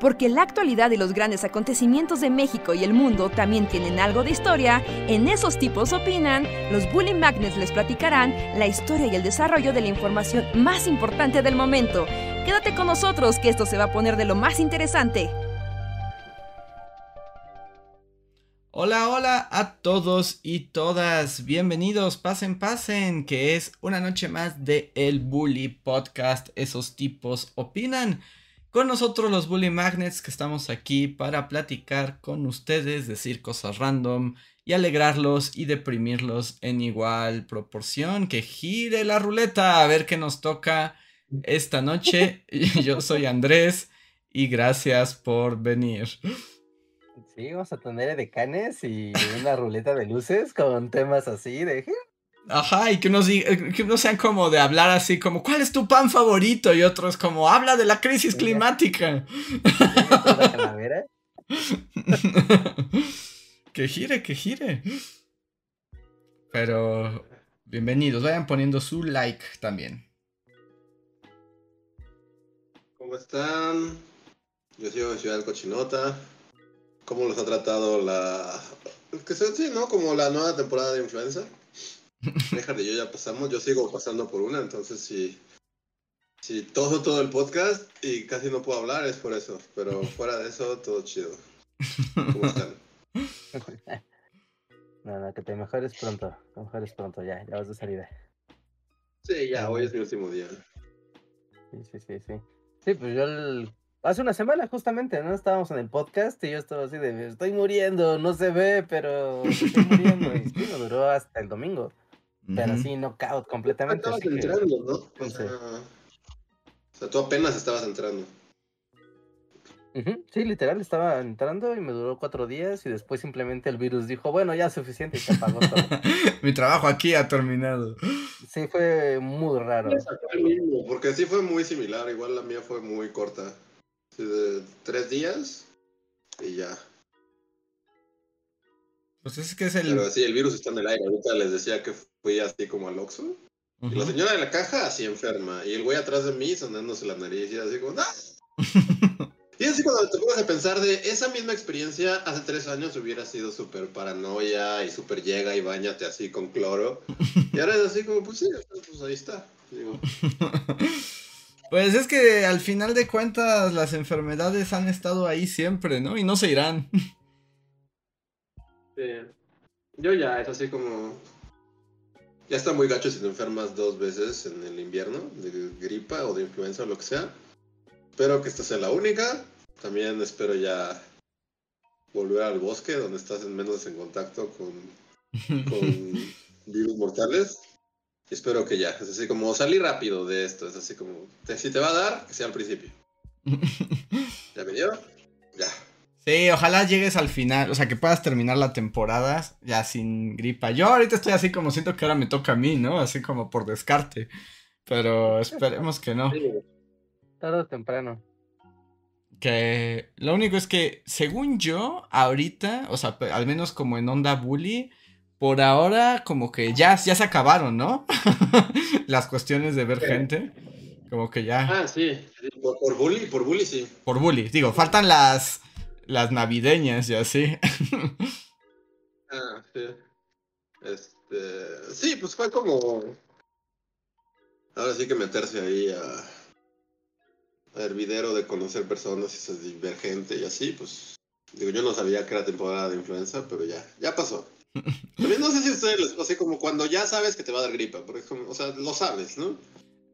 Porque la actualidad y los grandes acontecimientos de México y el mundo también tienen algo de historia, en esos tipos opinan, los Bully Magnets les platicarán la historia y el desarrollo de la información más importante del momento. Quédate con nosotros que esto se va a poner de lo más interesante. Hola, hola a todos y todas. Bienvenidos, pasen, pasen, que es una noche más de El Bully Podcast. Esos tipos opinan. Con nosotros los Bully Magnets que estamos aquí para platicar con ustedes, decir cosas random y alegrarlos y deprimirlos en igual proporción. Que gire la ruleta a ver qué nos toca esta noche. Yo soy Andrés y gracias por venir. Sí, vamos a tener decanes y una ruleta de luces con temas así de... Ajá, y que unos, que no sean como de hablar así como, ¿cuál es tu pan favorito? Y otros como, habla de la crisis climática. que gire, que gire. Pero, bienvenidos, vayan poniendo su like también. ¿Cómo están? Yo soy de Ciudad Cochinota cómo los ha tratado la... Que sí, ¿no? Como la nueva temporada de influenza. Déjate, yo ya pasamos, yo sigo pasando por una, entonces sí, sí, todo, todo el podcast y casi no puedo hablar, es por eso, pero fuera de eso, todo chido. ¿Cómo están? No, que te mejores pronto, te mejores pronto, ya, ya vas de salida. Sí, ya, hoy es mi último día. Sí, sí, sí, sí. Sí, pues yo el Hace una semana justamente, ¿no? Estábamos en el podcast y yo estaba así de, estoy muriendo, no se ve, pero estoy muriendo. y sí, me duró hasta el domingo. Pero así, knockout completamente. Estabas entrando, ¿no? O sea, o sea, tú apenas estabas entrando. Sí, literal, estaba entrando y me duró cuatro días y después simplemente el virus dijo, bueno, ya es suficiente y se apagó todo. Mi trabajo aquí ha terminado. Sí, fue muy raro. Porque sí fue muy similar, igual la mía fue muy corta de tres días y ya. Pues es que es el. Pero sí, el virus está en el aire. Ahorita les decía que fui así como al Oxxo. Y la señora de la caja así enferma. Y el güey atrás de mí sonándose la nariz y así como. ¡Ah! y así cuando te pones a pensar de esa misma experiencia hace tres años hubiera sido súper paranoia y súper llega y bañate así con cloro. Y ahora es así como, pues sí, pues ahí está. Digo. Pues es que al final de cuentas las enfermedades han estado ahí siempre, ¿no? Y no se irán. Sí. Yo ya, es así como... Ya está muy gacho si te enfermas dos veces en el invierno, de gripa o de influenza o lo que sea. Espero que esta sea la única. También espero ya volver al bosque donde estás en menos en contacto con, con virus mortales espero que ya. Es así como salir rápido de esto. Es así como, si te va a dar, que sea al principio. ¿Ya me dio? Sí, ojalá llegues al final, o sea, que puedas terminar la temporada ya sin gripa. Yo ahorita estoy así como siento que ahora me toca a mí, ¿no? Así como por descarte. Pero esperemos que no. Sí, tarde o temprano. Que lo único es que, según yo, ahorita, o sea, al menos como en Onda Bully, por ahora como que ya, ya se acabaron, ¿no? Las cuestiones de ver gente. Como que ya. Ah, sí. Por, bully, por bully sí. Por bully. Digo, faltan las, las navideñas y así. ah, sí. Este. Sí, pues fue como. Ahora sí que meterse ahí a. a hervidero de conocer personas y ver gente y así, pues. Digo, yo no sabía que era temporada de influenza, pero ya, ya pasó. También no sé si a ustedes les pasa como cuando ya sabes que te va a dar gripa, porque o sea, lo sabes, ¿no?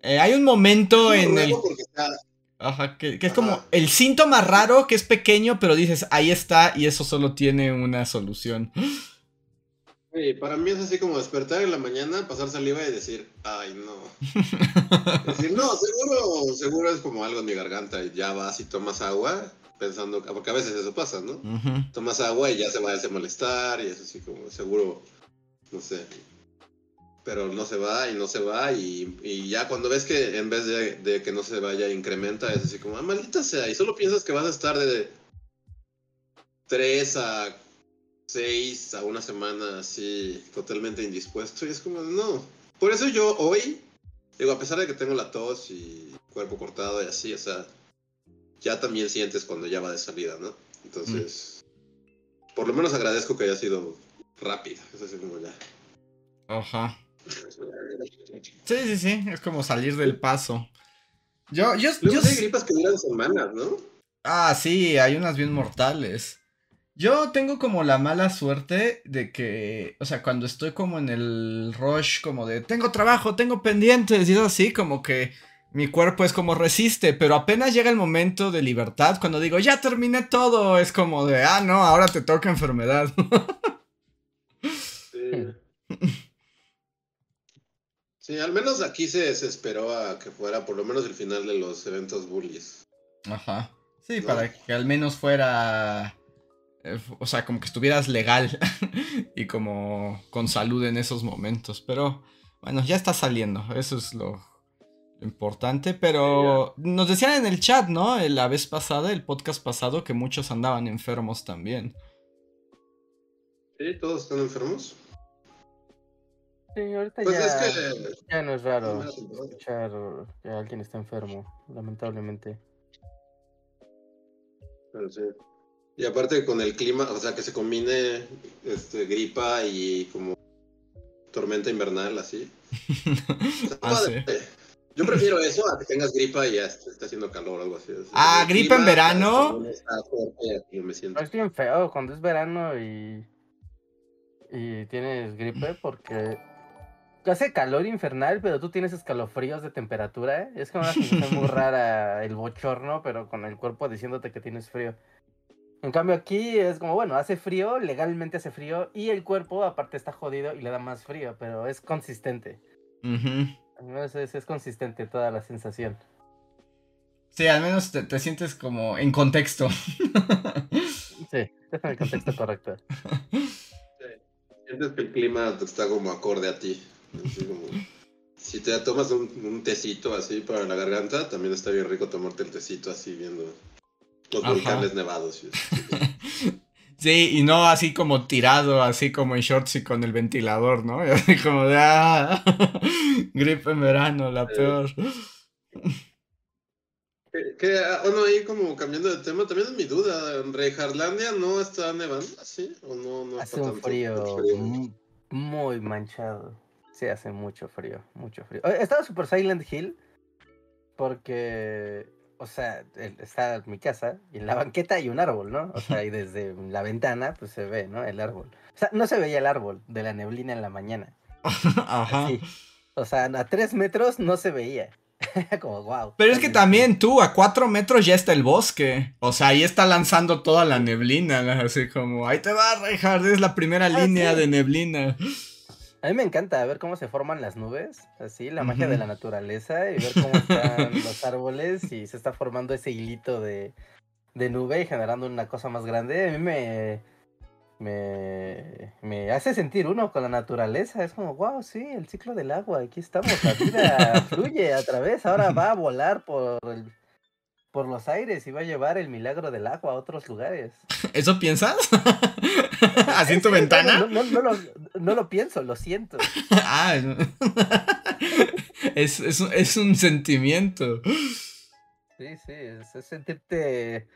Eh, hay un momento en el... Ajá, que, es como el síntoma raro que es pequeño, pero dices, ahí está y eso solo tiene una solución. Sí, para mí es así como despertar en la mañana, pasar saliva y decir, ay no. decir, no, seguro, seguro es como algo en mi garganta y ya vas y tomas agua pensando, porque a veces eso pasa, ¿no? Tomas agua y ya se va a hacer molestar y es así como seguro, no sé. Pero no se va y no se va y, ya cuando ves que en vez de, que no se vaya incrementa, es así como, ah, maldita sea, y solo piensas que vas a estar de 3 a 6 a una semana así totalmente indispuesto y es como, no. Por eso yo hoy, digo, a pesar de que tengo la tos y cuerpo cortado y así, o sea, ya también sientes cuando ya va de salida, ¿no? Entonces, por lo menos agradezco que haya sido rápida. Es así como ya. Ajá. Sí, sí, sí, es como salir del paso. Yo, yo, Luego yo hay gripas que duran semanas, ¿no? Ah, sí, hay unas bien mortales. Yo tengo como la mala suerte de que, o sea, cuando estoy como en el rush, como de tengo trabajo, tengo pendientes y es así, como que mi cuerpo es como resiste, pero apenas llega el momento de libertad, cuando digo ya terminé todo, es como de, ah, no, ahora te toca enfermedad. Sí. Sí, al menos aquí se, se esperó a que fuera por lo menos el final de los eventos bullies. Ajá. Sí, ¿No? para que al menos fuera, eh, o sea, como que estuvieras legal y como con salud en esos momentos, pero bueno, ya está saliendo, eso es lo, lo importante, pero nos decían en el chat, ¿no? Eh, La vez pasada, el podcast pasado, que muchos andaban enfermos también. Sí, todos están enfermos. Sí, ahorita Pues ya, es que. ya no es raro escuchar que alguien está enfermo, lamentablemente. Pero sí. Y aparte con el clima, o sea, que se combine este, gripa y como tormenta invernal, así. Está Ah, sí. Yo prefiero eso a que tengas gripa y ya esté esté haciendo calor o algo así. O sea, Ah, gripa en verano. está aquí me siento. No es bien feo cuando es verano y, y tienes gripe porque hace calor infernal, pero tú tienes escalofríos de temperatura. ¿eh? Es como una sensación muy rara el bochorno, pero con el cuerpo diciéndote que tienes frío. En cambio aquí es como, bueno, hace frío, legalmente hace frío, y el cuerpo aparte está jodido y le da más frío, pero es consistente. Ujú. Al menos es, es consistente toda la sensación. Sí, al menos te, te sientes como en contexto. Sí, es en el contexto correcto. Sientes que el clima está como acorde a ti. Así como- si te tomas un, un tecito así para la garganta, también está bien rico tomarte el tecito así viendo los Ajá. volcanes nevados. Sí, y no así como tirado, así como en shorts y con el ventilador, ¿no? Y así como de, ah, gripe en verano, la Sí. peor. Que, que, ah, bueno, ahí como cambiando de tema, también es mi duda. ¿En Reinhardlandia no está nevando así? ¿O no, no Hace está un tanto frío frío? mu- muy manchado. Sí, hace mucho frío, mucho frío. Estaba super Silent Hill porque, o sea, está mi casa y en la banqueta hay un árbol, ¿no? O sea, y desde la ventana pues se ve, ¿no? El árbol. O sea, no se veía el árbol de la neblina en la mañana. Ajá. O sea, a tres metros no se veía. Como, wow. Pero es que también tú, a cuatro metros ya está el bosque. O sea, ahí está lanzando toda la neblina, así como, ahí te va, Reinhard, es la primera Ah, línea sí. de neblina. A mí me encanta ver cómo se forman las nubes, así, la magia de la naturaleza, y ver cómo están los árboles y se está formando ese hilito de, de nube y generando una cosa más grande. A mí me, me, me hace sentir uno con la naturaleza. Es como, wow, sí, el ciclo del agua, aquí estamos, la vida fluye a través, ahora va a volar por, el- por los aires y va a llevar el milagro del agua a otros lugares. ¿Eso piensas? ¿Así en tu Sí, ventana? No, no, no lo, no lo pienso, lo siento. Ah, es, es, un- es un sentimiento. Sí, sí, es, es sentirte...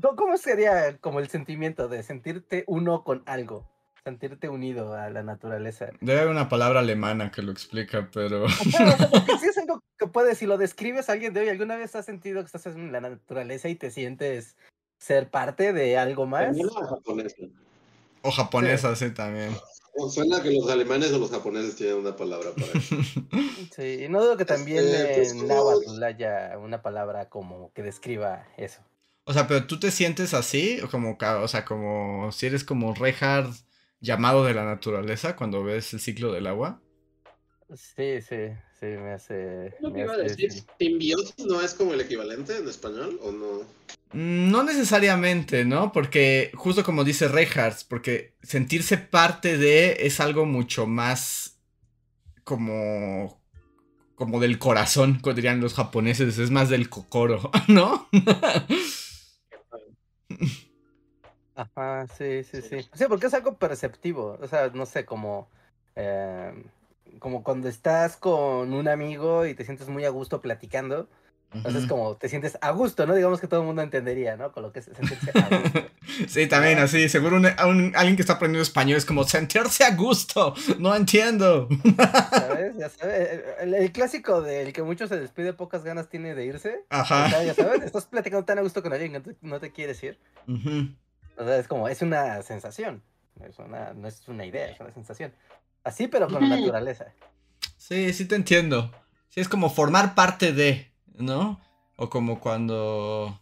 ¿Cómo- ¿Cómo sería como el sentimiento de sentirte uno con algo? Sentirte unido a la naturaleza. Debe haber una palabra alemana que lo explica, pero... Ajá, o sea, sí es algo que puedes, si lo describes a alguien de hoy, ¿alguna vez has sentido que estás en la naturaleza y te sientes ser parte de algo más? O japonesa? O japonesa, sí, también. O suena que los alemanes o los japoneses tienen una palabra para eso. Sí, y no dudo que también Este, pues, en como- náhuatl haya una palabra como que describa eso. O sea, pero tú te sientes así, o como, o sea, como si eres como Reinhard llamado de la naturaleza cuando ves el ciclo del agua. Sí, sí, sí, me hace... Lo que iba a decir. ¿simbiosis no es como el equivalente en español o no? Mm, No necesariamente, ¿no? Porque justo como dice Reinhardt, porque sentirse parte de es algo mucho más como como del corazón, como dirían los japoneses, es más del kokoro, ¿no? Ajá, sí, sí, Sí. sí. Porque es algo perceptivo. O sea, no sé, como, em, como cuando estás con un amigo y te sientes muy a gusto platicando Entonces, como te sientes a gusto, ¿no? Digamos que todo el mundo entendería, ¿no? Con lo que es sentirse a gusto. Sí, también así, seguro un, un- alguien que está aprendiendo español es como sentirse a gusto, no entiendo. ¿Sabes? Ya sabes. El, el clásico del que muchos se despide, pocas ganas tiene de irse. Ajá. ya sabes, estás platicando tan a gusto con alguien que no te, quieres ir. Ujú. O sea, es como, es una sensación. Es una, no es una idea, es una sensación. Así, pero con la naturaleza. Sí, sí te entiendo. Sí, es como formar parte de, ¿no? O como cuando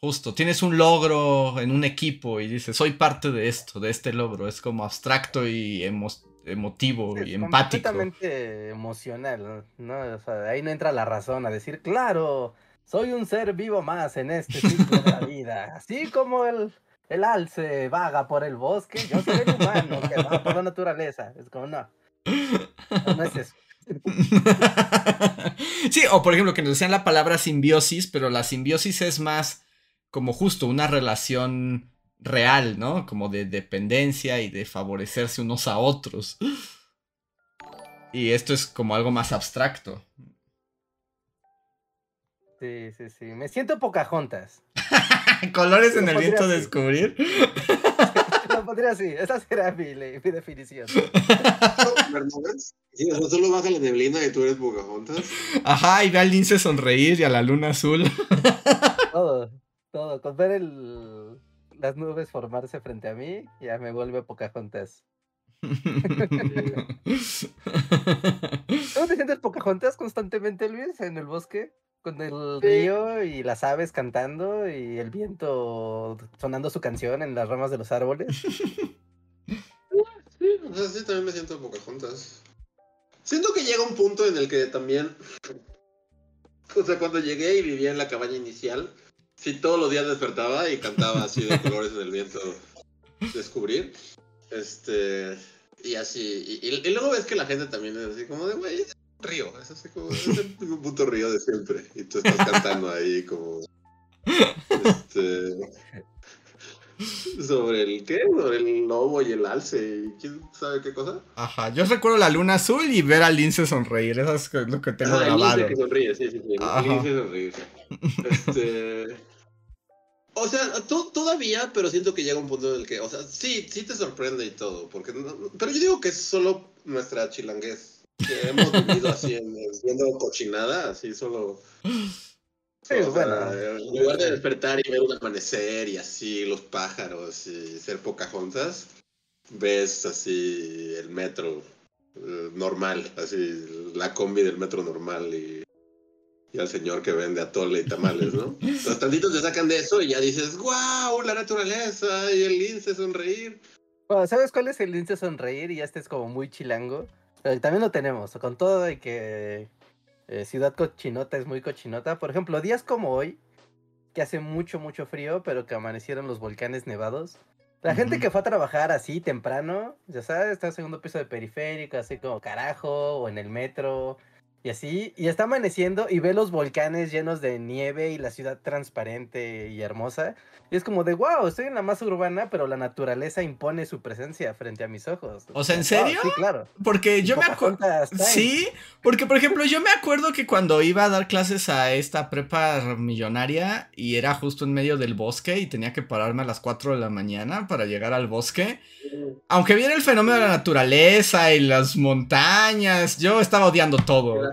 justo tienes un logro en un equipo y dices, soy parte de esto, de este logro. Es como abstracto y emo- emotivo Sí, y es empático. completamente emocional, ¿no? O sea, ahí no entra la razón a decir, claro, soy un ser vivo más en este ciclo de la vida. Así como el, el alce vaga por el bosque, yo soy el humano que va por la naturaleza. Es como, no. No, es eso. sí, o por ejemplo que nos decían la palabra simbiosis, pero la simbiosis es más como justo una relación real, ¿no? Como de dependencia y de favorecerse unos a otros. Y esto es como algo más abstracto. Sí, sí, sí. Me siento Pocahontas. Colores en el viento así. descubrir. Lo pondría así. Esa será mi, mi definición. Sí, o sea, solo baja la neblina y tú eres Pocahontas. Ajá, y ve al lince sonreír y a la luna azul. Todo, todo. Con ver el, las nubes formarse frente a mí, ya me vuelve Pocahontas. ¿Cómo te sientes Pocahontas constantemente, Luis, en el bosque? Con el río y las aves cantando y el viento sonando su canción en las ramas de los árboles. Sí, o sea, sí, también me siento Pocahontas. Siento que llega un punto en el que también. O sea, cuando llegué y vivía en la cabaña inicial, sí, todos los días despertaba y cantaba así de colores en el viento descubrir. Este. Y así. Y, y- y luego ves que la gente también es así como de, güey, es un río. Es así como. Es mismo puto río de siempre. Y tú estás cantando ahí como. Este. Sobre el qué? Sobre el lobo y el alce y quién sabe qué cosa. Ajá, yo recuerdo la luna azul y ver al lince sonreír. Eso es lo que tengo Ah, grabado. lince que sonríe, sí, sí, sí. Lince sonríe. Este. O sea, to- todavía, pero siento que llega un punto en el que, o sea, sí, sí te sorprende y todo, porque no- pero yo digo que es solo nuestra chilanguez, que hemos vivido así, en, viendo cochinada, así solo. Sí, o sea, en lugar de despertar y ver un amanecer y así los pájaros y ser Pocahontas, ves así el metro eh, normal, así la combi del metro normal y, y al señor que vende atole y tamales, ¿no? Los tantitos te sacan de eso y ya dices, wow, la naturaleza y el lince sonreír. Bueno, ¿Sabes cuál es el lince sonreír? Y ya este es como muy chilango. Pero también lo tenemos, con todo de que eh, Ciudad Cochinota es muy cochinota. Por ejemplo, días como hoy, que hace mucho, mucho frío, pero que amanecieron los volcanes nevados. La gente que fue a trabajar así temprano, ya sabes, está en segundo piso de periférico, así como carajo, o en el metro, y así, y está amaneciendo y ve los volcanes llenos de nieve y la ciudad transparente y hermosa. Y es como de, wow, estoy en la masa urbana, pero la naturaleza impone su presencia frente a mis ojos. O sea, ¿en Como, "Wow, serio? sí, claro. Porque yo me acuerdo. Pocahontas time". Sí, porque por ejemplo, yo me acuerdo que cuando iba a dar clases a esta prepa millonaria y era justo en medio del bosque y tenía que pararme a las 4 de la mañana para llegar al bosque, aunque viera el fenómeno de la naturaleza y las montañas, yo estaba odiando todo.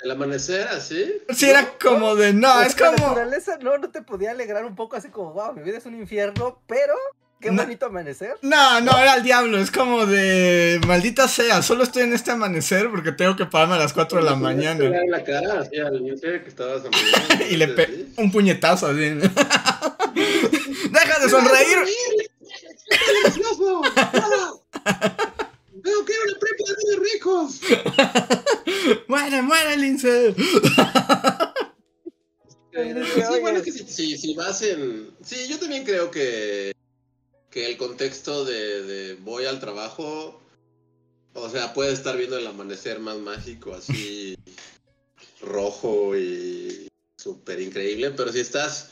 El amanecer así. Sí, era como de, no, Pues es La como... naturaleza no, no te podía alegrar un poco así como, wow, mi vida es un infierno, pero qué No. bonito amanecer. No, no, era el diablo, es como de, maldita sea, solo estoy en este amanecer porque tengo que pararme a las 4 de la mañana. En la cara, así al lince que estaba sonriendo. Y le pe Sí. un puñetazo así. ¡Deja de sonreír! ¡Ah! ¡Veo que era una prepa de ricos! ¡Muere, muere, Lince! Sí, bueno, es que si, si, si vas en... Sí, yo también creo que, que el contexto de, de voy al trabajo, o sea, puede estar viendo el amanecer más mágico, así rojo y súper increíble, pero si estás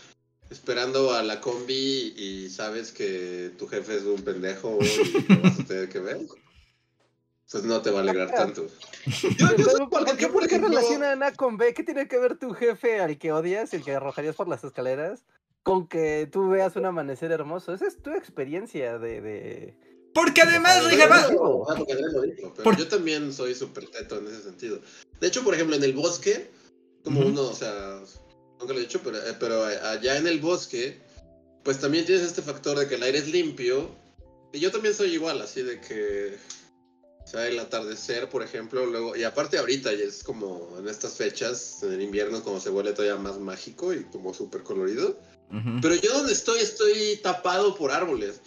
esperando a la combi y sabes que tu jefe es un pendejo y lo vas a tener que ver, Entonces no te va a alegrar tanto. Yo, yo ¿Por, qué, por relacionan A con B? ¿Qué tiene que ver tu jefe al que odias, el que arrojarías por las escaleras, con que tú veas un amanecer hermoso? Esa es tu experiencia de... de... Porque además, Richard, pero yo también soy súper teto en ese sentido. De hecho, por ejemplo, en el bosque, como uno, o sea, nunca lo he dicho, pero, eh, pero allá en el bosque, pues también tienes este factor de que el aire es limpio. Y yo también soy igual, así de que o sea, el atardecer, por ejemplo, luego, y aparte ahorita ya es como en estas fechas, en el invierno, como se vuelve todavía más mágico y como súper colorido. Pero yo donde estoy, estoy tapado por árboles.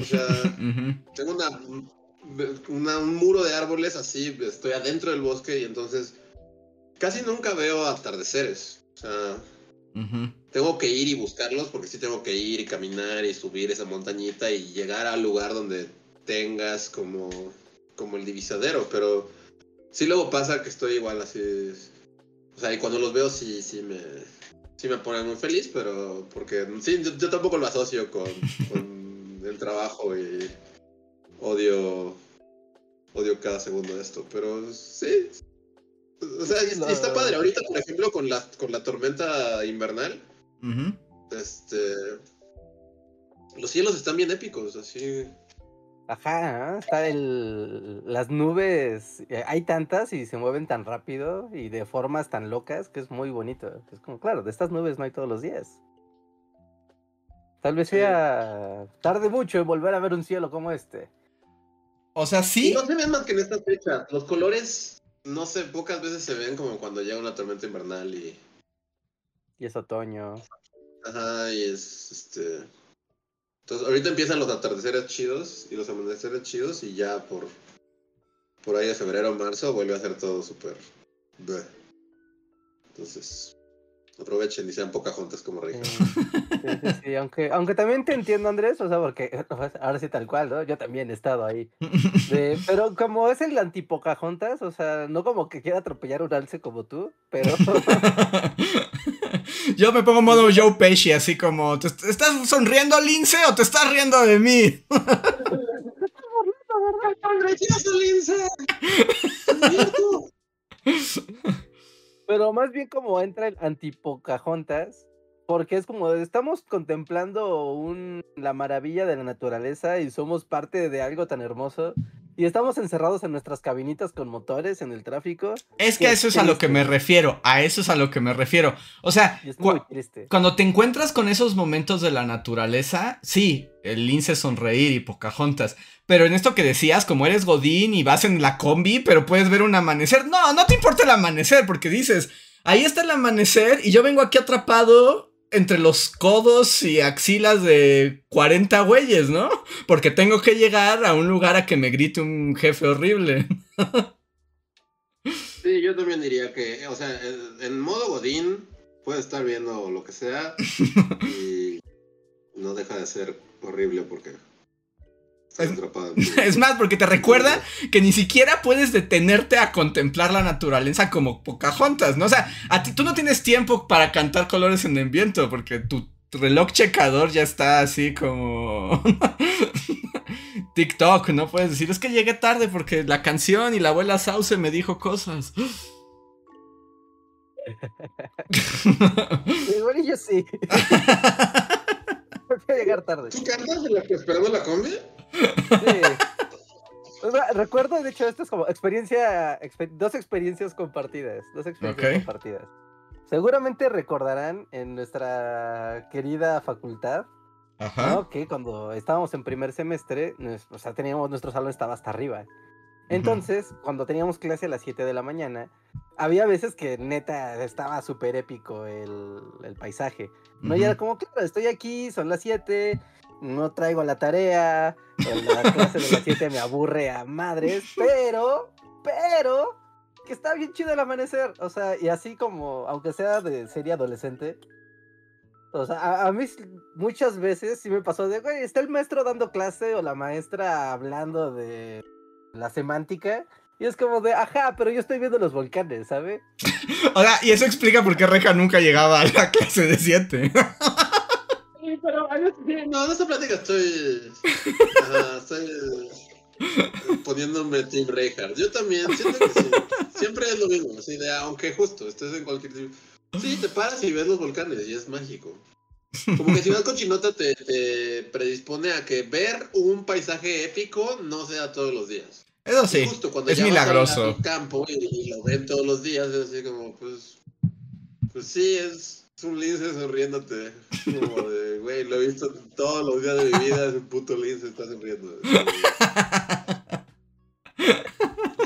O sea, tengo una, un muro de árboles así, estoy adentro del bosque y entonces casi nunca veo atardeceres. O sea, tengo que ir y buscarlos porque sí tengo que ir y caminar y subir esa montañita y llegar al lugar donde tengas como como el divisadero, pero sí luego pasa que estoy igual así. O sea, y cuando los veo sí, sí me, sí me ponen muy feliz, pero porque sí, yo, tampoco lo asocio con, el trabajo y odio, odio cada segundo de esto, pero sí. O sea, está padre. Ahorita, por ejemplo, con la, con la tormenta invernal, este, los cielos están bien épicos, así. Ajá, está el, las nubes, eh, hay tantas y se mueven tan rápido y de formas tan locas que es muy bonito. Es como, claro, de estas nubes no hay todos los días. Tal vez sea tarde mucho en volver a ver un cielo como este. O sea, sí. no se ven más que en estas fechas. Los colores, no sé, pocas veces se ven como cuando llega una tormenta invernal y. Y es otoño. Ajá, y es este entonces, ahorita empiezan los atardeceres chidos y los amaneceres chidos y ya por, por ahí de febrero o marzo vuelve a ser todo súper... Entonces, aprovechen y sean pocas juntas como rey. Sí, aunque, aunque también te entiendo, Andrés, o sea, porque ahora sí tal cual, ¿no? Yo también he estado ahí. pero como es el antipocajontas, o sea, no como que quiera atropellar un alce como tú, pero... Yo me pongo modo Joe Pesci, así como, ¿te estás sonriendo, Lince, o te estás riendo de mí? Pero más bien como entra el antipocajontas, porque es como estamos contemplando un, la maravilla de la naturaleza y somos parte de algo tan hermoso y estamos encerrados en nuestras cabinitas con motores en el tráfico. Es que a eso es a lo que me refiero, a eso es a lo que me refiero. O sea, cuando te encuentras con esos momentos de la naturaleza, sí, el lince sonreír y Pocahontas, pero en esto que decías, como eres Godín y vas en la combi, pero puedes ver un amanecer, no, no te importa el amanecer, porque dices, ahí está el amanecer y yo vengo aquí atrapado entre los codos y axilas de 40 güeyes, ¿no? Porque tengo que llegar a un lugar a que me grite un jefe horrible. Sí, yo también diría que, o sea, en modo Godín puede estar viendo lo que sea y no deja de ser horrible porque es, más, porque te recuerda que ni siquiera puedes detenerte a contemplar la naturaleza como Pocahontas, ¿no? O sea, a ti tú no tienes tiempo para cantar colores en el viento porque tu reloj checador ya está así como TikTok, no puedes decir, es que llegué tarde porque la canción y la abuela Sauce me dijo cosas. Igual yo sí. llegar tarde. ¿Tú cantas de la que esperando la combi? recuerdo, de hecho, esto es como experiencia, dos experiencias compartidas. Dos experiencias compartidas. Seguramente recordarán en nuestra querida facultad, que cuando estábamos en primer semestre, o sea, teníamos, nuestro salón estaba hasta arriba. Entonces, cuando teníamos clase a las 7 de la mañana, había veces que neta estaba súper épico el, paisaje. No, y era como, claro, estoy aquí, son las 7, no traigo la tarea, la clase de las 7 me aburre a madres, pero, pero, que está bien chido el amanecer. O sea, y así como, aunque sea de serie adolescente, o sea, a, mí muchas veces sí me pasó de, güey, está el maestro dando clase o la maestra hablando de la semántica. Y es como de, ajá, pero yo estoy viendo los volcanes, ¿sabe? o sea, y eso explica por qué Reja nunca llegaba a la clase de 7 pero no, en esta plática estoy. estoy. poniéndome Team Reinhardt. Yo también, siento que sí. Siempre es lo mismo, así de, aunque justo estés en cualquier... Sí, te paras y ves los volcanes y es mágico. Como que Ciudad Cochinota te, te predispone a que ver un paisaje épico no sea todos los días. Eso Y sí, justo cuando es ya vas a milagroso. un campo y, y lo ven todos los días, es así como, pues, pues sí, es, es un lince sonriéndote. Como de, güey, lo he visto todos los días de mi vida, es un puto lince, está sonriendo.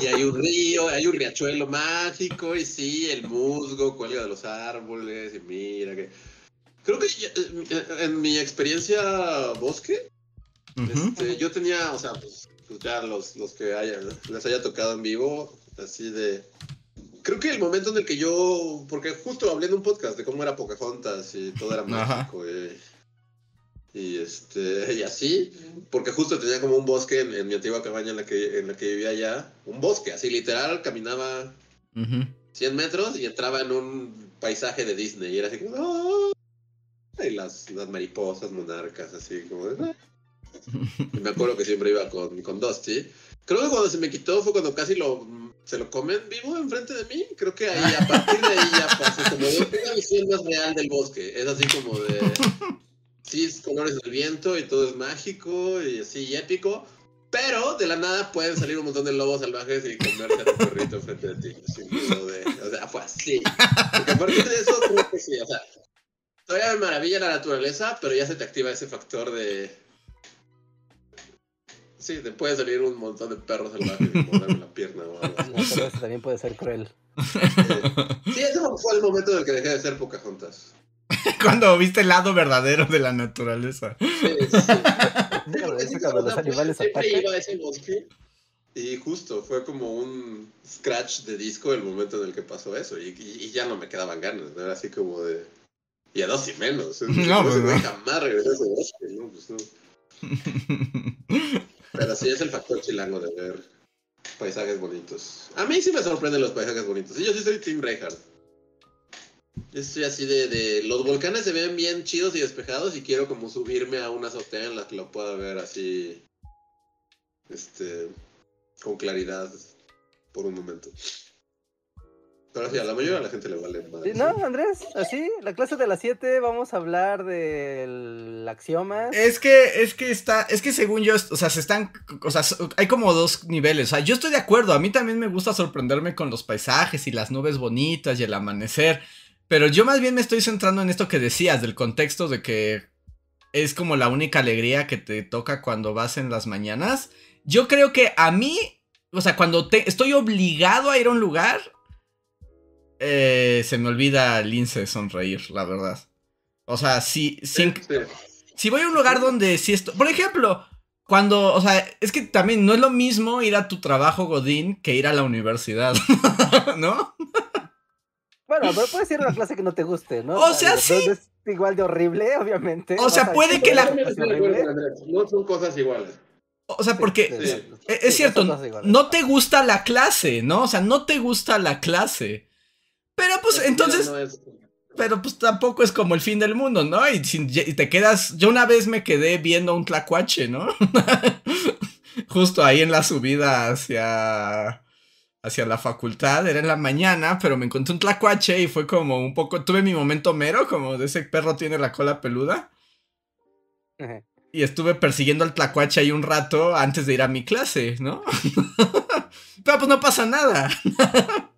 Y hay un río, hay un riachuelo mágico, y sí, el musgo cuelga de los árboles, y mira que... Creo que eh, en mi experiencia bosque, este, yo tenía, o sea, pues, pues ya los, los que haya, les haya tocado en vivo, así de... Creo que el momento en el que yo, porque justo hablé en un podcast de cómo era Pocahontas y todo era mágico y, y este y así, porque justo tenía como un bosque en, en mi antigua cabaña en la que en la que vivía allá, un bosque, así literal, caminaba Ujú. 100 metros y entraba en un paisaje de Disney y era así como ¡ah! Y las, las mariposas monarcas así como de, "Ah". y me acuerdo que siempre iba con, con Dusty creo que cuando se me quitó fue cuando casi lo se lo comen vivo enfrente de mí creo que ahí a partir de ahí ya pasó como una visión más real del bosque es así como de sí es colores del viento y todo es mágico y así y épico pero de la nada pueden salir un montón de lobos salvajes y comerse a tu perrito enfrente de ti. Así de- o sea, fue así. Porque a partir de eso, creo que sí. O sea, todavía me maravilla la naturaleza, pero ya se te activa ese factor de. Sí, te puede salir un montón de perros salvajes y morderme la pierna o algo así. No, pero eso también puede ser cruel. Sí, eso fue el momento en el que dejé de ser Pocahontas. Cuando viste el lado verdadero de la naturaleza. Sí, sí, sí. Sí, sí, cuando los animales siempre atacan. iba a ese bosque y justo fue como un scratch de disco el momento en el que pasó eso y, y- y ya no me quedaban ganas, ¿no? era así como de... Y a dos y menos. No, pues, no. jamás regresó a ese bosque, ¿no? Pues no. Pero sí es el factor chilango de ver paisajes bonitos. A mí sí me sorprenden los paisajes bonitos. Y yo sí soy Team Reinhardt. Yo estoy así de, de... Los volcanes se ven bien chidos y despejados y quiero como subirme a una azotea en la que lo pueda ver así... Este... Con claridad por un momento. Pero sí, a la mayoría de la gente le vale madre. Sí, No, Andrés, así, la clase de las 7 vamos a hablar del axioma. Es que, es que está, es que según yo, o sea, se están, o sea, hay como dos niveles, o sea, yo estoy de acuerdo, a mí también me gusta sorprenderme con los paisajes y las nubes bonitas y el amanecer, pero yo más bien me estoy centrando en esto que decías, del contexto de que es como la única alegría que te toca cuando vas en las mañanas. Yo creo que a mí, o sea, cuando te, estoy obligado a ir a un lugar, eh, se me olvida lince sonreír, la verdad. O sea, si, Sí. si voy a un lugar donde sí esto, por ejemplo, cuando, o sea, es que también no es lo mismo ir a tu trabajo Godín que ir a la universidad, ¿no? Bueno, pero puedes ir a una clase que no te guste, ¿no? O sea, sí. Es igual de horrible, obviamente. O sea, puede que la-. No son cosas iguales. O sea, porque Sí, Sí. sí, es sí, cierto, no te gusta la clase, ¿no? O sea, no te gusta la clase. Pero pues entonces, no es- pero pues tampoco es como el fin del mundo, ¿no? Y, si- y te quedas, yo una vez me quedé viendo un tlacuache, ¿no? Justo ahí en la subida hacia hacia la facultad, era en la mañana, pero me encontré un tlacuache y fue como un poco, tuve mi momento mero, como de ese perro tiene la cola peluda, Ajá. y estuve persiguiendo al tlacuache ahí un rato antes de ir a mi clase, ¿no? pero pues no pasa nada.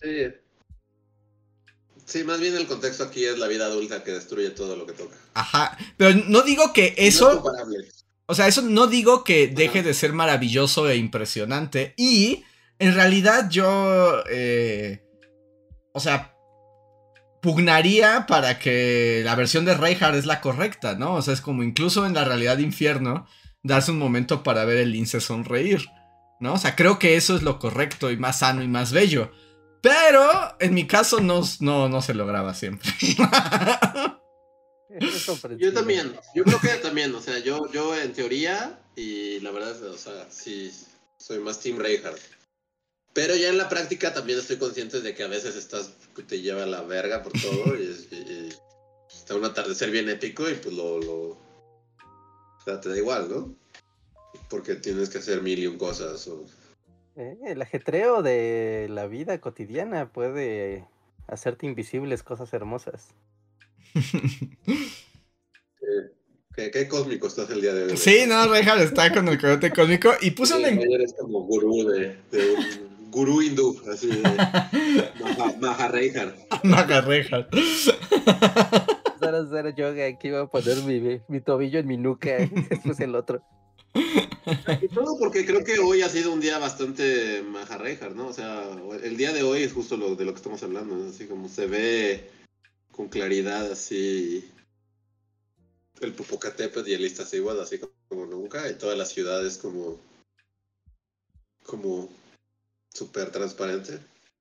Sí. Sí, más bien el contexto aquí es la vida adulta que destruye todo lo que toca. Ajá, pero no digo que No es eso... comparable. O sea, eso no digo que deje de ser maravilloso e impresionante. Y en realidad yo, eh, o sea, pugnaría para que la versión de Reinhardt es la correcta, ¿no? O sea, es como incluso en la realidad de infierno, darse un momento para ver el lince sonreír, ¿no? O sea, creo que eso es lo correcto y más sano y más bello. Pero en mi caso no, no, no se lograba siempre. Yo también, yo creo que también, o sea, yo, yo en teoría, y la verdad, o sea, sí, soy más Team Reinhardt. Pero ya en la práctica también estoy consciente de que a veces estás, te lleva a la verga por todo y, y- y está un atardecer bien épico y pues lo, lo, sea, te da igual, ¿no? Porque tienes que hacer mil y un cosas. O... Eh, el ajetreo de la vida cotidiana puede hacerte invisibles cosas hermosas. ¿Qué, qué cósmico estás el día de hoy? Sí, no, Reinhardt está con el coyote cósmico y puso Sí, un... en- ayer es como gurú de, de un gurú hindú, así de Maha, Reinhardt. Para hacer yoga, aquí iba a poner mi, mi tobillo en mi nuca y después el otro. Y todo porque creo que hoy ha sido un día bastante majarrejar, ¿no? O sea, el día de hoy es justo lo de lo que estamos hablando, ¿no? así como se ve con claridad así el Popocatépetl y el Iztaccíhuatl así como nunca y todas las ciudades como como súper transparente.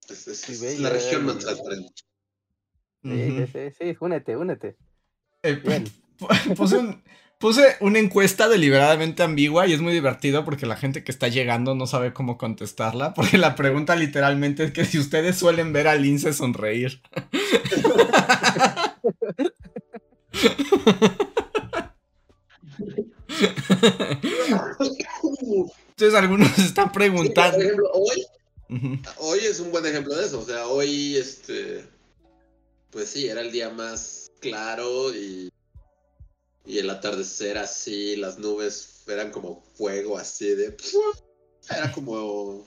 Es, es- Sí, es bella, la región más transparente. Sí, sí, sí, sí, únete, únete. Eh, Bien. puse, un- puse una encuesta deliberadamente ambigua y es muy divertido porque la gente que está llegando no sabe cómo contestarla. Porque la pregunta literalmente es que si ustedes suelen ver a Lince sonreír. Entonces algunos están Sí, por preguntando. ejemplo, hoy. Hoy es un buen ejemplo de eso, o sea, hoy, este, pues sí, era el día más claro y, y el atardecer así, las nubes eran como fuego así de, era como,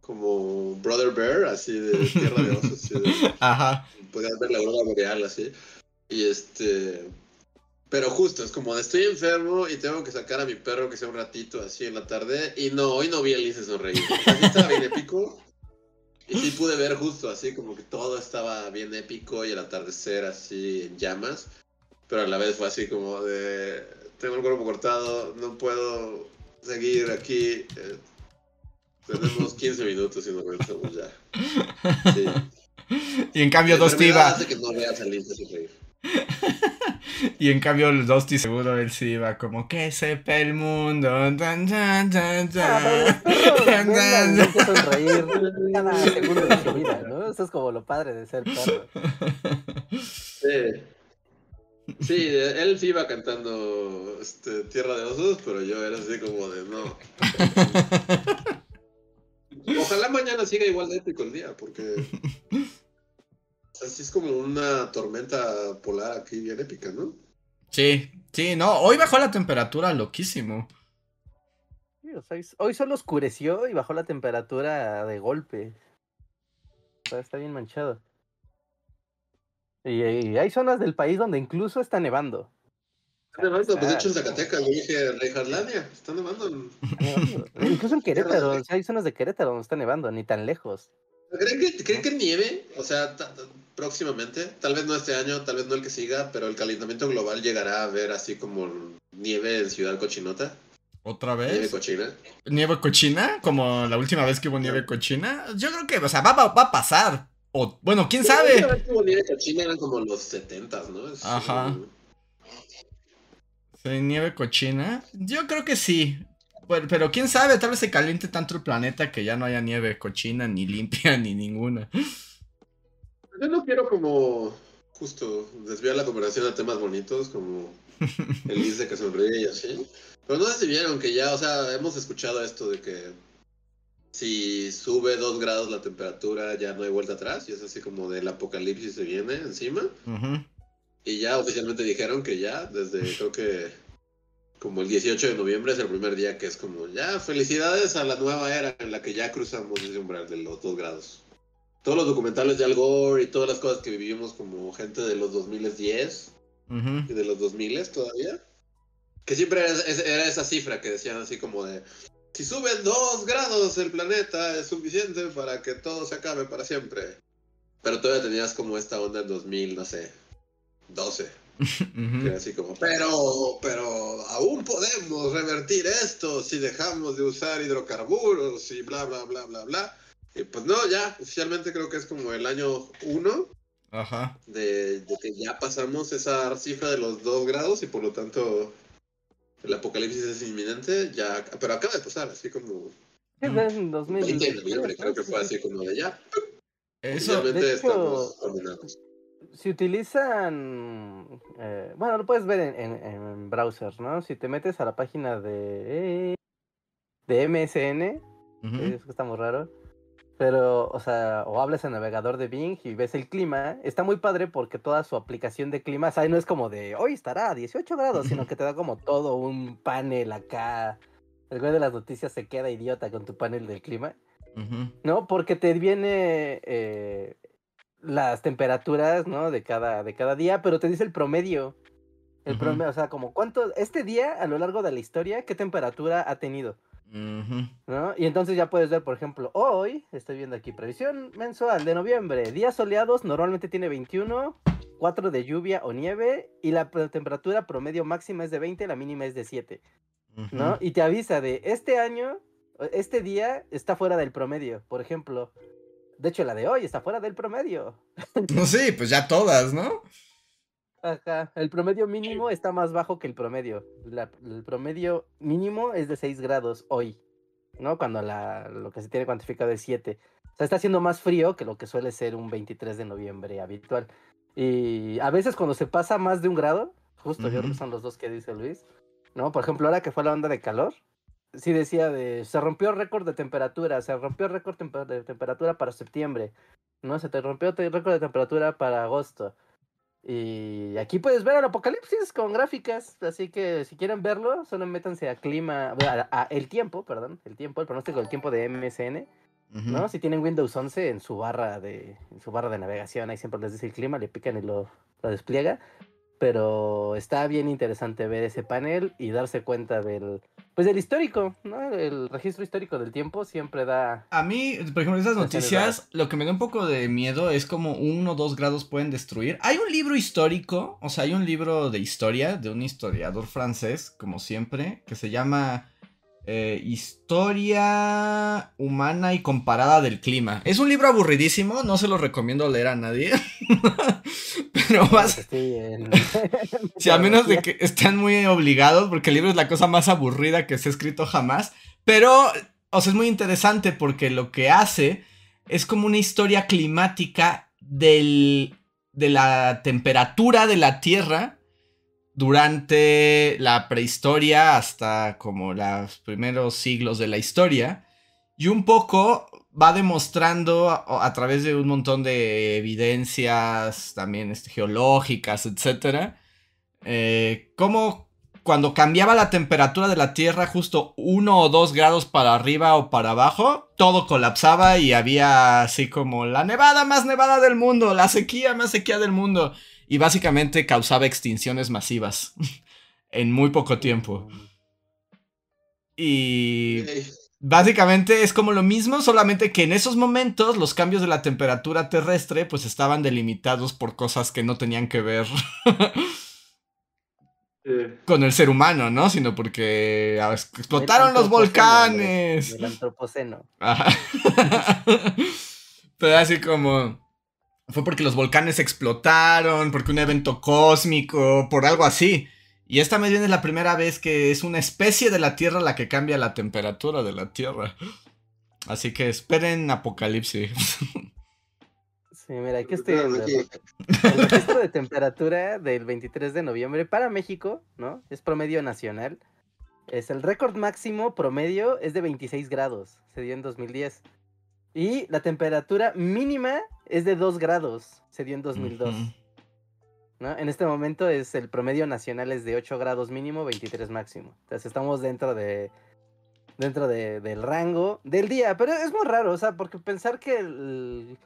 como Brother Bear, así de Tierra de Osos, así de, Ajá. podías ver la aurora boreal así, y este, pero justo, es como de estoy enfermo y tengo que sacar a mi perro que sea un ratito así en la tarde. Y no, hoy no vi a Lince sonreír. O sea, sí estaba bien épico. Y sí pude ver justo así como que todo estaba bien épico y el atardecer así en llamas. Pero a la vez fue así como de tengo el cuerpo cortado, no puedo seguir aquí. eh, tenemos 15 minutos y nos regresamos ya. Sí. Y en cambio Dosti iba. hace que no veas sonreír. Y en cambio el Dosti seguro él sí iba como que sepa el mundo. tan, tan, tan, Ah, tan. que sonreír cada segundo de su vida, ¿no? Eso es como lo padre de ser perro. Sí. Sí, él sí iba cantando este, Tierra de Osos, pero yo era así como de no. Ojalá mañana siga igual de épico el día, porque así es como una tormenta polar aquí bien épica, ¿no? Sí, sí, no, hoy bajó la temperatura loquísimo. Sí, o sea, hoy- hoy solo oscureció y bajó la temperatura de golpe. O sea, está bien manchado. Y, y hay zonas del país donde incluso está nevando. Está nevando, pues de hecho en Zacatecas, yo dije Reinharlandia, está nevando. en- está nevando. Incluso en Querétaro, o sea, hay zonas de Querétaro donde está nevando, ni tan lejos. ¿Creen que, ¿Creen que nieve? O sea, próximamente, tal vez no este año, tal vez no el que siga, pero el calentamiento global llegará a ver así como nieve en Ciudad Cochinota, ¿Otra nieve vez? cochina. ¿Nieve cochina? Como la última vez que hubo nieve cochina. Yo creo que, o sea, va, va- va a pasar. O, bueno, quién sabe. cochina eran como los 70 ¿no? Es Ajá. Sí, nieve cochina. Yo creo que sí. Pero, pero quién sabe, tal vez se caliente tanto el planeta que ya no haya nieve cochina, ni limpia, ni ninguna. Yo no quiero como justo desviar la conversación a temas bonitos como el dice que sonríe y así. Pero no sé si vieron que ya, o sea, hemos escuchado esto de que si sube dos grados la temperatura ya no hay vuelta atrás y es así como del apocalipsis se viene encima. Y ya oficialmente dijeron que ya, desde creo que como el 18 de noviembre es el primer día que es como, ya, felicidades a la nueva era en la que ya cruzamos ese umbral de los dos grados. Todos los documentales de Al Gore y todas las cosas que vivimos como gente de los 2010 Ujú. y de los 2000 todavía, que siempre era esa cifra que decían así como de, si suben dos grados el planeta es suficiente para que todo se acabe para siempre. Pero todavía tenías como esta onda en 2000, no sé, 12. Que era así como, pero, pero aún podemos revertir esto si dejamos de usar hidrocarburos y bla, bla, bla, bla, bla. Y pues no, ya, oficialmente creo que es como el año 1 Ajá. de, de que ya pasamos esa cifra de los 2 grados y por lo tanto el apocalipsis es inminente, ya, pero acaba de pasar, así como en 2000. 20 de noviembre, creo que fue así como de ya, Eso, de hecho- si utilizan, eh, bueno, lo puedes ver en, en, en, browsers, ¿no? Si te metes a la página de, de MSN, Ujú. es que está muy raro, pero, o sea, o hablas en navegador de Bing y ves el clima, está muy padre porque toda su aplicación de clima, o sea, no es como de hoy estará a 18 grados, sino que te da como todo un panel acá. El güey de las noticias se queda idiota con tu panel del clima. ¿no? Porque te viene eh, las temperaturas, ¿no? De cada, de cada día, pero te dice el promedio. El promedio, o sea, como cuánto, este día a lo largo de la historia, qué temperatura ha tenido, Y entonces ya puedes ver, por ejemplo, hoy, estoy viendo aquí, previsión mensual de noviembre, días soleados, normalmente tiene 21, 4 de lluvia o nieve, y la temperatura promedio máxima es de 20, la mínima es de 7. ¿no? Y te avisa de este año, este día está fuera del promedio, por ejemplo. De hecho, la de hoy está fuera del promedio. No, sí, pues ya todas, ¿no? Ajá, el promedio mínimo está más bajo que el promedio. La- el promedio mínimo es de 6 grados hoy, ¿no? Cuando la, lo que se tiene cuantificado es 7. O sea, está haciendo más frío que lo que suele ser un 23 de noviembre habitual. Y a veces cuando se pasa más de un grado, justo yo creo que son los dos que dice Luis, ¿no? Por ejemplo, ahora que fue la onda de calor, sí decía de, se rompió récord de temperatura, se rompió récord de temperatura para septiembre, ¿no? Se te rompió récord de temperatura para agosto. Y aquí puedes ver el apocalipsis con gráficas, así que si quieren verlo, solo métanse a clima, a, a el tiempo, perdón, el tiempo, el pronóstico del tiempo de MSN. ¿no? Si tienen Windows 11 en su barra de en su barra de navegación, ahí siempre les dice el clima, le pican y lo, lo despliega. Pero está bien interesante ver ese panel y darse cuenta del pues del histórico, ¿no? El registro histórico del tiempo siempre da A mí, por ejemplo, esas noticias, lo que me da un poco de miedo es como uno o dos grados pueden destruir. Hay un libro histórico, o sea, hay un libro de historia de un historiador francés, como siempre, que se llama eh, Historia humana y comparada del clima. Es un libro aburridísimo, no se lo recomiendo leer a nadie. Pero estoy en- Sí, a menos de que estén muy obligados, porque el libro es la cosa más aburrida que se ha escrito jamás. Pero, o sea, es muy interesante porque lo que hace es como una historia climática del, de la temperatura de la Tierra durante la prehistoria hasta como los primeros siglos de la historia. Y un poco va demostrando a, través de un montón de evidencias también este, geológicas, etcétera, eh, cómo cuando cambiaba la temperatura de la Tierra justo uno o dos grados para arriba o para abajo, todo colapsaba y había así como la nevada más nevada del mundo, la sequía más sequía del mundo. Y básicamente causaba extinciones masivas en muy poco tiempo. Y Básicamente es como lo mismo, solamente que en esos momentos los cambios de la temperatura terrestre pues estaban delimitados por cosas que no tenían que ver con el ser humano, ¿no? Sino porque ah, explotaron los volcanes. El antropoceno. Ajá. Pero así como... Fue porque los volcanes explotaron, porque un evento cósmico, por algo así. Y esta más bien es la primera vez que es una especie de la Tierra la que cambia la temperatura de la Tierra. Así que esperen apocalipsis. Sí, mira, aquí estoy viendo. El registro de temperatura del 23 de noviembre para México, ¿no? Es promedio nacional. Es el récord máximo promedio es de 26 grados, se dio en 2010. Y la temperatura mínima es de 2 grados, se dio en 2002. Ujú. ¿no? En este momento es el promedio nacional es de 8 grados mínimo, 23 máximo. Entonces estamos dentro de dentro de- del rango del día, pero es muy raro, o sea, porque pensar que el,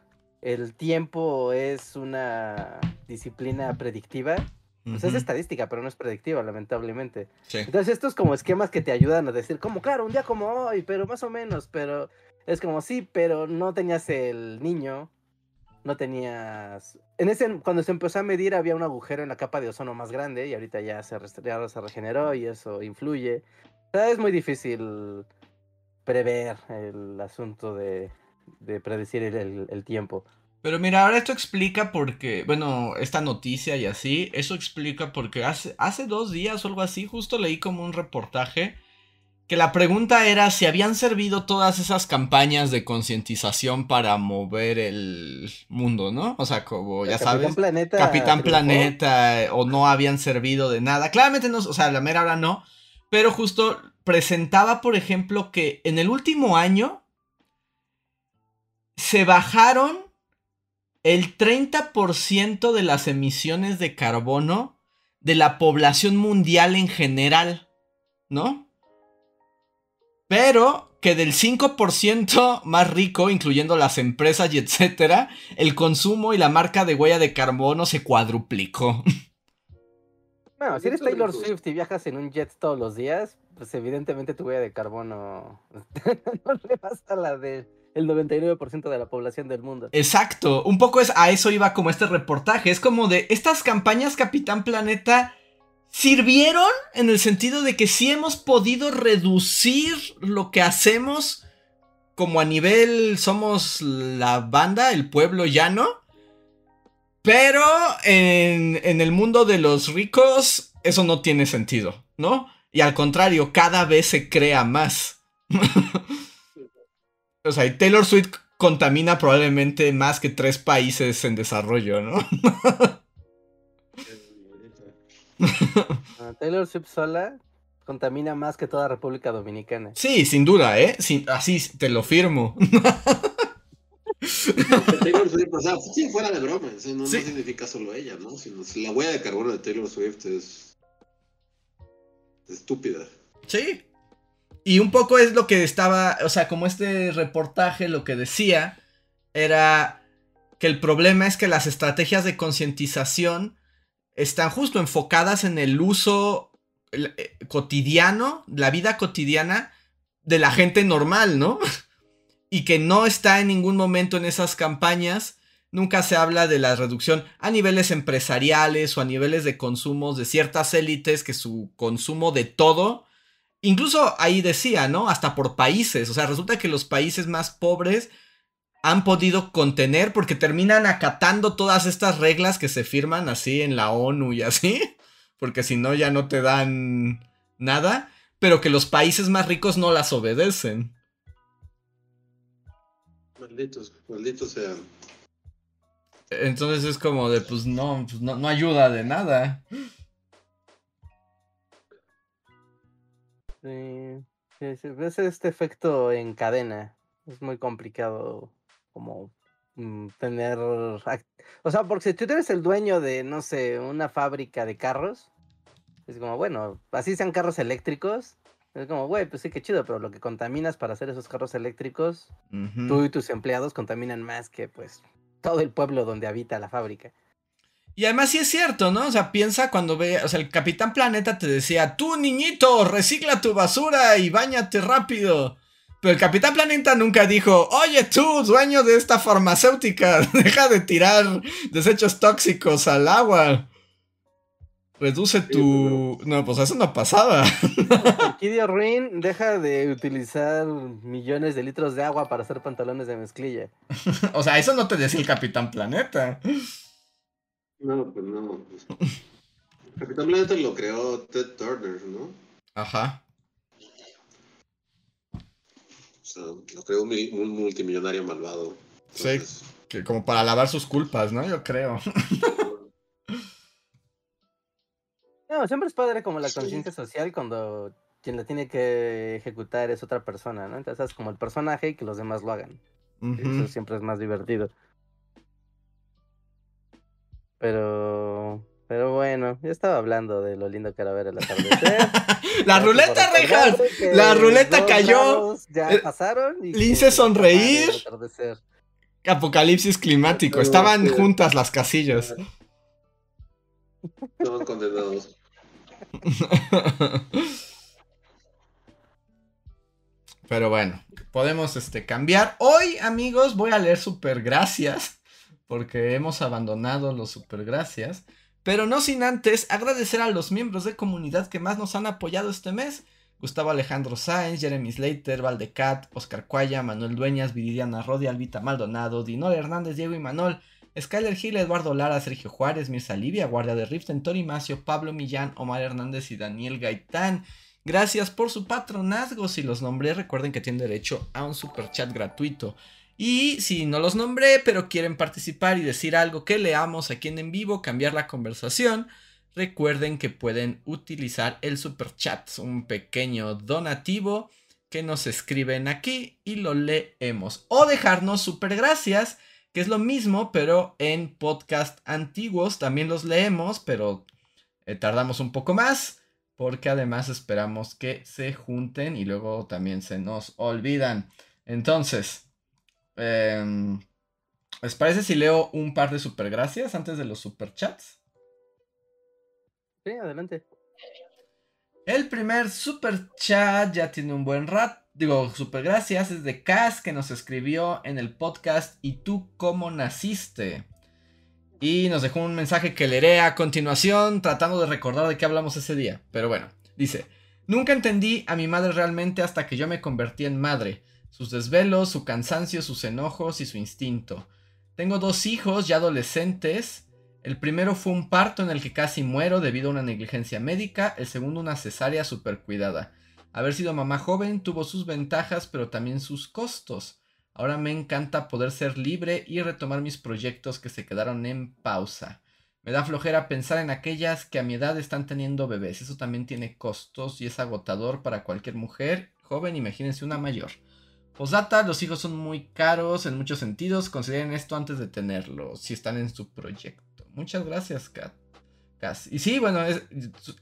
el tiempo es una disciplina predictiva, pues es estadística, pero no es predictiva, lamentablemente. Sí. Entonces estos como esquemas que te ayudan a decir, como claro, un día como hoy, pero más o menos, pero es como sí, pero no tenías el niño, no tenías... En ese, cuando se empezó a medir había un agujero en la capa de ozono más grande y ahorita ya se, regeneró y eso influye. O sea, es muy difícil prever el asunto de, de predecir el, el- el tiempo. Pero mira, ahora esto explica porque, bueno, esta noticia y así, eso explica porque hace, hace dos días o algo así, justo leí como un reportaje que la pregunta era si habían servido todas esas campañas de concientización para mover el mundo, ¿no? O sea, como ya Capitán sabes, Planeta. Capitán triunfó. Planeta o no habían servido de nada. Claramente no, o sea, la mera hora no, pero justo presentaba, por ejemplo, que en el último año se bajaron el 30% de las emisiones de carbono de la población mundial en general, ¿no? Pero que del 5% más rico, incluyendo las empresas y etcétera, el consumo y la marca de huella de carbono se cuadruplicó. Bueno, si eres Taylor. Swift y viajas en un jet todos los días, pues evidentemente tu huella de carbono no rebasa la del 99% de la población del mundo. Exacto, un poco es a eso iba como este reportaje, es como de estas campañas Capitán Planeta sirvieron en el sentido de que sí hemos podido reducir lo que hacemos como a nivel somos la banda, el pueblo llano, pero en, en el mundo de los ricos eso no tiene sentido, ¿no? Y al contrario, cada vez se crea más. o sea, y Taylor Swift contamina probablemente más que tres países en desarrollo, ¿no? Ah, Taylor Swift sola contamina más que toda República Dominicana. Sí, sin duda, ¿eh? Sin- así te lo firmo. Taylor Swift, o sea, sí, fuera de broma, eso no, no Sí. significa solo ella, ¿no? Sino si la huella de carbono de Taylor Swift es estúpida. Sí. Y un poco es lo que estaba, o sea, como este reportaje lo que decía era que el problema es que las estrategias de concientización están justo enfocadas en el uso eh, cotidiano, la vida cotidiana de la gente normal, ¿no? Y que no está en ningún momento en esas campañas. Nunca se habla de la reducción a niveles empresariales o a niveles de consumos de ciertas élites que su consumo de todo Incluso ahí decía, ¿no? Hasta por países. O sea, resulta que los países más pobres han podido contener porque terminan acatando todas estas reglas que se firman así en la ONU y así. Porque si no ya no te dan nada. Pero que los países más ricos no las obedecen. Malditos, malditos sean. Entonces es como de, pues no, pues no, no ayuda de nada. Sí, sí, sí, ves este efecto en cadena. Es muy complicado como mm, tener... O sea, porque si tú eres el dueño de, no sé, una fábrica de carros, es como, bueno, así sean carros eléctricos, es como, güey, pues sí, qué chido, pero lo que contaminas para hacer esos carros eléctricos, tú y tus empleados contaminan más que, pues, todo el pueblo donde habita la fábrica. Y además sí es cierto, ¿no? O sea, piensa cuando ve, o sea, el Capitán Planeta te decía, tú niñito, recicla tu basura y bañate rápido. Pero el Capitán Planeta nunca dijo, oye tú, dueño de esta farmacéutica, deja de tirar desechos tóxicos al agua. Reduce tu... No, pues eso no pasaba. Kidio Ruin deja de utilizar millones de litros de agua para hacer pantalones de mezclilla. o sea, eso no te decía el Capitán Planeta. No, pues no. pues. Capitán Planeta lo creó Ted Turner, ¿no? Ajá. O sea, lo creó un, mil- un multimillonario malvado. Sí. Que como para lavar sus culpas, ¿no? Yo creo. No, siempre es padre como la Sí. conciencia social cuando quien la tiene que ejecutar es otra persona, ¿no? Entonces es como el personaje y que los demás lo hagan. Eso siempre es más divertido. Pero, pero bueno, yo estaba hablando de lo lindo que era ver el atardecer. La ruleta, Rejas. La ruleta cayó. Ya Eh, pasaron. Y se acaba sonreír. Apocalipsis climático. Estaban sí. juntas las casillas. estamos condenados. Pero bueno, podemos este, cambiar. Hoy, amigos, voy a leer super gracias. Porque hemos abandonado los super gracias. Pero no sin antes agradecer a los miembros de comunidad que más nos han apoyado este mes. Gustavo Alejandro Sáenz, Jeremy Slater, Valdecat, Oscar Cuaya, Manuel Dueñas, Viridiana Rodi, Albita Maldonado, Dinor Hernández, Diego y Manol, Skyler Gil, Eduardo Lara, Sergio Juárez, Mirza Livia, Guardia de Riften, Tori Macio, Pablo Millán, Omar Hernández y Daniel Gaitán. Gracias por su patronazgo. Si los nombré, recuerden que tienen derecho a un super chat gratuito. Y si no los nombré, pero quieren participar y decir algo que leamos aquí en en vivo, cambiar la conversación, recuerden que pueden utilizar el super chat, un pequeño donativo que nos escriben aquí y lo leemos. O dejarnos super gracias, que es lo mismo, pero en podcast antiguos también los leemos, pero eh, tardamos un poco más porque además esperamos que se junten y luego también se nos olvidan. Entonces, em, ¿les parece si leo un par de super gracias antes de los super chats? Sí, adelante. El primer super chat ya tiene un buen rato. Digo, super gracias. Es de Cas que nos escribió en el podcast ¿Y tú cómo naciste? Y nos dejó un mensaje que leeré a continuación, tratando de recordar de qué hablamos ese día. Pero bueno, dice: Nunca entendí a mi madre realmente hasta que yo me convertí en madre. Sus desvelos, su cansancio, sus enojos y su instinto. Tengo dos hijos ya adolescentes. El primero fue un parto en el que casi muero debido a una negligencia médica. El segundo una cesárea super cuidada. Haber sido mamá joven tuvo sus ventajas, pero también sus costos. Ahora me encanta poder ser libre y retomar mis proyectos que se quedaron en pausa. Me da flojera pensar en aquellas que a mi edad están teniendo bebés. Eso también tiene costos y es agotador para cualquier mujer joven, imagínense una mayor. Posdata, los hijos son muy caros en muchos sentidos. Consideren esto antes de tenerlos, si están en su proyecto. Muchas gracias, Kat. Y sí, bueno,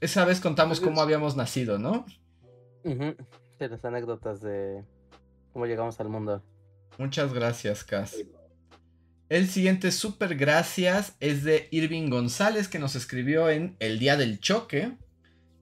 esa vez contamos cómo habíamos nacido, ¿no? Uh las anécdotas de cómo llegamos al mundo. Muchas gracias, Cas. El siguiente super gracias es de Irving González que nos escribió en El Día del Choque.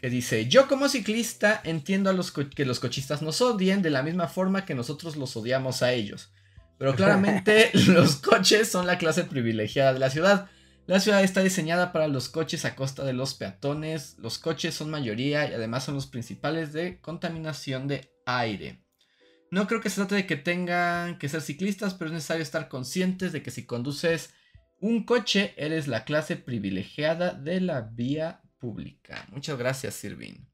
Que dice, yo como ciclista entiendo a los que los cochistas nos odien de la misma forma que nosotros los odiamos a ellos. Pero claramente los coches son la clase privilegiada de la ciudad. La ciudad está diseñada para los coches a costa de los peatones. Los coches son mayoría y además son los principales de contaminación de aire. No creo que se trate de que tengan que ser ciclistas, pero es necesario estar conscientes de que si conduces un coche, eres la clase privilegiada de la vía pública. Muchas gracias, Sirvin.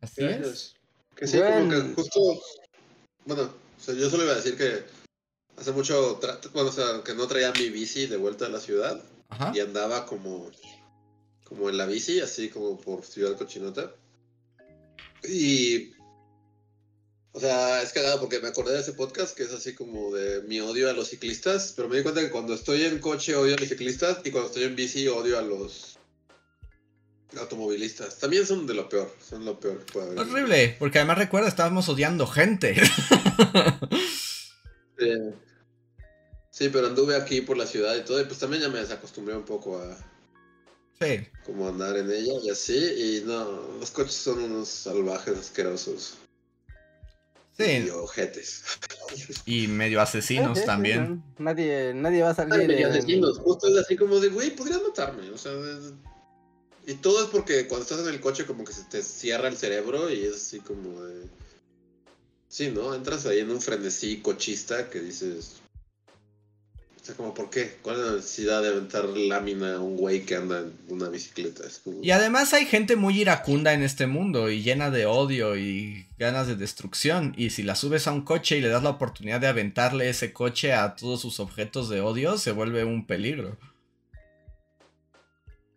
Así es. Que sí, como que justo. Bueno, yo solo iba a decir que hace mucho. Bueno, o sea, que no traía mi bici de vuelta a la ciudad. Y andaba como. Como en la bici, así como por Ciudad Cochinota. Y o sea, es cagado porque me acordé de ese podcast que es así como de mi odio a los ciclistas, pero me di cuenta que cuando estoy en coche odio a los ciclistas y cuando estoy en bici odio a los automovilistas. También son de lo peor, son lo peor que puede haber. Horrible, porque además recuerda, estábamos odiando gente. sí. sí, pero anduve aquí por la ciudad y todo, y pues también ya me desacostumbré un poco a... Sí. Como andar en ella y así, y no, los coches son unos salvajes asquerosos. Y ojetes. Y medio asesinos también. Nadie, nadie va a salir. medio asesinos. Justo es así como de, güey, podrías matarme. O sea, y todo es porque cuando estás en el coche, como que se te cierra el cerebro y es así como de. Sí, ¿no? Entras ahí en un frenesí cochista que dices. O sea, como, ¿por qué? ¿Cuál es la necesidad de aventar lámina a un güey que anda en una bicicleta? Y además hay gente muy iracunda en este mundo y llena de odio y ganas de destrucción. Y si la subes a un coche y le das la oportunidad de aventarle ese coche a todos sus objetos de odio, se vuelve un peligro.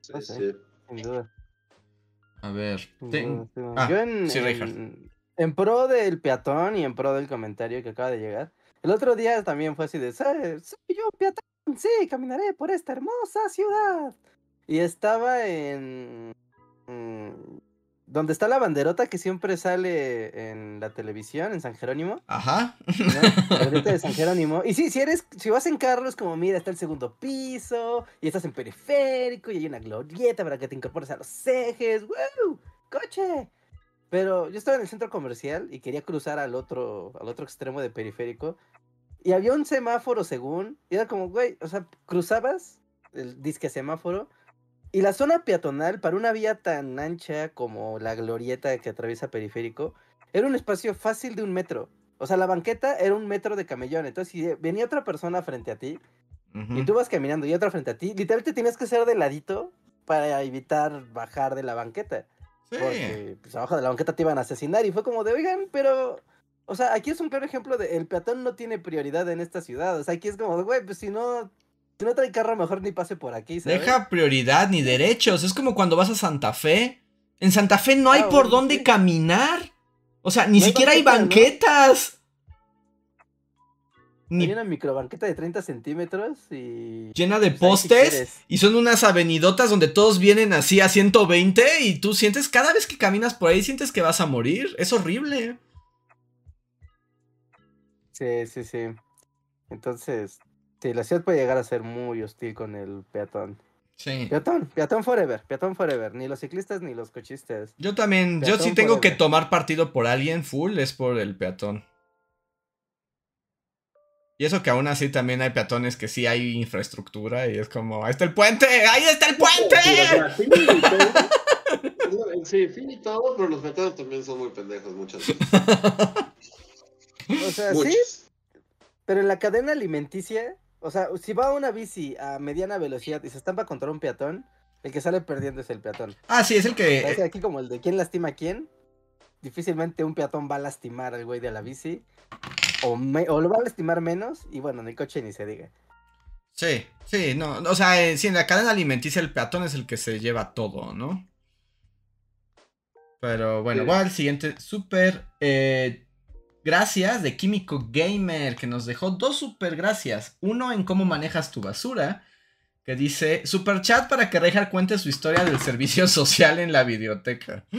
Sí, sí. A ver. Ah, Yo en, en pro del peatón y en pro del comentario que acaba de llegar el otro día también fue así de, soy yo, peatón, sí, caminaré por esta hermosa ciudad. Y estaba en... donde está la banderota que siempre sale en la televisión, en San Jerónimo. Ajá. La banderota de San Jerónimo. Y sí, si eres, si vas en carro, es como, mira, está el segundo piso, y estás en periférico, y hay una glorieta para que te incorpores a los ejes. ¡Wow! ¡Coche! Pero yo estaba en el centro comercial y quería cruzar al otro, al otro extremo de periférico. Y había un semáforo según. Y era como, güey, o sea, cruzabas el disque semáforo. Y la zona peatonal, para una vía tan ancha como la glorieta que atraviesa periférico, era un espacio fácil de un metro. O sea, la banqueta era un metro de camellón. Entonces, si venía otra persona frente a ti, y tú vas caminando y otra frente a ti, literalmente tienes que ser de ladito para evitar bajar de la banqueta. Porque pues, abajo de la banqueta te iban a asesinar y fue como de, oigan, pero... O sea, aquí es un claro ejemplo de el peatón no tiene prioridad en esta ciudad. O sea, aquí es como de, güey, pues si no, si no trae carro, mejor ni pase por aquí. ¿sabes? Deja prioridad ni derechos. Es como cuando vas a Santa Fe. En Santa Fe no hay Ah, por bueno, dónde sí. caminar. O sea, ni No siquiera hay banqueta, ¿no? banquetas. Ni Hay una microbanqueta de 30 centímetros y... llena de pues, si postes. y son unas avenidotas donde todos vienen así a 120. Y tú sientes, cada vez que caminas por ahí, sientes que vas a morir. Es horrible. Sí, sí, sí. Entonces, sí, la ciudad puede llegar a ser muy hostil con el peatón. Sí. Peatón, peatón forever, peatón forever. Ni los ciclistas ni los cochistas. Yo también, yo sí tengo que tomar partido por alguien full, es por el peatón. Y eso que aún así también hay peatones que sí hay infraestructura y es como, ahí está el puente, ahí está el puente. Pero, o sea, fin y todo. Sí, fin y todo, pero los peatones también son muy pendejos muchas veces. O sea, sí, Muchos. pero en la cadena alimenticia, o sea, si va una bici a mediana velocidad y se estampa contra un peatón, el que sale perdiendo es el peatón. Ah, sí, es el O sea, es que... aquí como el de quién lastima a quién. Difícilmente un peatón va a lastimar al güey de la bici. O, me- o lo va a lastimar menos. Y bueno, en el coche ni se diga. Sí, sí, no, o sea, eh, sí, en la cadena alimenticia el peatón es el que se lleva todo, ¿no? Pero bueno, Sí. voy al siguiente super eh, gracias de Químico Gamer que nos dejó dos super gracias. Uno en cómo manejas tu basura, que dice super chat para que Rejar cuente su historia del servicio social en la biblioteca.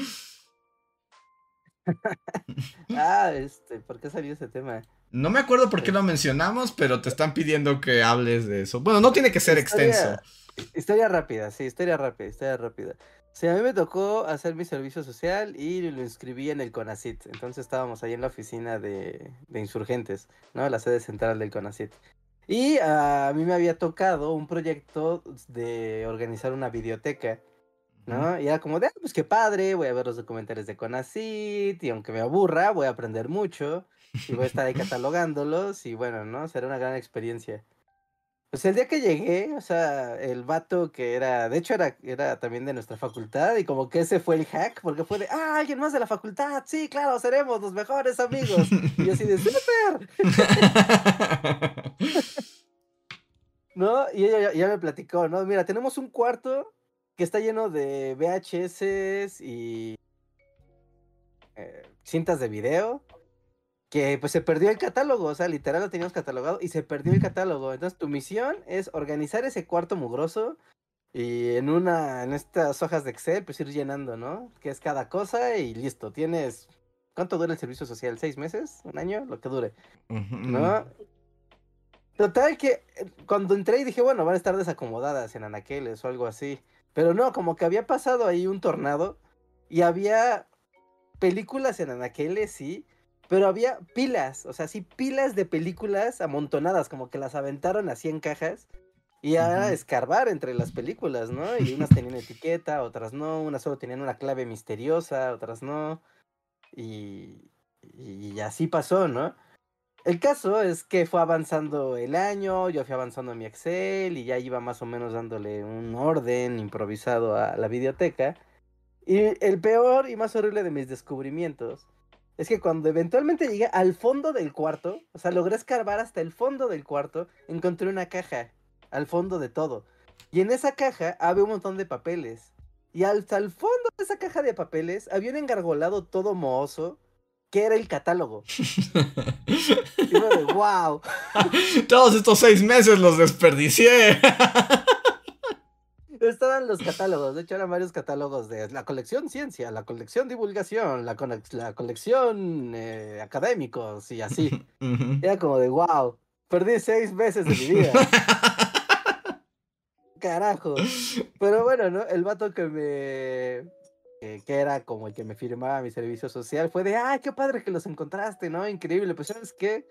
Ah, este, ¿por qué salió ese tema? No me acuerdo por qué lo mencionamos, pero te están pidiendo que hables de eso. Bueno, no tiene que ser Historia- extenso. Historia rápida, sí, historia rápida, historia rápida. Sí, a mí me tocó hacer mi servicio social y lo inscribí en el CONACIT. Entonces estábamos ahí en la oficina de, de insurgentes, ¿no? La sede central del CONACIT. Y ah, a mí me había tocado un proyecto de organizar una biblioteca, ¿no? Y era como de, ah, pues qué padre, voy a ver los documentales de CONACIT y aunque me aburra, voy a aprender mucho y voy a estar ahí catalogándolos y bueno, ¿no? Será una gran experiencia. Pues el día que llegué, o sea, el vato que era, de hecho era, era también de nuestra facultad y como que ese fue el hack, porque fue de, ah, alguien más de la facultad, sí, claro, seremos los mejores amigos. Y yo así de, súper, ¿no? Y ella ya, ya me platicó, ¿no? Mira, tenemos un cuarto que está lleno de VHS y eh, cintas de video que pues se perdió el catálogo, o sea, literal lo teníamos catalogado y se perdió el catálogo. Entonces tu misión es organizar ese cuarto mugroso y en una, en estas hojas de Excel, pues ir llenando, ¿no? Que es cada cosa y listo, tienes... ¿Cuánto dura el servicio social? ¿Seis meses? ¿Un año? Lo que dure. ¿no? Total que eh, cuando entré y dije, bueno, van a estar desacomodadas en anaqueles o algo así. Pero no, como que había pasado ahí un tornado y había películas en anaqueles, sí, pero había pilas, o sea, sí, pilas de películas amontonadas, como que las aventaron así en cajas y a Ujú. escarbar entre las películas, ¿no? Y unas tenían etiqueta, otras no, unas solo tenían una clave misteriosa, otras no. Y, y así pasó, ¿no? El caso es que fue avanzando el año, yo fui avanzando en mi Excel y ya iba más o menos dándole un orden improvisado a la biblioteca. Y el peor y más horrible de mis descubrimientos es que cuando eventualmente llegué al fondo del cuarto, o sea, logré escarbar hasta el fondo del cuarto, encontré una caja al fondo de todo. Y en esa caja había un montón de papeles. Y hasta el fondo de esa caja de papeles había un engargolado todo mohoso que era el catálogo. Y yo de, wow. Todos estos seis meses los desperdicié. Estaban los catálogos, de hecho eran varios catálogos de la colección ciencia, la colección divulgación, la, conex- la colección eh, académicos y así. Era como de, wow, perdí seis meses de mi vida. Carajo. Pero bueno, ¿no? El vato que me... Que, que era como el que me firmaba mi servicio social fue de, ay, qué padre que los encontraste, ¿no? Increíble. Pues, ¿sabes qué?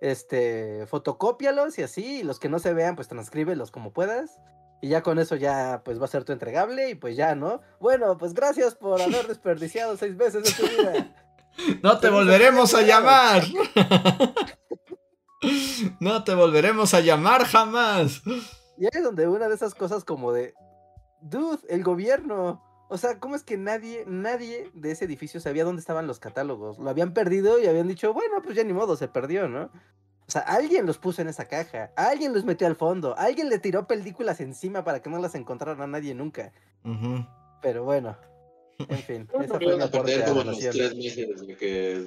Este, fotocópialos y así, y los que no se vean, pues transcríbelos como puedas. Y ya con eso ya, pues va a ser tu entregable y pues ya, ¿no? Bueno, pues gracias por haber desperdiciado seis meses de tu vida. No te volveremos a llamar. No te volveremos a llamar jamás. Y ahí es donde una de esas cosas como de, dude, el gobierno, O sea, ¿cómo es que nadie, nadie de ese edificio sabía dónde estaban los catálogos? Lo habían perdido y habían dicho, bueno, pues ya ni modo, se perdió, ¿no? O sea, alguien los puso en esa caja, alguien los metió al fondo, alguien le tiró películas encima para que no las encontrara a nadie nunca. Pero bueno, en fin, No, esa fue a perder como los tres meses de que.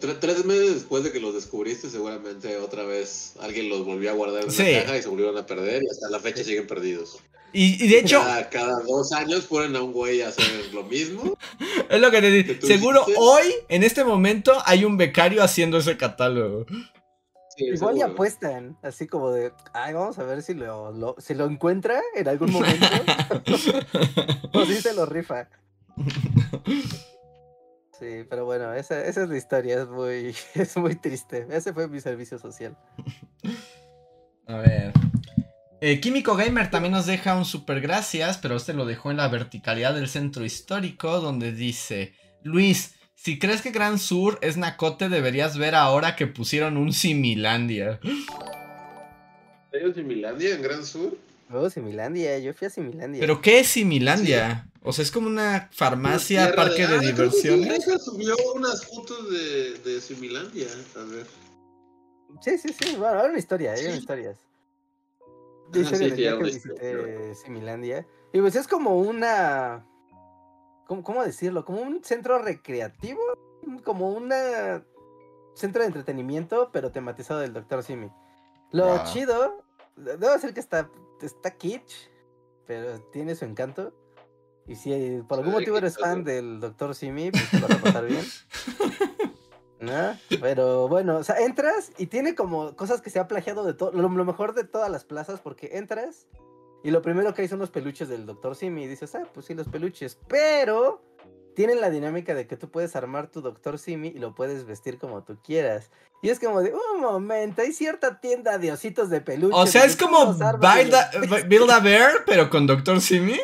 tres meses después de que los descubriste, seguramente otra vez alguien los volvió a guardar en Sí. la caja y se volvieron a perder y hasta la fecha siguen perdidos. Y, y de hecho, Cada, cada dos años ponen a un güey a hacer lo mismo. es lo que te digo. Seguro hoy, en este momento, hay un becario haciendo ese catálogo. Sí, Igual y seguro. apuestan, así como de, ay, vamos a ver si lo, lo- si lo encuentra en algún momento. o si se lo rifa. Sí, pero bueno, esa, esa es la historia, es muy, es muy triste. Ese fue mi servicio social. A ver. Eh, Químico Gamer también nos deja un super gracias, pero este lo dejó en la verticalidad del centro histórico, donde dice: Luis, si crees que Gran Sur es Nacote, deberías ver ahora que pusieron un Similandia. ¿Hay Similandia en Gran Sur? Luego Similandia, yo fui a Similandia. ¿Pero qué es Similandia? O sea, es como una farmacia, Tierra parque de Ah, creo que diversiones. Subió unas fotos de, de Similandia. A ver. Sí, sí, sí, bueno, hay una historia, hay Sí. historias. De Ah, historia sí, que visité. Similandia. Y pues es como una... ¿Cómo, cómo decirlo? Como un centro recreativo, como una centro de entretenimiento, pero tematizado del Dr. Simi. Lo Wow. chido, de- debo decir que está, está kitsch, pero tiene su encanto. Y si por algún motivo eres fan del Dr. Simi, pues te vas a pasar bien. ¿No? Pero bueno, o sea, entras y tiene como cosas que se ha plagiado de todo, lo, lo mejor de todas las plazas, porque entras y lo primero que hay son los peluches del Dr. Simi y dices, ah, pues sí, los peluches, pero tienen la dinámica de que tú puedes armar tu Dr. Simi y lo puedes vestir como tú quieras. Y es como de, un momento, hay cierta tienda de ositos de peluche. O sea, es como Build a, Build a Bear, pero con Dr. Simi.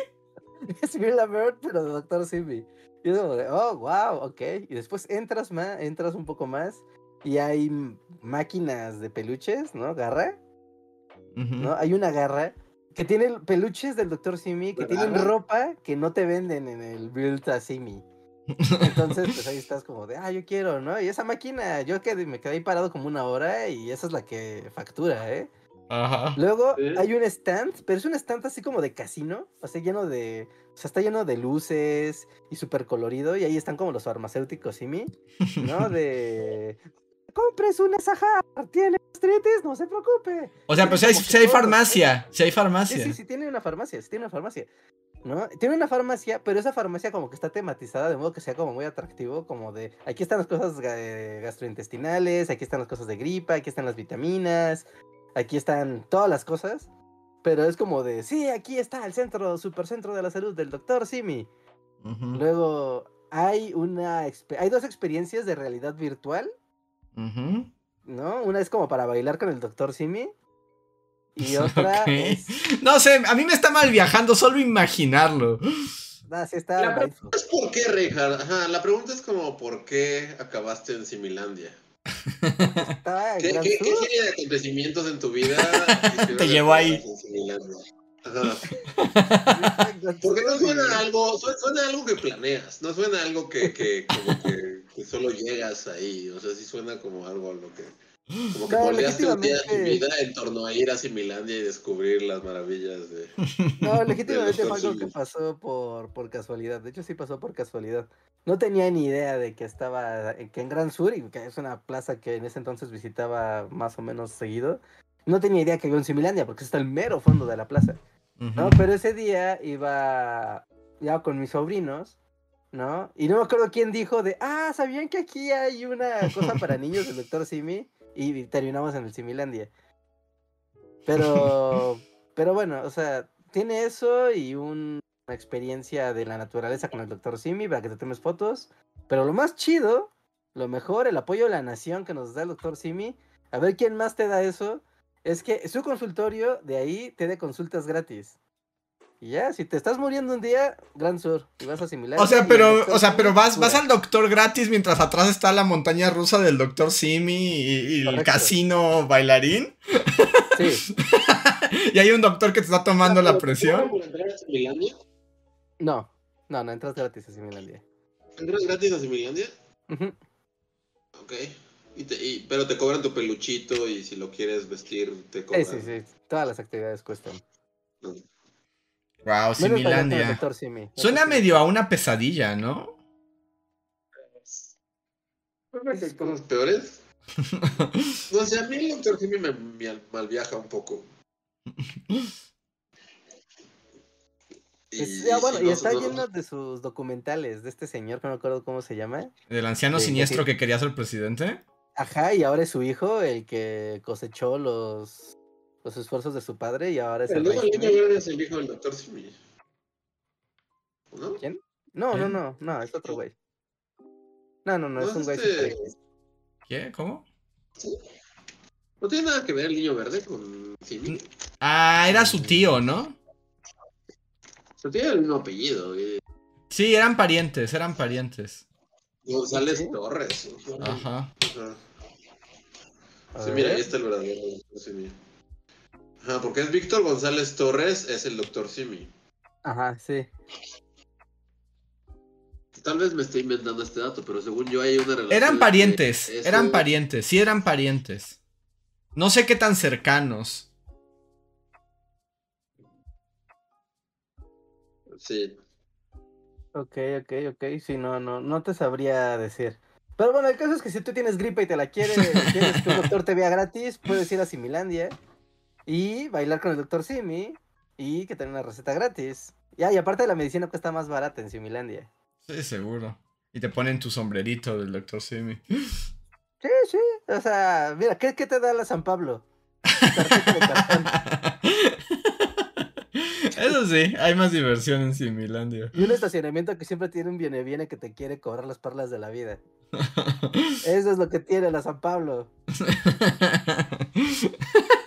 es Bill Bird, pero de Dr. Simi. Y es como de, oh, wow, ok. Y después entras más, entras un poco más y hay máquinas de peluches, ¿no? Garra. ¿no? Hay una garra que tiene peluches del Dr. Simi que ¿La tienen garra? ropa que no te venden en el Build a Simi. Entonces, pues ahí estás como de, ah, yo quiero, ¿no? Y esa máquina, yo quedé, me quedé ahí parado como una hora y esa es la que factura, ¿eh? Ajá. Luego Sí. hay un stand, pero es un stand así como de casino, o sea, lleno de, o sea, está lleno de luces y súper colorido y ahí están como los farmacéuticos Simi, ¿no? De, compres una Sahar, tiene gastritis, no se preocupe. O sea, pues si hay, si hay ¿eh? farmacia, si hay Sí, farmacia. sí, sí, tiene una farmacia, sí tiene una farmacia. ¿No? Tiene una farmacia, pero esa farmacia como que está tematizada de modo que sea como muy atractivo, como de aquí están las cosas ga- gastrointestinales, aquí están las cosas de gripa, aquí están las vitaminas, aquí están todas las cosas, pero es como de, sí, aquí está el centro, supercentro de la salud del doctor Simi. Luego hay una, hay dos experiencias de realidad virtual. ¿no? Una es como para bailar con el doctor Simi y otra es... No sé, a mí me está mal viajando solo imaginarlo. Ah, sí está La pregunta es por qué, Reinhardt. Ajá, la pregunta es como por qué acabaste en Similandia. Está ¿Qué, serie de acontecimientos en tu vida Te llevó ahí. Porque no suena algo, suena, algo que planeas, no suena algo que, que como que, que solo llegas ahí, o sea, sí suena como algo a lo que, como que No, moldeaste un día de tu legítimamente- vida en torno a ir a Similandia y descubrir las maravillas de... No, legítimamente fue algo que pasó por, por casualidad. De hecho, sí pasó por casualidad. No tenía ni idea de que estaba que en Gran Sur, y que es una plaza que en ese entonces visitaba más o menos seguido. No tenía idea que había un Similandia, porque está el mero fondo de la plaza. ¿no? Pero ese día iba ya con mis sobrinos, ¿no? Y no me acuerdo quién dijo de, ah, ¿sabían que aquí hay una cosa para niños del Doctor Simi? Y terminamos en el Similandia. Pero, pero bueno, o sea, tiene eso y un- una experiencia de la naturaleza con el Doctor Simi para que te tomes fotos. Pero lo más chido, lo mejor, el apoyo de la nación que nos da el Doctor Simi, a ver quién más te da eso, es que su consultorio de ahí te dé consultas gratis. Y ya, si te estás muriendo un día, Gran Sur, y vas a asimilar. O sea, pero, o sea, pero vas, vas al doctor gratis mientras atrás está la montaña rusa del doctor Simi y, y el Correcto. casino bailarín. Sí, y hay un doctor que te está tomando la ¿Cómo presión. No, no, no entras gratis a Similandia. ¿Entras gratis a Similandia? Ujú. Ok. Y te- y- pero te cobran tu peluchito y si lo quieres vestir, te Sí, cobran. sí, sí. Todas las actividades cuestan. Wow, Similandia. Simi. Suena medio a una pesadilla, ¿no? ¿Hay cosas peores? No sé, a mí el doctor Simi me, me malviaja un poco. Es- ah, bueno, y no- está no- lleno de sus documentales de este señor que no me acuerdo cómo se llama. Del anciano siniestro sí. que quería ser presidente. Ajá, y ahora es su hijo el que cosechó los, los esfuerzos de su padre y ahora es el El hijo rey niño verde es el hijo del doctor Simi. ¿No? ¿Quién? No, no, ¿Quién? no, no, es otro güey. No, no, no, No es un güey este-. ¿Qué? ¿Cómo? No tiene nada que ver el niño verde con Simi. Ah, era su tío, ¿no? O sea, tiene el mismo apellido. eh. Sí, eran parientes, eran parientes. González ¿Sí? Torres. Ajá. Ajá. Sí, mira, ahí está el verdadero doctor Simi. Ajá, porque es Víctor González Torres, es el doctor Simi. Ajá, sí. Tal vez me esté inventando este dato, pero según yo hay una relación. Eran parientes, eran parientes, sí eran parientes. No sé qué tan cercanos. Sí. Ok, ok, ok. Sí, no, no, no te sabría decir. Pero bueno, el caso es que si tú tienes gripa y te la quieres, quieres que un doctor te vea gratis, puedes ir a Similandia y bailar con el doctor Simi y que te den una receta gratis. Ya, y aparte la medicina cuesta más barata en Similandia. Sí, seguro. Y te ponen tu sombrerito del doctor Simi. Sí, sí. O sea, mira, ¿qué, qué te da la San Pablo? Eso sí, hay más diversión en Similandia. Y un estacionamiento que siempre tiene un viene viene que te quiere cobrar las perlas de la vida. Eso es lo que tiene la San Pablo.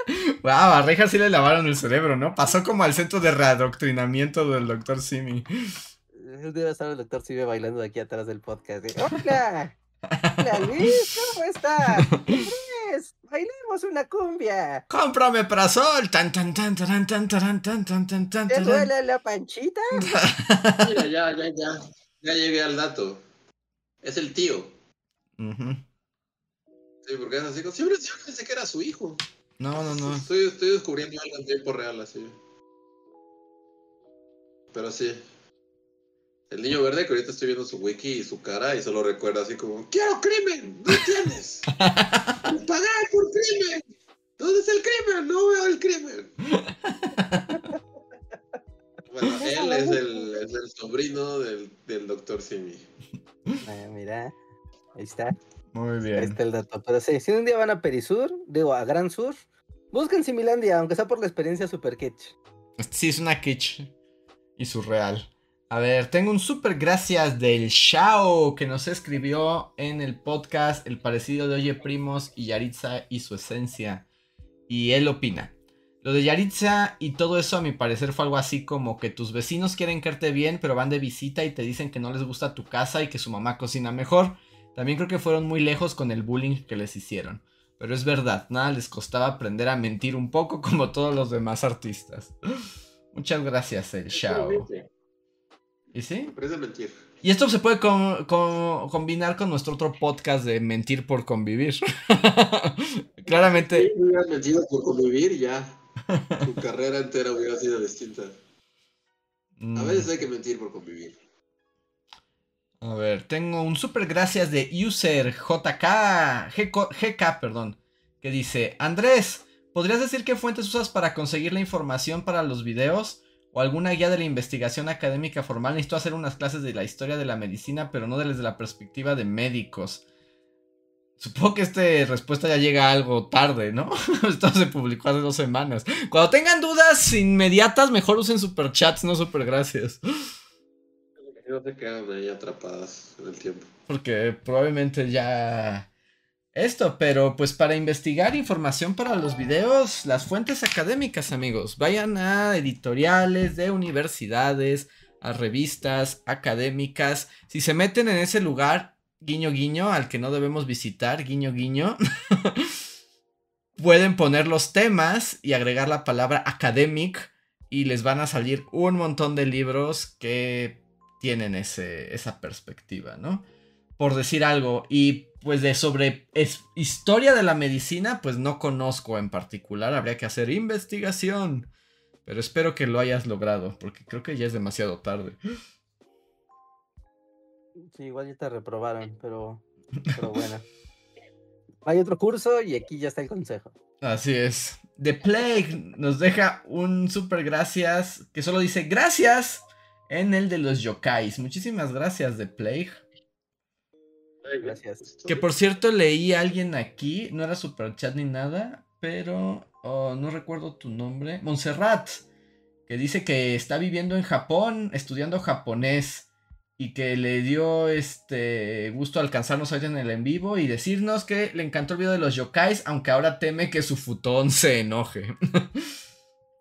Wow, a Reja sí le lavaron el cerebro, ¿no? Pasó como al centro de readoctrinamiento del doctor Simi. Debe estar el doctor Sigue bailando de aquí atrás del podcast. de, ¡Hola! ¡Hola Luis! ¿Cómo estás? Luis, bailemos una cumbia. ¡Cómprame prazol! Tan tan tan taran, tan taran, tan tan tan tan ¿Te duele la panchita? Mira, ya, ya, ya. Ya llegué al dato. Es el tío. Ujú. Sí, porque es así. como- Siempre, siempre pensé que era su hijo. No, no, no. Estoy, estoy descubriendo algo en tiempo real, así. Pero sí. El niño verde que ahorita estoy viendo su wiki y su cara y solo recuerda así como ¡Quiero crimen! ¡No tienes! ¡Pagar por crimen! ¿Dónde está el crimen? No veo el crimen. Bueno, él es el, es el sobrino del, del doctor Simi. Ah, mira, ahí está. Muy Ahí bien. está el dato. Pero sí, si un día van a Perisur, digo a Gran Sur, busquen Similandia, aunque sea por la experiencia super kitsch. Sí, es una kitsch. Y surreal. A ver, tengo un super gracias del Shao que nos escribió en el podcast El parecido de Oye Primos y Yaritza y su esencia. Y él opina. Lo de Yaritza y todo eso a mi parecer fue algo así como que tus vecinos quieren quererte bien pero van de visita y te dicen que no les gusta tu casa y que su mamá cocina mejor. También creo que fueron muy lejos con el bullying que les hicieron. Pero es verdad, nada les costaba aprender a mentir un poco como todos los demás artistas. Muchas gracias, el Shao. ¿Y sí? Parece mentir. Y esto se puede com- com- combinar con nuestro otro podcast de mentir por convivir. Claramente, Si hubieras mentido por convivir, ya. Tu carrera entera hubiera sido distinta. A mm, veces hay que mentir por convivir. A ver, tengo un super gracias de user JK, GK, perdón, que dice, Andrés, ¿podrías decir qué fuentes usas para conseguir la información para los videos? ¿O alguna guía de la investigación académica formal? Necesito hacer unas clases de la historia de la medicina, pero no desde la perspectiva de médicos. Supongo que esta respuesta ya llega algo tarde, ¿no? Esto se publicó hace dos semanas. Cuando tengan dudas inmediatas, mejor usen superchats, no supergracias. Ahí atrapadas en el tiempo. Porque probablemente ya... Esto, pero pues para investigar información para los videos, las fuentes académicas, amigos. Vayan a editoriales de universidades, a revistas académicas. Si se meten en ese lugar, guiño guiño, al que no debemos visitar, guiño guiño, pueden poner los temas y agregar la palabra academic y les van a salir un montón de libros que tienen ese, esa perspectiva, ¿no? Por decir algo, y pues de sobre historia de la medicina, pues no conozco en particular, habría que hacer investigación, pero espero que lo hayas logrado, porque creo que ya es demasiado tarde. Sí, igual ya te reprobaron, pero, pero bueno. Hay otro curso y aquí ya está el consejo. Así es. The Plague nos deja un super gracias que solo dice gracias en el de los yokais. Muchísimas gracias, The Plague. Gracias. Que por cierto leí a alguien aquí, no era super chat ni nada, pero oh, no recuerdo tu nombre. Montserrat, que dice que está viviendo en Japón, estudiando japonés y que le dio este gusto alcanzarnos hoy en el en vivo y decirnos que le encantó el video de los yokais, aunque ahora teme que su futón se enoje.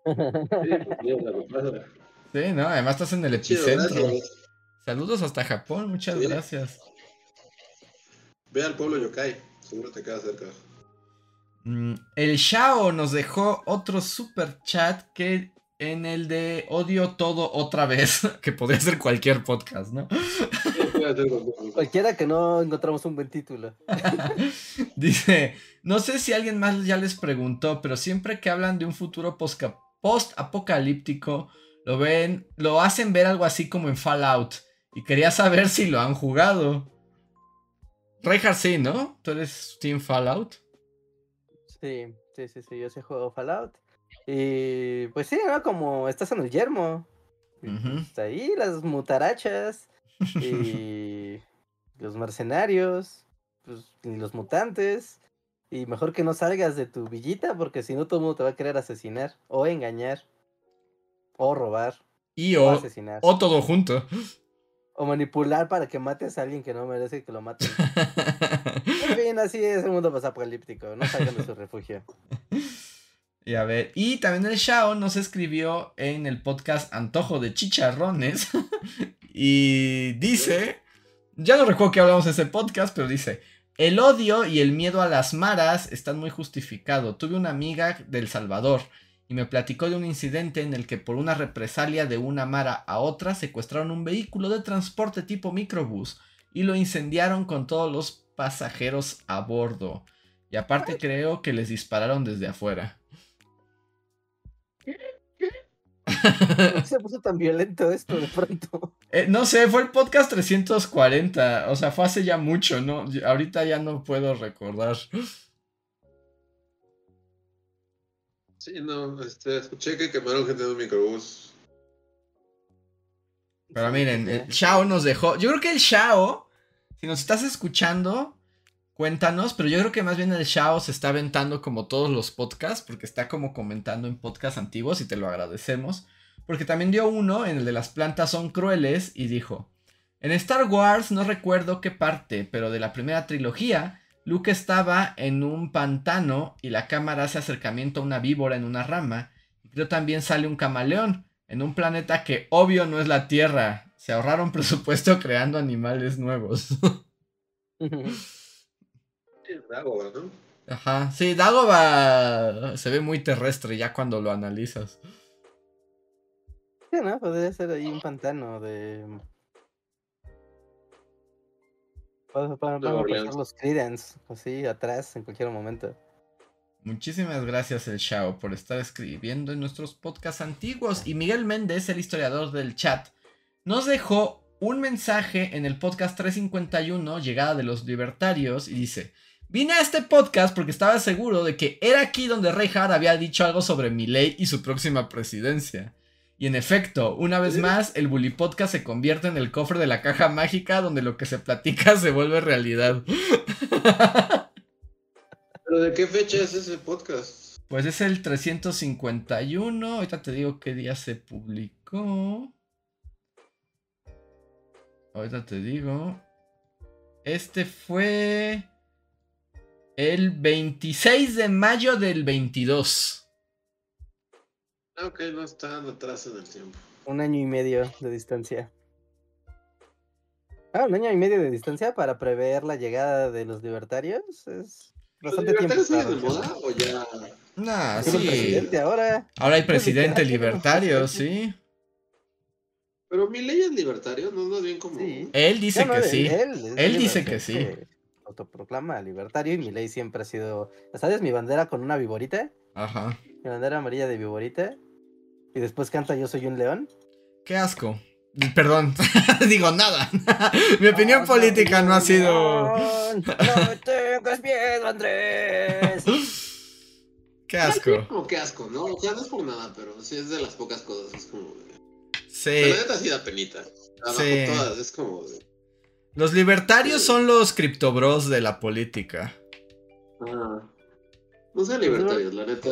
sí, no, además estás en el epicentro. Saludos hasta Japón, muchas gracias. Ve al pueblo yokai, seguro te queda cerca. Mm, el Shao nos dejó otro super chat que en el de odio todo otra vez, que podría ser cualquier podcast, ¿no? Cualquiera que no encontramos un buen título. Dice, no sé si alguien más ya les preguntó, pero siempre que hablan de un futuro post-apocalíptico, lo ven, lo hacen ver algo así como en Fallout. Y quería saber si lo han jugado. Reinhardt sí, ¿no? ¿Tú eres Team Fallout? Sí, sí, sí, sí, yo sé juego Fallout. Y pues sí, ¿no? Como estás en el yermo. Está ahí las mutarachas y los mercenarios pues, y los mutantes. Y mejor que no salgas de tu villita porque si no todo el mundo te va a querer asesinar o engañar o robar y o, asesinar. O todo junto. O manipular para que mates a alguien que no merece que lo maten. en fin, así es el mundo apocalíptico. No salgan de su refugio. Y a ver, y también el Shao nos escribió en el podcast Antojo de Chicharrones. y dice, ya no recuerdo que hablamos de ese podcast, pero dice, el odio y el miedo a las maras están muy justificados. Tuve una amiga del Salvador y me platicó de un incidente en el que por una represalia de una mara a otra secuestraron un vehículo de transporte tipo microbús y lo incendiaron con todos los pasajeros a bordo. Y aparte creo que les dispararon desde afuera. ¿Por qué se puso tan violento esto de pronto? Eh, no sé, fue el podcast 340. O sea, fue hace ya mucho, ¿no? Ahorita ya no puedo recordar. Sí, no, este, escuché que quemaron gente de un microbús. Pero miren, el Shao nos dejó. Yo creo que el Shao, si nos estás escuchando, cuéntanos, pero yo creo que más bien el Shao se está aventando como todos los podcasts, porque está como comentando en podcasts antiguos y te lo agradecemos. Porque también dio uno en el de las plantas son crueles y dijo, en Star Wars no recuerdo qué parte, pero de la primera trilogía, Luke estaba en un pantano y la cámara hace acercamiento a una víbora en una rama. Y creo también sale un camaleón en un planeta que obvio no es la Tierra. Se ahorraron presupuesto creando animales nuevos. Dagoba, ¿no? Ajá, sí, Dagoba se ve muy terrestre ya cuando lo analizas. Sí, ¿no? Podría ser ahí un pantano de. Poner los Credence así atrás en cualquier momento. Muchísimas gracias, el Shao, por estar escribiendo en nuestros podcasts antiguos. Y Miguel Méndez, el historiador del chat, nos dejó un mensaje en el podcast 351, Llegada de los Libertarios, y dice: Vine a este podcast porque estaba seguro de que era aquí donde Reinhardt había dicho algo sobre mi ley y su próxima presidencia. Y en efecto, una vez más, el Bully Podcast se convierte en el cofre de la caja mágica donde lo que se platica se vuelve realidad. ¿Pero de qué fecha es ese podcast? Pues es el 351. Ahorita te digo qué día se publicó. Ahorita te digo. Este fue el 26 de mayo del 22. Ah, ok, no está atrás en el tiempo. Un año y medio de distancia. Ah, un año y medio de distancia para prever la llegada de los libertarios. Es... ¿Los bastante tiempo. libertarios siguen para de moda o ya? Nah, sí. presidente ahora. Ahora hay presidente libertario, sí. Pero mi ley es libertario, no no bien como. Sí. Él dice no, que él- sí. Él, dice que sí. Autoproclama libertario y mi ley siempre ha sido. ¿Sabes? Mi bandera con una viborita. Ajá. Mi bandera amarilla de viborita. Y después canta Yo soy un león. Qué asco. Perdón, digo nada. Mi opinión No, política no ha sido. No me tengas miedo, Andrés. Qué asco. Como que asco, ¿no? O sea, no es por nada, pero sí es de las pocas cosas. Es como. de- Sí. Pero la neta sí da penita. Abajo Sí. todas, es como. de- Los libertarios son los criptobros de la política. Ah. No sé libertarios, la neta,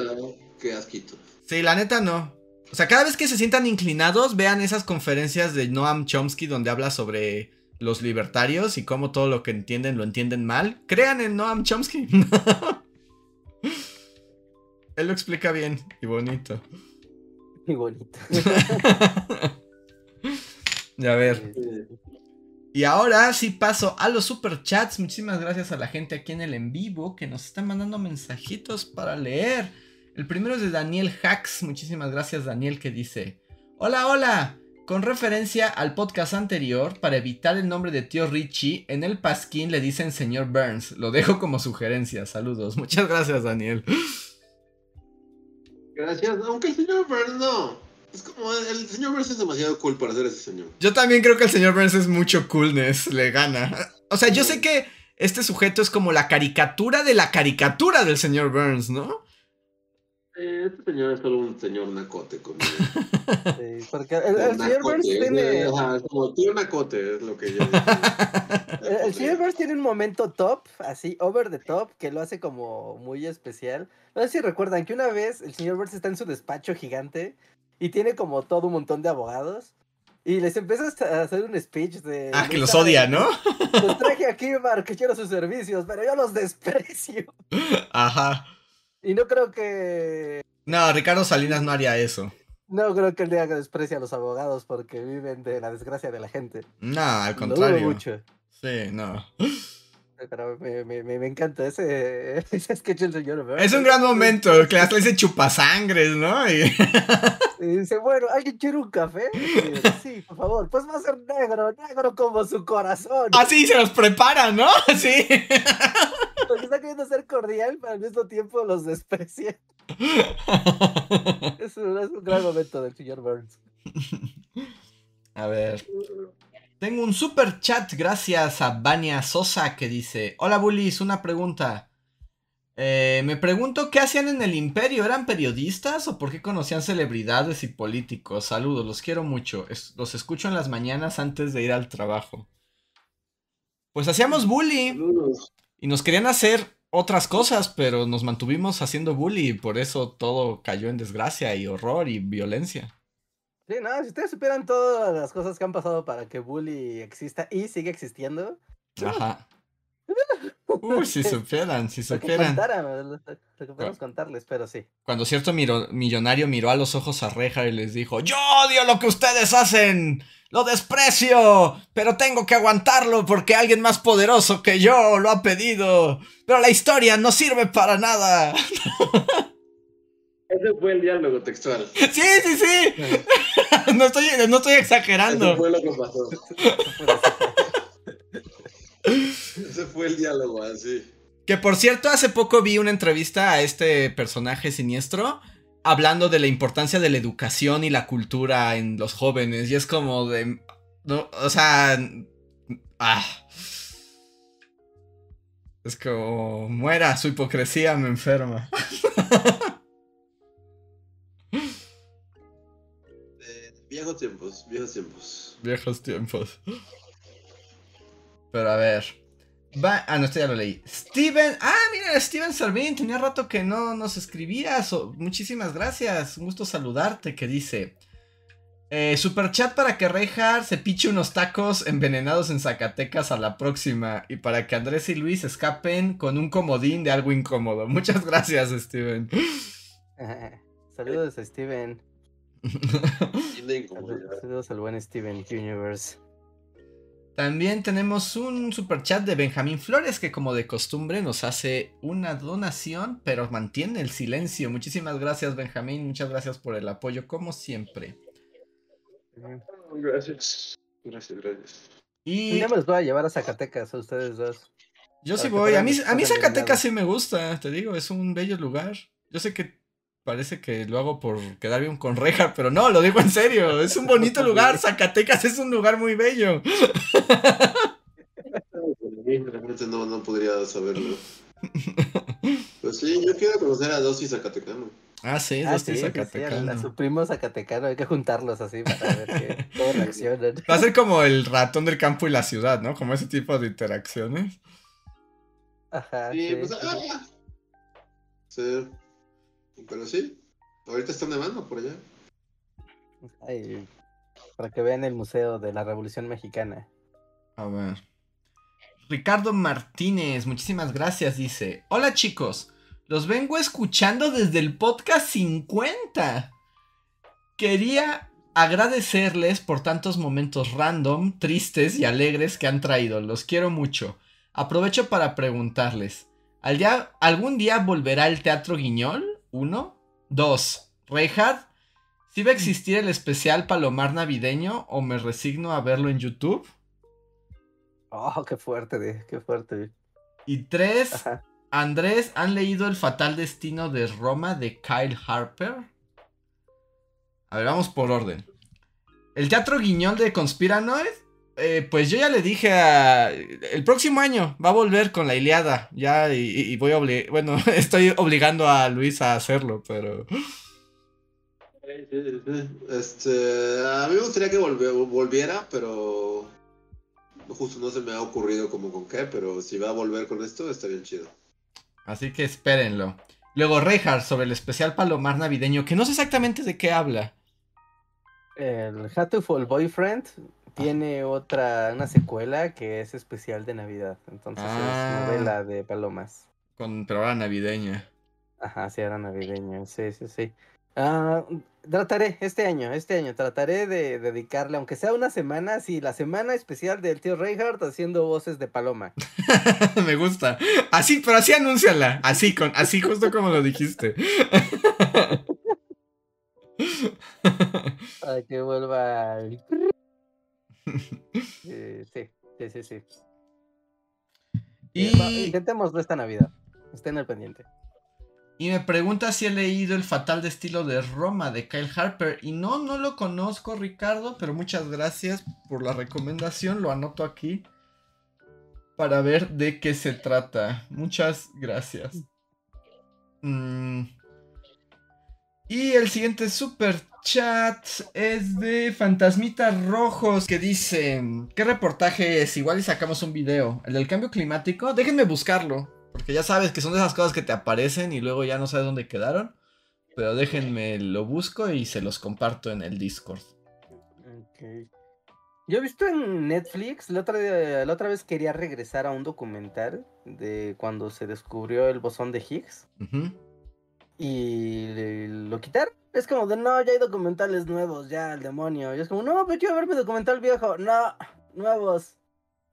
qué asquito. Sí, la neta no. O sea, cada vez que se sientan inclinados, vean esas conferencias de Noam Chomsky donde habla sobre los libertarios y cómo todo lo que entienden lo entienden mal. Crean en Noam Chomsky. Él lo explica bien y bonito. Qué bonito. Y a ver. Y ahora sí paso a los superchats. Muchísimas gracias a la gente aquí en el en vivo que nos están mandando mensajitos para leer. El primero es de Daniel Hacks. Muchísimas gracias Daniel que dice, hola, hola. Con referencia al podcast anterior, para evitar el nombre de tío Richie, en el pasquín le dicen señor Burns. Lo dejo como sugerencia. Saludos. Muchas gracias Daniel. Gracias, aunque el señor Burns no. Es como el señor Burns es demasiado cool para ser ese señor. Yo también creo que el señor Burns es mucho coolness. Le gana. O sea, yo sé que este sujeto es como la caricatura de la caricatura del señor Burns, ¿no? Eh, este señor es solo un señor nacote conmigo. Sí, porque el, el señor Burns tiene. Ajá, es como tío nacote, es lo que yo El, el señor Burns tiene un momento top, así, over the top, que lo hace como muy especial. No sé si recuerdan que una vez el señor Burns está en su despacho gigante y tiene como todo un montón de abogados. Y les empieza a hacer un speech de. Ah, que los "Neta, odia, ¿no? Los traje aquí porque quiero sus servicios, pero yo los desprecio. Ajá. Y no creo que. No, Ricardo Salinas no haría eso. No creo que él diga que desprecia a los abogados porque viven de la desgracia de la gente. No, al Lo dudo contrario. mucho. Sí, no. Pero me, me, encanta ese, ese sketch del señor Burns. Es un gran momento, que hasta dice chupasangres, ¿no? Y- Y dice, bueno, ¿alguien quiere un café? Dice, sí, por favor. Pues va a ser negro, negro como su corazón. Así se los prepara, ¿no? Sí. Porque está queriendo ser cordial, pero al mismo tiempo los desprecia. Es un, es un gran momento del señor Burns. A ver. Tengo un super chat gracias a Vania Sosa que dice: Hola Bullies, una pregunta. Eh, me pregunto qué hacían en el imperio, ¿eran periodistas o por qué conocían celebridades y políticos? Saludos, los quiero mucho. Es- los escucho en las mañanas antes de ir al trabajo. Pues hacíamos bully Saludos. y nos querían hacer otras cosas, pero nos mantuvimos haciendo bully y por eso todo cayó en desgracia y horror y violencia. Sí, no, si ustedes supieran todas las cosas que han pasado para que Bully exista y sigue existiendo, Ajá. Uy, si supieran, si lo que supieran. lo que podemos contarles, pero sí. Cuando cierto miro- millonario miró a los ojos a Reja y les dijo, yo odio lo que ustedes hacen, lo desprecio, pero tengo que aguantarlo porque alguien más poderoso que yo lo ha pedido, pero la historia no sirve para nada. Ese fue el diálogo textual. Sí, sí, sí. No estoy, no estoy Ese exagerando. fue lo que pasó. Ese fue el diálogo, así. Que por cierto, hace poco vi una entrevista a este personaje siniestro hablando de la importancia de la educación y la cultura en los jóvenes. Y es como de. No, o sea. Ah. Es como. Muera, su hipocresía me enferma. Viejos tiempos, viejos tiempos. Viejos tiempos. Pero a ver. Va, ah, no, esto ya lo leí. Steven. Ah, mira, Steven Servín. Tenía rato que no nos escribías. muchísimas gracias. Un gusto saludarte. Que dice. Eh, super chat para que Rejar se piche unos tacos envenenados en Zacatecas a la próxima. Y para que Andrés y Luis escapen con un comodín de algo incómodo. Muchas gracias, Steven. Saludos a Steven. Saludos al buen Steven Universe. También tenemos un super chat de Benjamín Flores que como de costumbre nos hace una donación, pero mantiene el silencio. Muchísimas gracias Benjamín, muchas gracias por el apoyo como siempre. Gracias. Gracias, gracias. Y ya me los voy a llevar a Zacatecas a ustedes dos. Yo sí voy. A mí, a mí Zacatecas sí me gusta, te digo, es un bello lugar. Yo sé que parece que lo hago por quedar bien con Reja, pero no, lo digo en serio. Es un bonito lugar. Zacatecas es un lugar muy bello. Realmente no, no podría saberlo. Pues sí, yo quiero conocer a Dosis Zacatecano. Ah, sí, ah, sí, Zacatecano. a, su primo Zacatecano, hay que juntarlos así para ver que todo reaccionan. Va a ser como el ratón del campo y la ciudad, ¿no? Como ese tipo de interacciones. Ajá. Sí, pues. Ah, sí. Pero sí, ahorita están nevando por allá. Ay, para que vean el Museo de la Revolución Mexicana. A ver. Ricardo Martínez, muchísimas gracias, dice. Hola chicos, los vengo escuchando desde el podcast 50. Quería agradecerles por tantos momentos random, tristes y alegres que han traído. Los quiero mucho. Aprovecho para preguntarles. ¿Algún día volverá el Teatro Guiñol? Uno. Dos. Reinhardt, ¿sí va a existir el especial Palomar Navideño o me resigno a verlo en YouTube? Oh, qué fuerte, qué fuerte. Y tres. Andrés, ¿han leído El Fatal Destino de Roma de Kyle Harper? A ver, vamos por orden. El Teatro Guiñol de Conspiranoid eh, pues yo ya le dije a... El próximo año va a volver con la Iliada. Ya, y, voy a obligar... Bueno, estoy obligando a Luis a hacerlo, pero... Este, a mí me gustaría que volviera, pero justo no se me ha ocurrido como con qué, pero si va a volver con esto, está bien chido. Así que espérenlo. Luego Reinhardt sobre el especial Palomar navideño, que no sé exactamente de qué habla. El Hatuful Boyfriend tiene otra, una secuela que es especial de Navidad. Entonces es ah. novela de palomas. Con, pero ahora navideña. Ajá, sí, era navideña. Sí, sí, sí. Ah, trataré este año, este año, trataré de dedicarle, aunque sea una semana, sí, la semana especial del tío Reinhardt haciendo voces de paloma. Me gusta. Así, pero así anúnciala. Así, con, así justo como lo dijiste. Para que vuelva. Eh, sí, sí, sí, sí. Y... Eh, intentemos esta Navidad. Estén al pendiente. Y me pregunta si he leído El Fatal Destino de Roma de Kyle Harper. Y no, no lo conozco, Ricardo, pero muchas gracias por la recomendación. Lo anoto aquí para ver de qué se trata. Muchas gracias. Mm. Y el siguiente super chat es de Fantasmitas Rojos que dice, ¿qué reportaje es? Igual y sacamos un video. ¿El del cambio climático? Déjenme buscarlo. Porque ya sabes que son de esas cosas que te aparecen y luego ya no sabes dónde quedaron. Pero déjenme lo busco y se los comparto en el Discord. Yo he visto en Netflix, la otra, la otra vez quería regresar a un documental de cuando se descubrió el bosón de Higgs. Y lo quitaron. Es como de, no, ya hay documentales nuevos, ya, el demonio. Y es como, no, pero quiero ver mi documental viejo. No, nuevos.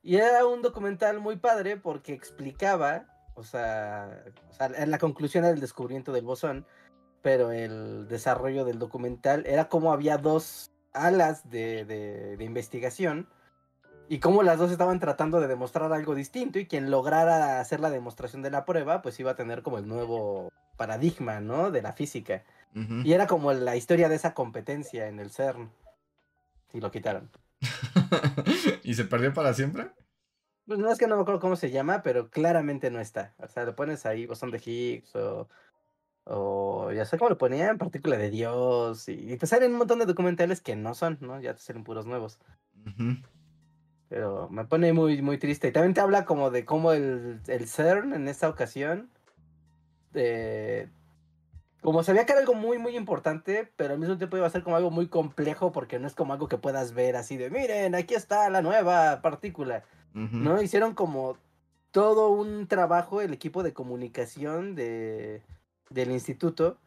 Y era un documental muy padre porque explicaba o sea, en la conclusión era el descubrimiento del bosón, pero el desarrollo del documental era como había dos alas de, de, investigación y como las dos estaban tratando de demostrar algo distinto y quien lograra hacer la demostración de la prueba, pues iba a tener como el nuevo paradigma, ¿no? De la física. Y era como la historia de esa competencia en el CERN. Y lo quitaron. ¿Y se perdió para siempre? Pues no es que no me acuerdo cómo se llama, pero claramente no está. O sea, lo pones ahí, bosón de Higgs o, o ya sé cómo lo ponían, partícula de Dios. Y, te salen un montón de documentales que no son, ¿no? Ya te salen puros nuevos. Pero me pone muy, muy triste. Y también te habla como de cómo el, el CERN en esta ocasión, de, como sabía que era algo muy, muy importante, pero al mismo tiempo iba a ser como algo muy complejo porque no es como algo que puedas ver así de, miren, aquí está la nueva partícula. ¿no? Hicieron como todo un trabajo el equipo de comunicación de, del instituto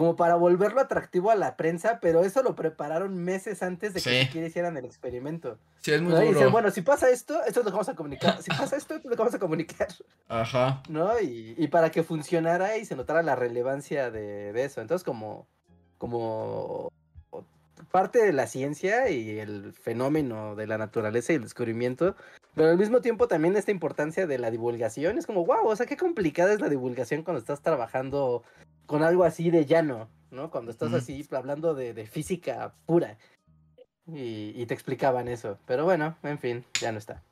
como para volverlo atractivo a la prensa, pero eso lo prepararon meses antes de que Sí. siquiera hicieran el experimento. Sí, es muy ¿no? Y duro. dicen, bueno, si pasa esto, esto es lo que vamos a comunicar. Si pasa esto, esto es lo que vamos a comunicar. Ajá. ¿No? Y, y para que funcionara y se notara la relevancia de, de eso. Entonces, como, como parte de la ciencia y el fenómeno de la naturaleza y el descubrimiento, pero al mismo tiempo también esta importancia de la divulgación. Es como, wow, o sea, qué complicada es la divulgación cuando estás trabajando con algo así de llano, ¿no? Cuando estás así hablando de, de física pura. Y, y te explicaban eso. Pero bueno, en fin, ya no está.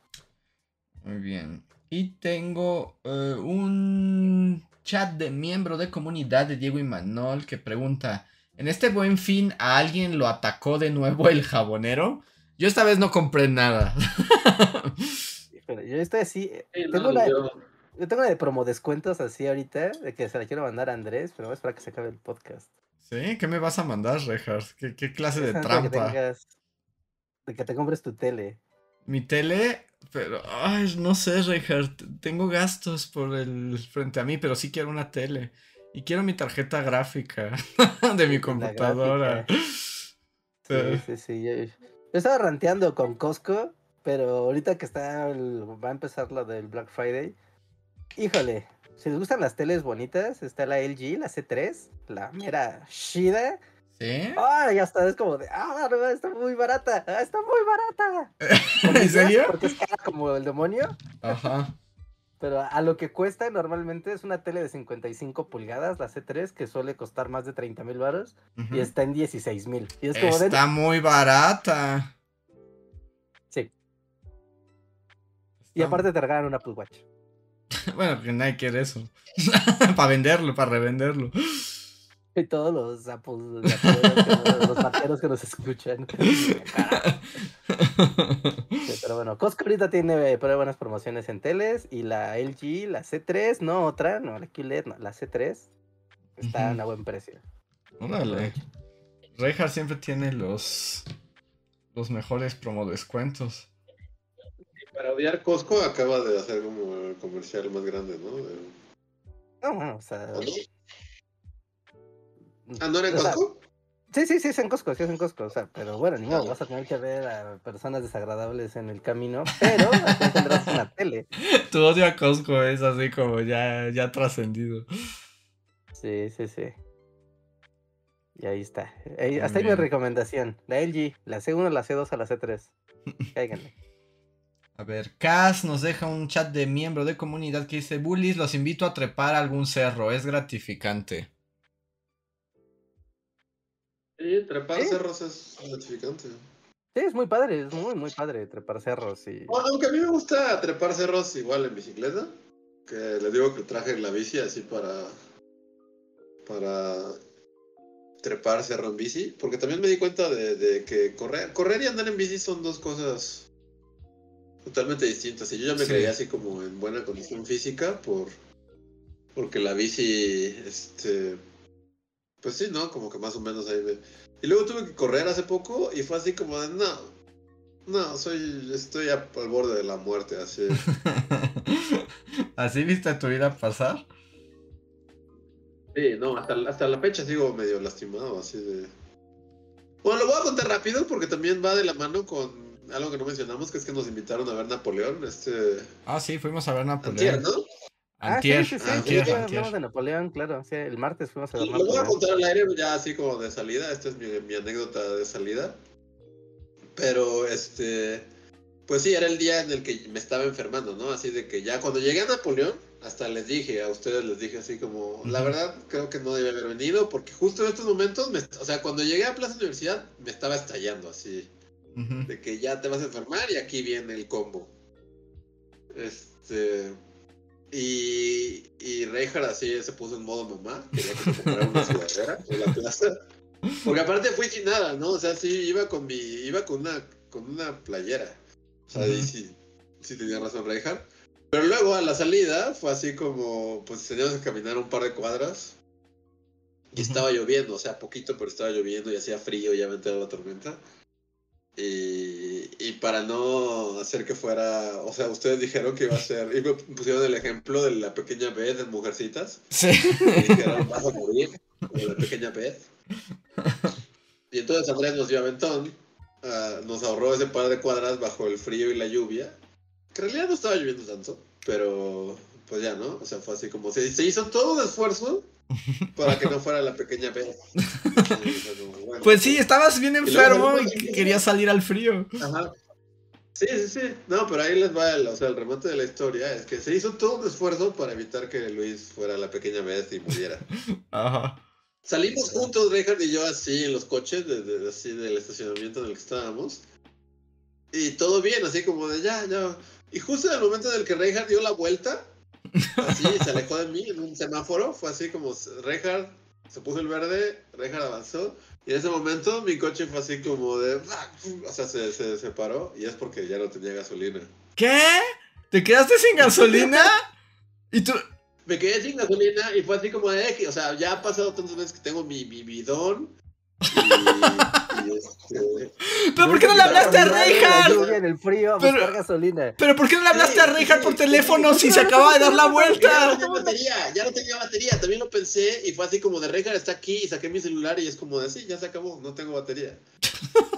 Muy bien. Y tengo eh, un chat de miembro de comunidad de Diego y Manol que pregunta: ¿En este buen fin a alguien lo atacó de nuevo el jabonero? Yo esta vez no compré nada. Pero yo estoy así. eh, Sí, tengo no, yo- Yo tengo una de promo descuentos así ahorita, de que se la quiero mandar a Andrés, pero es para que se acabe el podcast. ¿Sí? ¿Qué me vas a mandar, Reinhardt? ¿Qué, qué clase de que trampa? tengas- de que te compres tu tele. Mi tele, pero, ay, no sé, Reinhardt. Tengo gastos por el frente a mí, pero sí quiero una tele. Y quiero mi tarjeta gráfica de mi computadora. Sí, sí, sí. Yo, yo estaba ranteando con Costco, pero ahorita que está el- va a empezar lo del Black Friday. Híjole, si les gustan las teles bonitas, está la LG, la C3, la mera Shida. ¿Sí? Ah, ya está, es como de, ah, no, está muy barata, ah, está muy barata. ¿En serio? Porque es cara como el demonio. Ajá. Pero a lo que cuesta normalmente es una tele de 55 pulgadas, la C3, que suele costar más de 30 mil baros, y está en 16 mil. Es de... Está muy barata. Sí. Y aparte te regalan una Apple Watch. Bueno, que nadie quiere eso. para venderlo, para revenderlo. Y todos los los, que nos- los vaqueros que nos escuchan. Sí, pero bueno, Costco ahorita tiene eh, pero buenas promociones en teles y la LG, la C3, no otra, no la QLED, no, la C3 está Ujú. a buen precio. Órale. Reinhardt siempre tiene los los mejores promo descuentos. Para odiar Costco acaba de hacer como el comercial más grande, ¿no? De- No, bueno, o sea. Ah, ¿no era en sea, Costco? Sí, sí, sí, es en Costco, sí es en Costco, o sea, pero bueno, ni modo, vas a tener que ver a personas desagradables en el camino, pero tendrás una tele. Tu odio a Costco es así como ya, ya trascendido. Sí, sí, sí. Y ahí está. Ahí- hasta ahí mi recomendación. La LG, la C1, la C2 a la C3. Cáiganle. A ver, Cas nos deja un chat de miembro de comunidad que dice, Bullies, los invito a trepar a algún cerro, es gratificante. Sí, trepar cerros es gratificante. Sí, es muy padre, es muy, muy padre trepar cerros y... Bueno, aunque a mí me gusta trepar cerros igual en bicicleta, que les digo que traje la bici así para para trepar cerro en bici, porque también me di cuenta de, de que correr, correr y andar en bici son dos cosas totalmente distintas. Y yo ya me Sí. creía así como en buena condición física por porque la bici, este, pues sí, ¿no? Como que más o menos ahí me... Y luego tuve que correr hace poco y fue así como de, no, no, soy, estoy a- al borde de la muerte, así. ¿Así viste tu vida pasar? Sí, no, hasta, hasta la fecha sigo medio lastimado, así de... Bueno, lo voy a contar rápido porque también va de la mano con algo que no mencionamos, que es que nos invitaron a ver Napoleón, este... Ah, sí, fuimos a ver Antier, Napoleón. ¿No? Ah, sí, Antier, sí, sí, antier, sí, antier. hablamos de Napoleón, claro. Sí, el martes fuimos a lo voy a contar al aire ya así como de salida, esta es mi, mi anécdota de salida. Pero este, pues sí, era el día en el que me estaba enfermando, ¿no? Así de que ya cuando llegué a Napoleón, hasta les dije, a ustedes les dije así como, la verdad creo que no debía haber venido porque justo en estos momentos, me- o sea, cuando llegué a Plaza Universidad me estaba estallando así, Ujú. de que ya te vas a enfermar y aquí viene el combo. Este... Y, y Reinhardt así se puso en modo mamá, quería que se comprara una sudadera en la plaza. Porque aparte fui sin nada, ¿no? O sea, sí iba con mi, iba con una, con una playera. O sea, ahí sí, sí tenía razón Reinhardt. Pero luego a la salida fue así como, pues teníamos que caminar un par de cuadras. Y estaba lloviendo, o sea, poquito, pero estaba lloviendo y hacía frío, ya entrado la tormenta. Y, y para no hacer que fuera, o sea, ustedes dijeron que iba a ser, y me pusieron el ejemplo de la pequeña Beth en Mujercitas. Sí. Y dijeron, vas a morir. la pequeña Beth. Y entonces Andrés nos dio aventón, ah, nos ahorró ese par de cuadras bajo el frío y la lluvia. Que en realidad no estaba lloviendo tanto, pero pues ya, ¿no? O sea, fue así como se, se hizo todo un esfuerzo para que no fuera la pequeña. Y bueno, Pues sí, estabas bien enfermo salimos- y querías salir al frío. Ajá. Sí, sí, sí. No, pero ahí les va el, o sea, el remate de la historia. Es que se hizo todo un esfuerzo para evitar que Luis fuera la pequeña Beth y muriera. Ajá. Salimos juntos, Richard y yo, así en los coches, de, de- así del estacionamiento en el que estábamos. Y todo bien, así como de ya, ya. Y justo en el momento en el que Reinhardt dio la vuelta, así se alejó de mí en un semáforo, fue así como Reinhardt se puso el verde, Reinhardt avanzó. Y en ese momento mi coche fue así como de. O sea, se, se separó y es porque ya no tenía gasolina. ¿Qué? ¿Te quedaste sin gasolina? ¿Y tú? Me quedé sin gasolina y fue así como de. O sea, ya ha pasado tantas veces que tengo mi, mi bidón. Y, y este, ¿Pero por qué no le hablaste a Reinhardt? en el frío, a Pero- buscar gasolina. ¿Pero por qué no le hablaste a Reinhardt sí, por teléfono sí. si se acaba de dar la Ya no vuelta? tenía batería, ya no tenía batería. También lo pensé y fue así como de Reinhardt está aquí y saqué mi celular y es como de sí, ya se acabó, no tengo batería.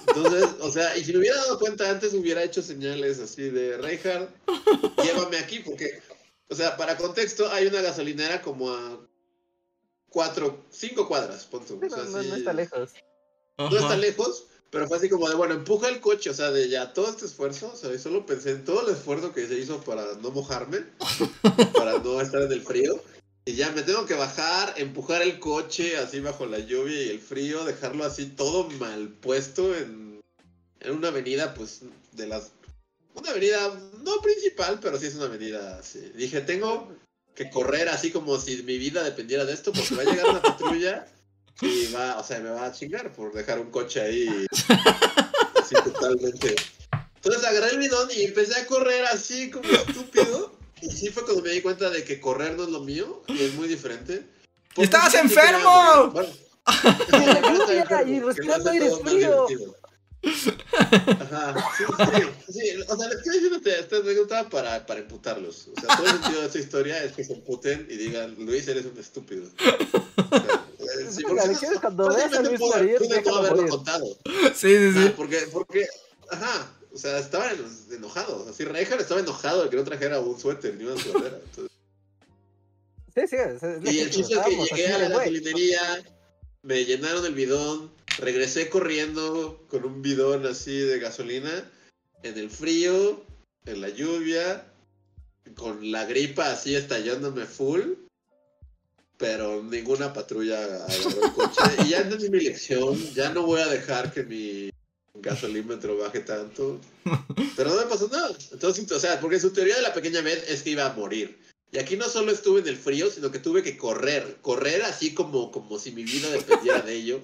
Entonces, o sea, y si me hubiera dado cuenta antes, hubiera hecho señales así de Reinhardt, llévame aquí, porque, o sea, para contexto, hay una gasolinera como a cuatro, cinco cuadras, O sea, no, no, sí- no está lejos. no está lejos, pero fue así como de, bueno, empuja el coche, o sea, de ya todo este esfuerzo, o sea, solo pensé en todo el esfuerzo que se hizo para no mojarme, para no estar en el frío, y ya me tengo que bajar, empujar el coche así bajo la lluvia y el frío, dejarlo así todo mal puesto en, en una avenida, pues, de las... Una avenida, no principal, pero sí es una avenida así. Dije, tengo que correr así como si mi vida dependiera de esto, porque va a llegar una patrulla y va, o sea, me va a chingar por dejar un coche ahí así totalmente. Entonces agarré el bidón y empecé a correr así como estúpido. Y sí fue cuando me di cuenta de que correr no es lo mío y es muy diferente. Porque ¡Estabas enfermo! Bueno, y respirando aire frío. Ajá, sí, sí, sí, o sea, les estoy diciendo esta anécdota para, para emputarlos. O sea, todo el sentido de esta historia es que se emputen y digan, Luis, eres un estúpido. O sea, eh, sí, porque no- ¿le quieres cuando veas a Luis pude- morir, déjalo haberlo morir? contado. Sí, sí, Ah, sí. porque, porque, ajá, o sea, estaban enojados. Así, Reinhardt estaba enojado de que no trajera un suéter ni una sudadera. Entonces, Sí, sí, es, es y el chiste es que llegué a la gasolinería, me llenaron el bidón, regresé corriendo con un bidón así de gasolina, en el frío, en la lluvia, con la gripa así estallándome full, pero ninguna patrulla agarró el coche. Y ya entendí mi lección, ya no voy a dejar que mi gasolímetro baje tanto. Pero no me pasó nada. Entonces, o sea, porque su teoría de la pequeña vez es que iba a morir. Y aquí no solo estuve en el frío, sino que tuve que correr. Correr así como, como si mi vida dependiera de ello.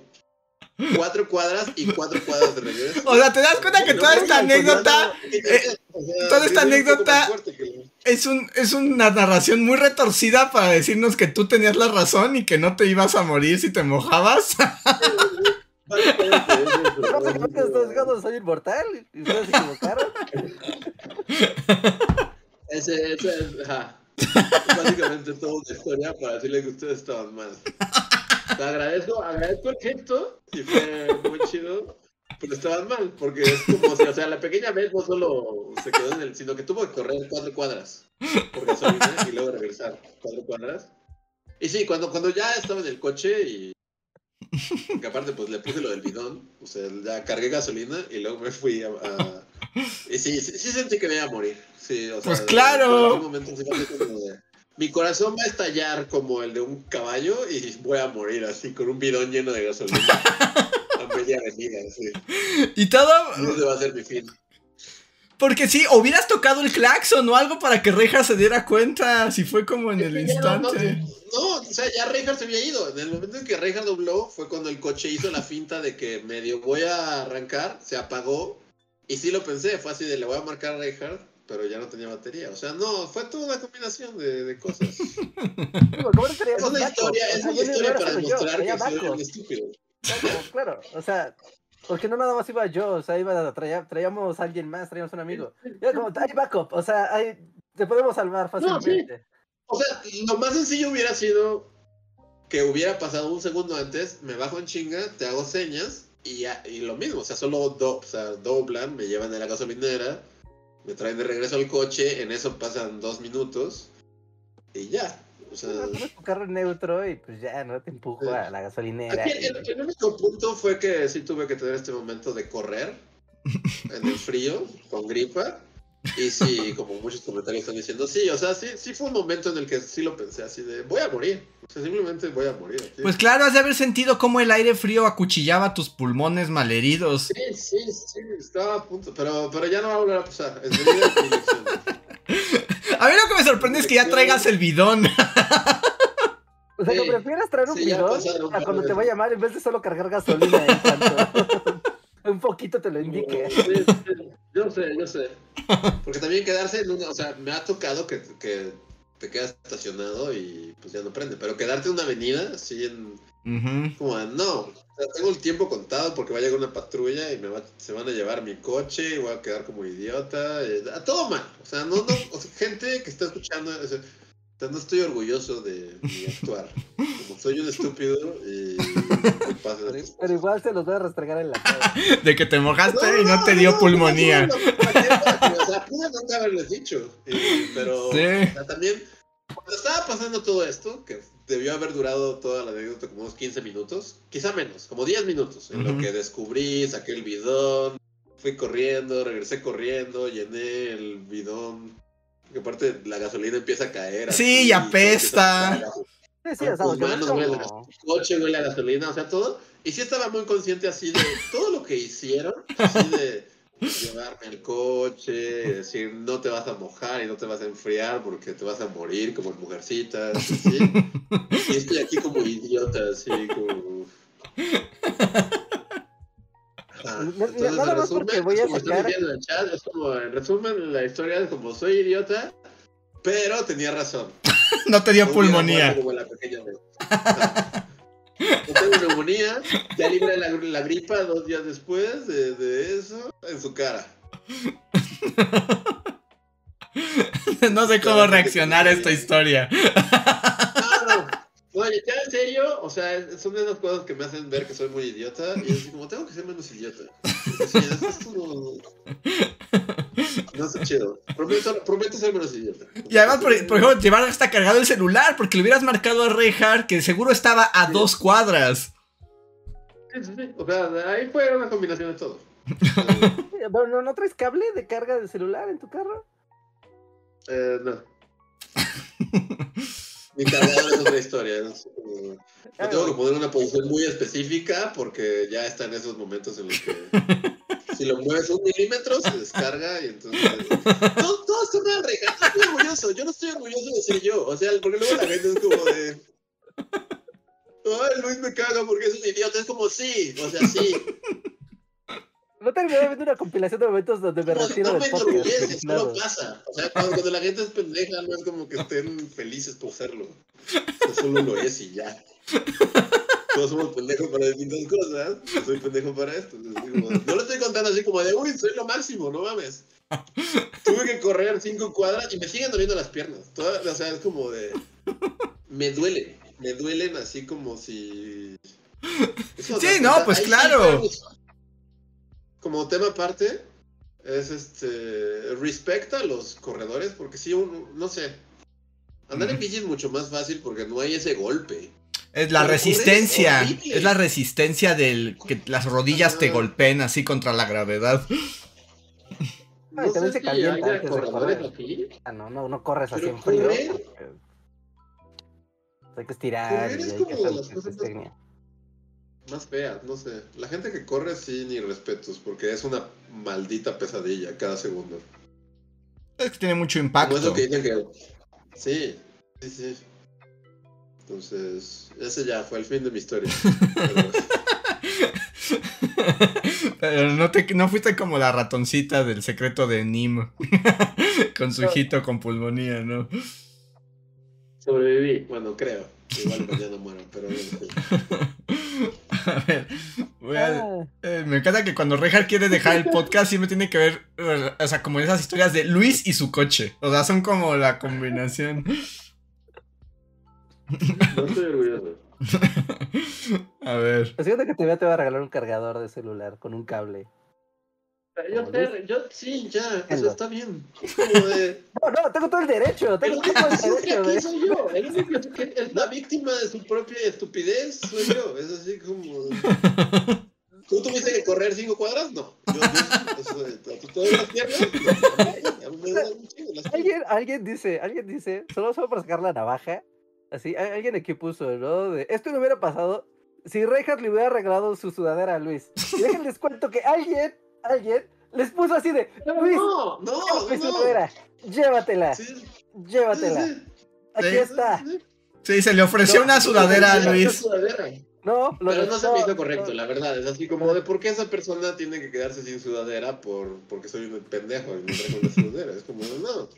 Cuatro cuadras y cuatro cuadras de regreso. O sea, ¿te das cuenta que No, toda no, esta no, no, anécdota Eh, toda esta anécdota- es, un, es una narración muy retorcida para decirnos que tú tenías la razón y que no te ibas a morir si te mojabas? Soy inmortal y ustedes se equivocaron. Ese, ese es, ajá. Básicamente toda una historia para decirle que ustedes estaban mal. Te agradezco, agradezco el gesto y fue muy chido, pero estaban mal, porque es como si, o sea, la pequeña vez no solo se quedó en el, sino que tuvo que correr cuatro cuadras por gasolina y luego regresar cuatro cuadras. Y sí, cuando, cuando ya estaba en el coche y porque aparte pues le puse lo del bidón, o sea, ya cargué gasolina y luego me fui a... a- y sí, sí, sí sentí que me iba a morir. Sí, o sea, Pues claro. en algún momento sí como de, Mi corazón va a estallar como el de un caballo y voy a morir así con un bidón lleno de gasolina. a media avenida, sí. Y todo Ese va a ser mi fin. porque sí, hubieras tocado el claxon o algo para que Reja se diera cuenta si fue como en el no, instante. No, o sea, ya Reinhardt se había ido. En el momento en que Reinhardt dobló fue cuando el coche hizo la finta de que medio voy a arrancar, se apagó. Y sí lo pensé, fue así de le voy a marcar a Reinhardt, pero ya no tenía batería. O sea, no, fue toda una combinación de, de cosas. Digo, ¿cómo no Es una historia, es una historia para demostrar que soy un estúpido. Claro, claro, o sea, porque no nada más iba yo, o sea, iba, traía, traíamos a alguien más, traíamos un amigo. Era como, hay backup, o sea, hay, te podemos salvar No, sí. fácilmente. O sea, lo más sencillo hubiera sido que hubiera pasado un segundo antes, me bajo en chinga, te hago señas y, ya, y lo mismo, o sea, solo do, o sea, doblan, me llevan de la gasolinera, me traen de regreso al coche, en eso pasan dos minutos y ya. O sea, Pones tu carro en neutro y pues ya, ¿no? Te empujo a la gasolinera. aquí el, el único punto fue que sí tuve que tener este momento de correr en el frío, con gripa. Y sí, como muchos comentarios están diciendo, sí, o sea, sí, sí fue un momento en el que sí lo pensé así de, voy a morir. O sea, simplemente voy a morir. aquí. Pues claro, has de haber sentido cómo el aire frío acuchillaba tus pulmones malheridos. Sí, sí, sí, estaba a punto, pero, pero ya no va a volver a pasar. Es. A mí lo que me sorprende es que ya traigas el bidón. O sea, Sí, que prefieras traer un sí, bidón a cuando te vaya mal en vez de solo cargar gasolina en cuanto un poquito te lo indique. Sí, sí, Yo sé, yo sé. Porque también quedarse en una, o sea, me ha tocado que, que te quedas estacionado y pues ya no prende, pero quedarte en una avenida, así en, Ujú. como, no, o sea, tengo el tiempo contado porque va a llegar una patrulla y me va, se van a llevar mi coche y voy a quedar como idiota, eh, a todo mal, o sea, no, no, o sea, gente que está escuchando, o sea, sea, no estoy orgulloso de mi actuar, como soy un estúpido y me pasa Pero, igual se los voy a restregar en la cara. De que te mojaste y no te dio no, pulmonía. no, no, no, O sea, pude no haberles dicho. y- pero Sí. o sea, también, cuando estaba pasando todo esto, que debió haber durado toda la anécdota como unos 15 minutos, quizá menos, como 10 minutos, en lo que descubrí, saqué el bidón, fui corriendo, regresé corriendo, llené el bidón. Que aparte la gasolina empieza a caer. Sí, así, y apesta. Sí, sí, o sea, como... a coche, huele a gasolina, o sea, todo. Y sí estaba muy consciente así de todo lo que hicieron, así de llevarme al coche, decir no te vas a mojar y no te vas a enfriar porque te vas a morir como mujercitas, así. Y estoy aquí como idiota, así como... Ajá. Entonces, nada en más porque resumen, voy a como sacar- el chat, es como, en resumen, la historia es como soy idiota, pero tenía razón. No te dio No pulmonía. muerto como la pequeña vez. No tengo neumonía, ya libré la, la gripa dos días después de, de eso en su cara. No sé cómo reaccionar a esta historia. No, no. O sea, es- son de esas cosas que me hacen ver que soy muy idiota y es así como, tengo que ser menos idiota. Porque sí, es, es como... No está chido. Prometo, prometo ser menos idiota. Y además, por, por ejemplo, llevar hasta cargado el celular, porque le hubieras marcado a Reinhardt, que seguro estaba a Sí. dos cuadras. Sí, sí, sí. O sea, ahí fue una combinación de todo. Bueno, ¿no, ¿no traes cable de carga de celular en tu carro? Eh, no. Mi cargador es otra historia. es como- Me tengo que poner una posición muy específica porque ya está en esos momentos en los que si lo mueves un milímetro se descarga y entonces... Todo, todo está mal, Reja. No estoy orgulloso. Yo no estoy orgulloso de ser yo. O sea, porque luego la gente es como de... Ay, Luis me caga porque es un idiota. Es como, sí. O sea, sí. No terminé viendo una compilación de momentos donde me No, retiro no del me podcast. enorgullece, Claro. solo pasa. O sea, cuando, cuando la gente es pendeja, no es como que estén felices por serlo. O sea, solo lo es y ya. Todos somos pendejos para distintas cosas. Yo soy pendejo para esto. Entonces, como- no lo estoy contando así como de, uy, soy lo máximo, no mames. Tuve que correr cinco cuadras y me siguen doliendo las piernas. Toda- o sea, es como de. Me duelen. Me duelen así como si. Sí, no, pues claro. Como tema aparte, es este. Respecta a los corredores, porque sí, un- no sé. Andar en bici es mucho más fácil porque no hay ese golpe. Es la Pero resistencia. es la resistencia del que las rodillas te golpeen así contra la gravedad. No Ay, también se si calienta antes de correr. aquí. Ah, no, no, no corres así en frío. correr- Hay que estirar correr y es hay como que de las cosas más- feas, no sé. La gente que corre sí, ni respetos, porque es una maldita pesadilla cada segundo. Es que tiene mucho Como impacto. eso que dicen que. Sí, sí, sí. Entonces, ese ya fue el fin de mi historia. Pero- Pero no, te, no fuiste como la ratoncita del secreto de Nim. con su hijito con pulmonía, ¿no? sobreviví, bueno, creo. Igual mañana muero, pero. A ver, voy a- Ah, eh, me encanta que cuando Rejar quiere dejar el podcast siempre tiene que ver, o sea, como esas historias de Luis y su coche. O sea, son como la combinación. No estoy orgulloso. a ver. La siguiente que te va a regalar un cargador de celular con un cable. Yo, te- yo sí, ya, eso está bien. Es como de. No, no, tengo todo el derecho, El tengo único todo el derecho. aquí soy yo. El único que es la víctima de su propia estupidez soy yo. Es así como. ¿Tú tuviste que correr cinco cuadras? No. Yo, yo, eso, ¿tú todas las piernas? No. Alguien, alguien dice, alguien dice, solo solo para sacar la navaja, así, alguien aquí puso, ¿no? De, esto no hubiera pasado si Reinhardt le hubiera regalado su sudadera a Luis. Y déjenles cuento que alguien, alguien, les puso así de, Luis, No, no, no. sudadera, llévatela, Sí, llévatela, sí, aquí Sí. está. sí. Se le ofreció No, una sudadera a Luis. sudadera. No, lo Pero no se me hizo correcto, no. la verdad. Es así como de por qué esa persona tiene que quedarse sin sudadera por, porque soy un pendejo y no traigo una sudadera. Es como, no.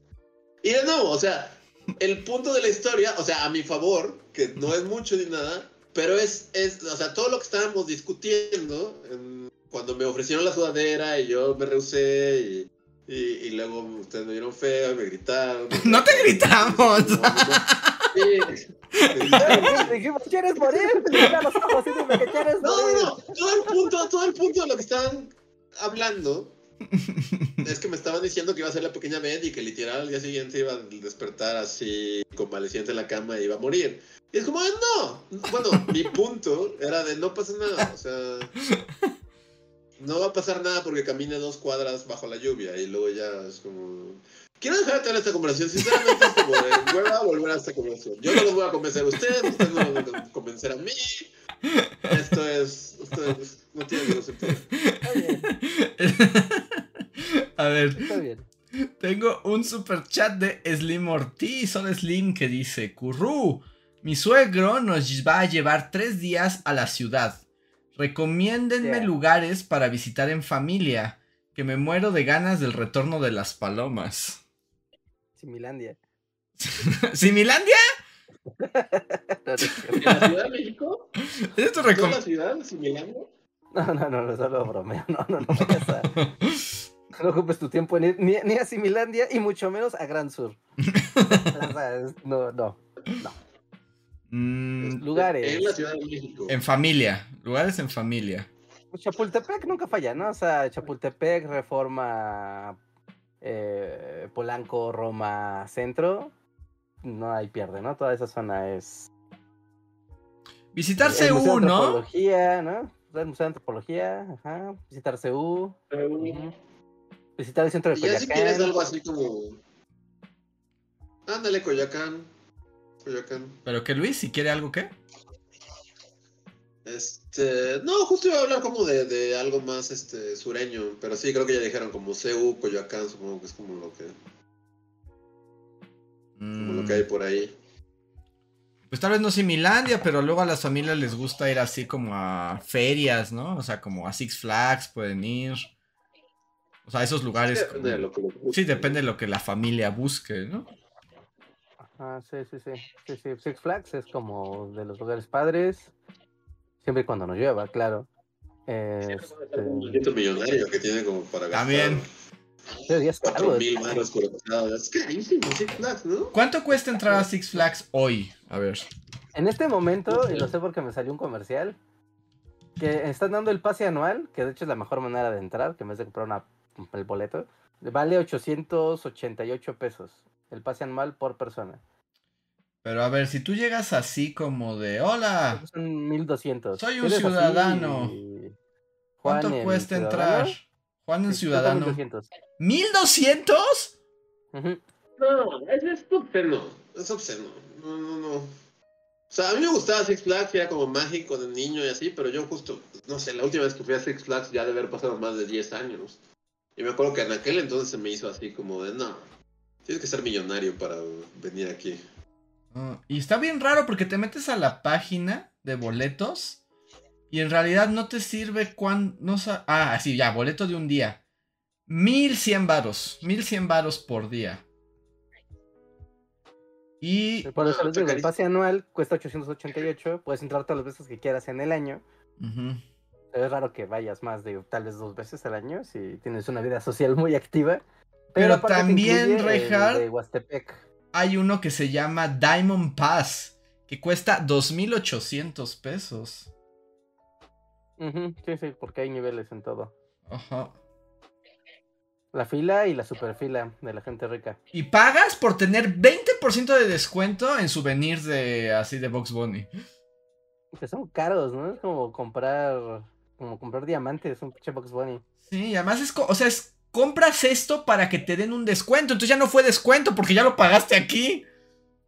Y de nuevo, o sea, el punto de la historia, o sea, a mi favor, que no es mucho ni nada, pero es, es o sea, todo lo que estábamos discutiendo en- cuando me ofrecieron la sudadera y yo me rehusé y, y, y luego ustedes me vieron feo y me gritaron. No te gritamos. Sí. Dijimos, ¿quieres morir? Mira los ojos y dime que quieres No, morir. no, no. Todo el punto, todo el punto de lo que estaban hablando es que me estaban diciendo que iba a ser la pequeña Beth y que literal al día siguiente iba a despertar así convaleciente en la cama y iba a morir. Y es como, de, no. Bueno, mi punto era de no pasa nada. O sea, no va a pasar nada porque camine dos cuadras bajo la lluvia y luego ya es como. Quiero dejar de tener esta conversación. Sinceramente, es como de hueva volver a esta conversación. Yo no los voy a convencer a ustedes, ustedes no los van a convencer a mí. Esto es. Esto es no tiene ningún sentido. Está bien, A ver, está bien. tengo un super chat de Slim Ortiz, o de Slim, que dice: Curru, mi suegro nos va a llevar tres días a la ciudad. Recomiéndenme Yeah. lugares para visitar en familia, que me muero de ganas del retorno de las palomas. Similandia. ¿Similandia? No, no. ¿En la Ciudad de México? ¿Es tu ¿Toda recom- la ciudad? ¿Similando? no, no, no, no, solo bromeo. No, no, no vayas a. No ocupes tu tiempo ni, ni, ni a Similandia y mucho menos a Gran Sur. O sea, es- no, no. Mm, Lugares. En la Ciudad de México. en familia, lugares en familia. Pues Chapultepec nunca falla, ¿no? O sea, Chapultepec, Reforma, eh, Polanco, Roma, Centro. No hay pierde, ¿no? Toda esa zona es. Visitar CU, de ¿no? Antropología, ¿no? El Museo de Antropología, ajá. Visitar CU. Visitar el centro de Y ya si quieres Coyacán. algo así como. Ándale, Coyacán. Pero que Luis, si quiere algo, ¿qué? Este. No, justo iba a hablar como de, de algo más este sureño. Pero sí, creo que ya dijeron como CU, Coyoacán, supongo que es como lo que, como lo que hay Mm, por ahí. Pues tal vez no Similandia, pero luego a las familias les gusta ir así como a ferias, ¿no? O sea, como a Six Flags pueden ir. O sea, esos lugares. Depende de lo que. Sí, depende de lo que la familia busque, ¿no? Ajá, sí, sí, sí, sí, sí. Six Flags es como de los lugares padres. Siempre y cuando nos lleva, claro. Este, Un millonario que tiene como para gastar También. pero ya es caro, 4 es mil manos carísimo, Six Flags, ¿no? ¿Cuánto cuesta entrar a Six Flags hoy? A ver. En este momento, y lo sé porque me salió un comercial, que están dando el pase anual, que de hecho es la mejor manera de entrar, que en vez de comprar una, el boleto, vale 888 pesos. El pase anual por persona. Pero a ver, si tú llegas así como de, hola, Son 1200. Soy un ¿Quieres así, ciudadano. Juan ¿cuánto en cuesta Ciudadano? entrar? Juan en Sí, Ciudadano. 1200. ¿1200? Ujú. No, es, es obsceno. Es obsceno. No, no, no. O sea, a mí me gustaba Six Flags, que era como mágico de niño y así, pero yo justo, no sé, la última vez que fui a Six Flags ya de haber pasado más de 10 años. Y me acuerdo que en aquel entonces se me hizo así como de, no, tienes que ser millonario para venir aquí. Ah, y está bien raro porque te metes a la página de boletos y en realidad no te sirve cuán... No ah, sí, ya, boleto de un día. 1100 varos. 1100 varos por día. Y... Por eso les digo, el pase anual cuesta 888, puedes entrar todas las veces que quieras en el año. Pero es raro que vayas más de tal vez dos veces al año si tienes una vida social muy activa. Pero te también, Reinhardt. Hay uno que se llama Diamond Pass, que cuesta 2,800 pesos. Ujú, Sí, sí, porque hay niveles en todo. Ajá. La fila y la superfila de la gente rica. Y pagas por tener 20% de descuento en souvenirs de así de Box Bunny. Que son caros, ¿no? Es como comprar, como comprar diamantes, un pinche Box Bunny. Sí, y además es, o sea, es compras esto para que te den un descuento, entonces ya no fue descuento porque ya lo pagaste aquí.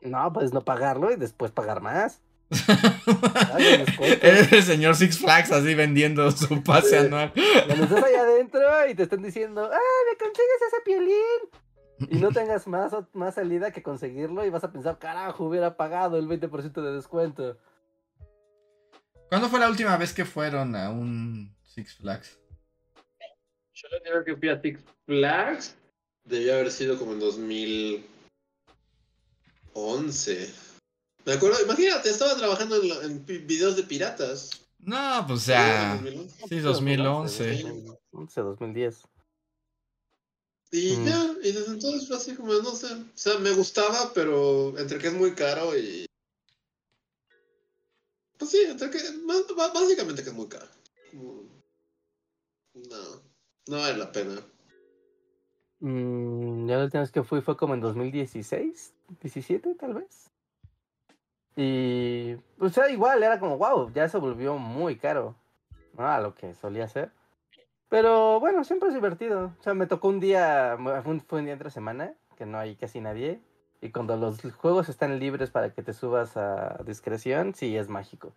No, puedes no pagarlo y después pagar más. Ay. Eres el señor Six Flags así vendiendo su pase anual. Cuando estás allá adentro y te están diciendo, ¡ah, me consigues ese piolín! Y no tengas más, más salida que conseguirlo y vas a pensar, carajo, hubiera pagado el 20% de descuento. ¿Cuándo fue la última vez que fueron a un Six Flags? Yo la última vez que fui a Six Flags debió haber sido como en 2011. Me acuerdo, imagínate, estaba trabajando en, videos de piratas. No, pues ya. 2011. Sí, 2011. 2011, 2010. Y Mm. ya, y desde entonces fue así como, no sé, o sea, me gustaba, pero entre que es muy caro y... Pues sí, que, básicamente que es muy caro. Como- No, no vale la pena. Mm, ya la última que fui fue como en 2016, 17 tal vez. Y, o sea, igual era como, wow, ya se volvió muy caro, ¿no? A lo que solía ser. Pero bueno, siempre es divertido. O sea, me tocó un día, fue un día entre semana, que no hay casi nadie. Y cuando los juegos están libres para que te subas a discreción, sí es mágico.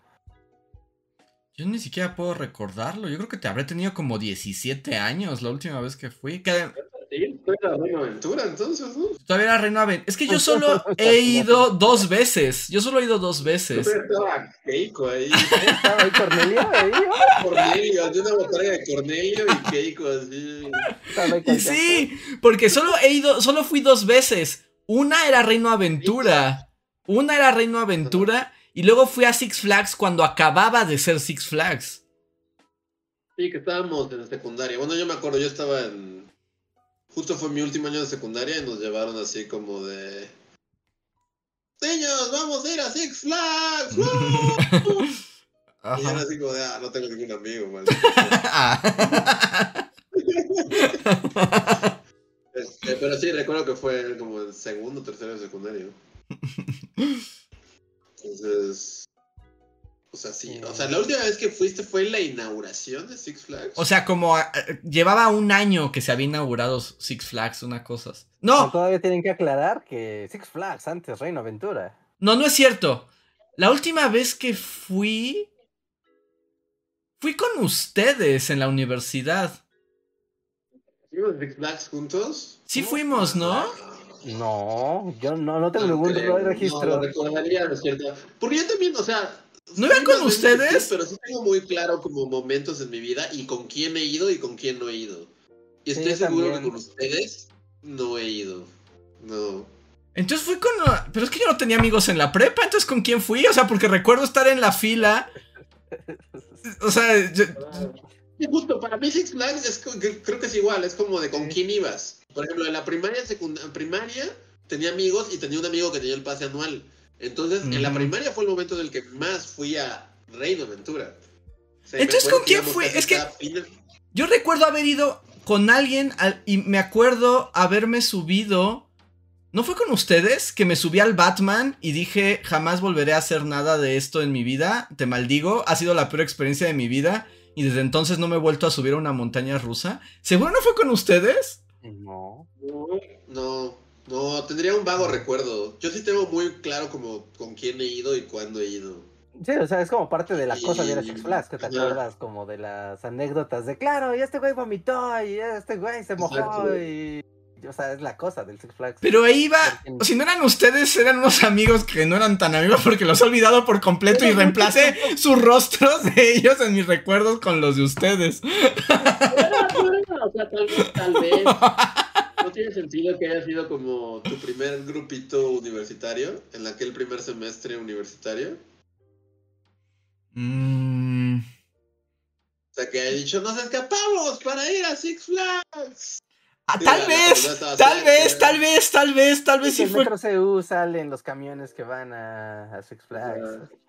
Yo ni siquiera puedo recordarlo. Yo creo que te habré tenido como 17 años la última vez que fui. Que Sí, la buena aventura entonces, ¿no? todavía era Reino Aven- Es que yo solo he ido dos veces. Yo solo he ido dos veces. Estaba Keiko ahí, ¿Estaba ahí Cornelio? Ahí. Cornelio, de una botarga de Cornelio y Keiko así. Y sí, porque solo he ido, solo fui dos veces. Una era Reino Aventura. Una era Reino Aventura. Y luego fui a Six Flags cuando acababa de ser Six Flags. Sí, que estábamos en la secundaria. Bueno, yo me acuerdo, yo estaba en. Justo fue mi último año de secundaria y nos llevaron así como de. Niños, vamos a ir a Six Flags. ¡Woo!" Y yo era Ajá. así como de, ah, no tengo ningún amigo, man. Este, pero sí, recuerdo que fue como el segundo o tercero de secundaria. Entonces. O sea, sí. O sea, la última vez que fuiste fue en la inauguración de Six Flags. O sea, como ah, llevaba un año que se había inaugurado Six Flags, una cosa. No, Todavía tienen que aclarar que Six Flags antes Reino Aventura. no, no es cierto. La última vez que fui. Fui con ustedes en la universidad. ¿Fuimos Six Flags juntos? Sí fuimos, ¿no? No, yo no, no tengo No ningún creo, registro. No, lo recordaría, ¿no es cierto? Porque yo también, o sea. ¿No iban con que ustedes? pero sí tengo muy claro como momentos en mi vida y con quién he ido y con quién no he ido. Y estoy seguro que también. con ustedes no he ido. No. Entonces fui con. Pero es que yo no tenía amigos en la prepa, entonces ¿con quién fui? O sea, porque recuerdo estar en la fila. O sea, yo- justo para mí Six Flags es creo que es igual, es como de con quién ibas. Por ejemplo, en la primaria, secundaria, primaria tenía amigos y tenía un amigo que tenía el pase anual. Entonces, en la primaria fue el momento en el que más fui a Reino Aventura. O sea, Entonces, ¿con quién fue? Es que- yo recuerdo haber ido con alguien al- y me acuerdo haberme subido. ¿No fue con ustedes? Que me subí al Batman y dije, jamás volveré a hacer nada de esto en mi vida. Te maldigo, ha sido la peor experiencia de mi vida. Y desde entonces no me he vuelto a subir a una montaña rusa. ¿Seguro no fue con ustedes? No. No, no, no, tendría un vago recuerdo. Yo sí tengo muy claro como con quién he ido y cuándo he ido. Sí, o sea, es como parte de la cosa de ir a Six Y- Flags, que te acuerdas como de las anécdotas de, claro, y este güey vomitó, y este güey se mojó, Exacto. y... O sea, es la cosa del Six Flags. Pero ahí iba. Porque- Si no eran ustedes, eran unos amigos que no eran tan amigos porque los he olvidado por completo y reemplacé sus rostros de ellos en mis recuerdos con los de ustedes. O sea, tal vez, tal vez. No tiene sentido que haya sido como tu primer grupito universitario, en aquel primer semestre universitario. Mm, O sea, que haya dicho, nos escapamos para ir a Six Flags. Ah, Sí, tal la- vez, tal vez, tal vez, tal vez, tal vez Y sí el fue. Metro CU salen los camiones que van a, a Six Flags.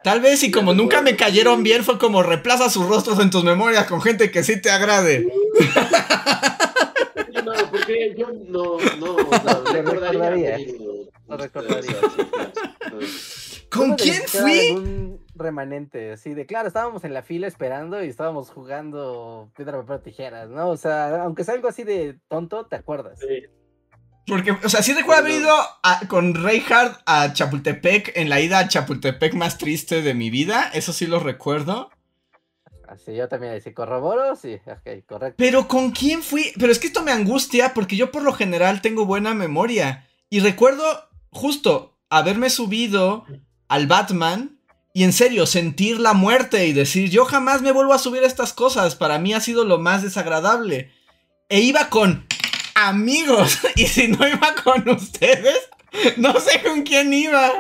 Tal vez y como nunca me cayeron bien fue como reemplaza sus rostros en tus memorias con gente que sí te agrade. No, porque yo no, no, lo recordaría. recordaría. Lo este, recordaría. ¿Con quién fui? algún remanente, así de claro, estábamos en la fila esperando y estábamos jugando piedra, papel, tijeras, ¿no? O sea, aunque sea algo así de tonto, te acuerdas. Sí. Porque, o sea, sí recuerdo haber ido a- con Reinhardt a Chapultepec en la ida a Chapultepec más triste de mi vida. Eso sí lo recuerdo. Así yo también decía, corroboro, sí, ok, correcto. Pero ¿con quién fui? Pero es que esto me angustia porque yo por lo general tengo buena memoria. Y recuerdo justo haberme subido al Batman y en serio sentir la muerte y decir, yo jamás me vuelvo a subir a estas cosas. Para mí ha sido lo más desagradable. E iba con amigos. Y si no iba con ustedes, no sé con quién iba.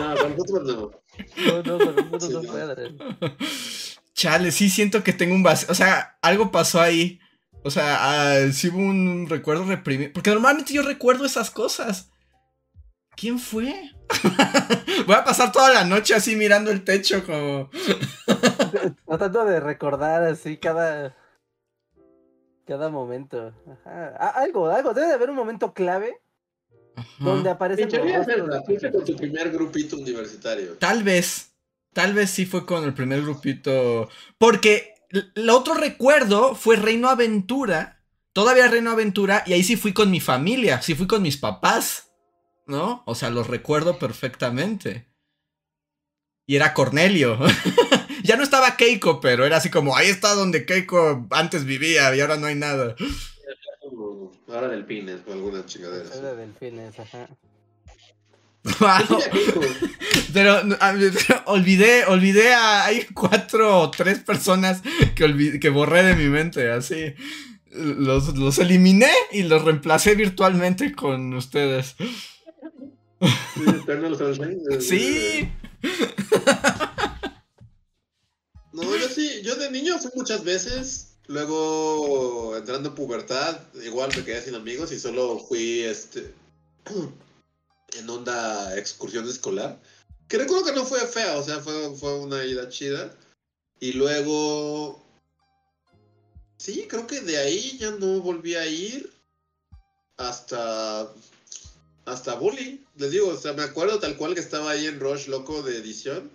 No, con nosotros no. No, no, no, no, no, Sí, no. Chale, sí siento que tengo un vacío. O sea, algo pasó ahí. O sea, ah, sí hubo un recuerdo reprimido. Porque normalmente yo recuerdo esas cosas. ¿Quién fue? Voy a pasar toda la noche así mirando el techo como... Tratando de recordar así cada. Cada momento. Ajá. Algo, algo. Debe de haber un momento clave donde las fuiste con tu primer grupito universitario. Tal vez. Tal vez sí fue con el primer grupito. Porque el otro recuerdo fue Reino Aventura. Todavía Reino Aventura. Y ahí sí fui con mi familia. Sí fui con mis papás. ¿No? O sea, los recuerdo perfectamente. Y era Cornelio. ya no estaba Keiko, pero era así como, ahí está donde Keiko antes vivía y ahora no hay nada. Ahora del Pines o alguna chingadera. de delfines, ajá. Wow. Pero olvidé, olvidé a. Hay cuatro o tres personas que, olvi- que borré de mi mente, así. Los, los eliminé y los reemplacé virtualmente con ustedes. Sí, eh, Sí. No, yo sí, yo de niño fui muchas veces. Luego, entrando en pubertad, igual me quedé sin amigos y solo fui este en onda excursión escolar. Que recuerdo que no fue fea, o sea, fue, fue una ida chida. Y luego. Sí, creo que de ahí ya no volví a ir hasta. Hasta Bully. Les digo, o sea, me acuerdo tal cual que estaba ahí en Rush loco de edición.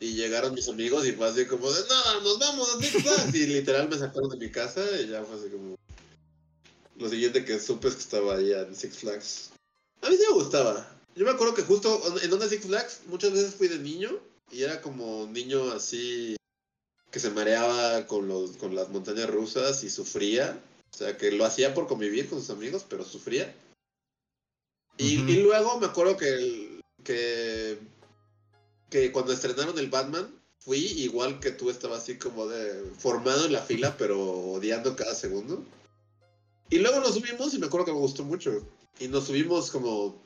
Y llegaron mis amigos y fue así como de, no, nos vamos. Y literal me sacaron de mi casa y ya fue así como... Lo siguiente que supe es que estaba ahí en Six Flags. A mí sí me gustaba. Yo me acuerdo que justo en donde Six Flags muchas veces fui de niño y era como niño así que se mareaba con, los, con las montañas rusas y sufría. O sea, que lo hacía por convivir con sus amigos, pero sufría. Y, y luego me acuerdo que, el- que, que cuando estrenaron el Batman, fui igual que tú, estaba así como de formado en la fila, pero odiando cada segundo. Y luego nos subimos y me acuerdo que me gustó mucho. Y nos subimos como...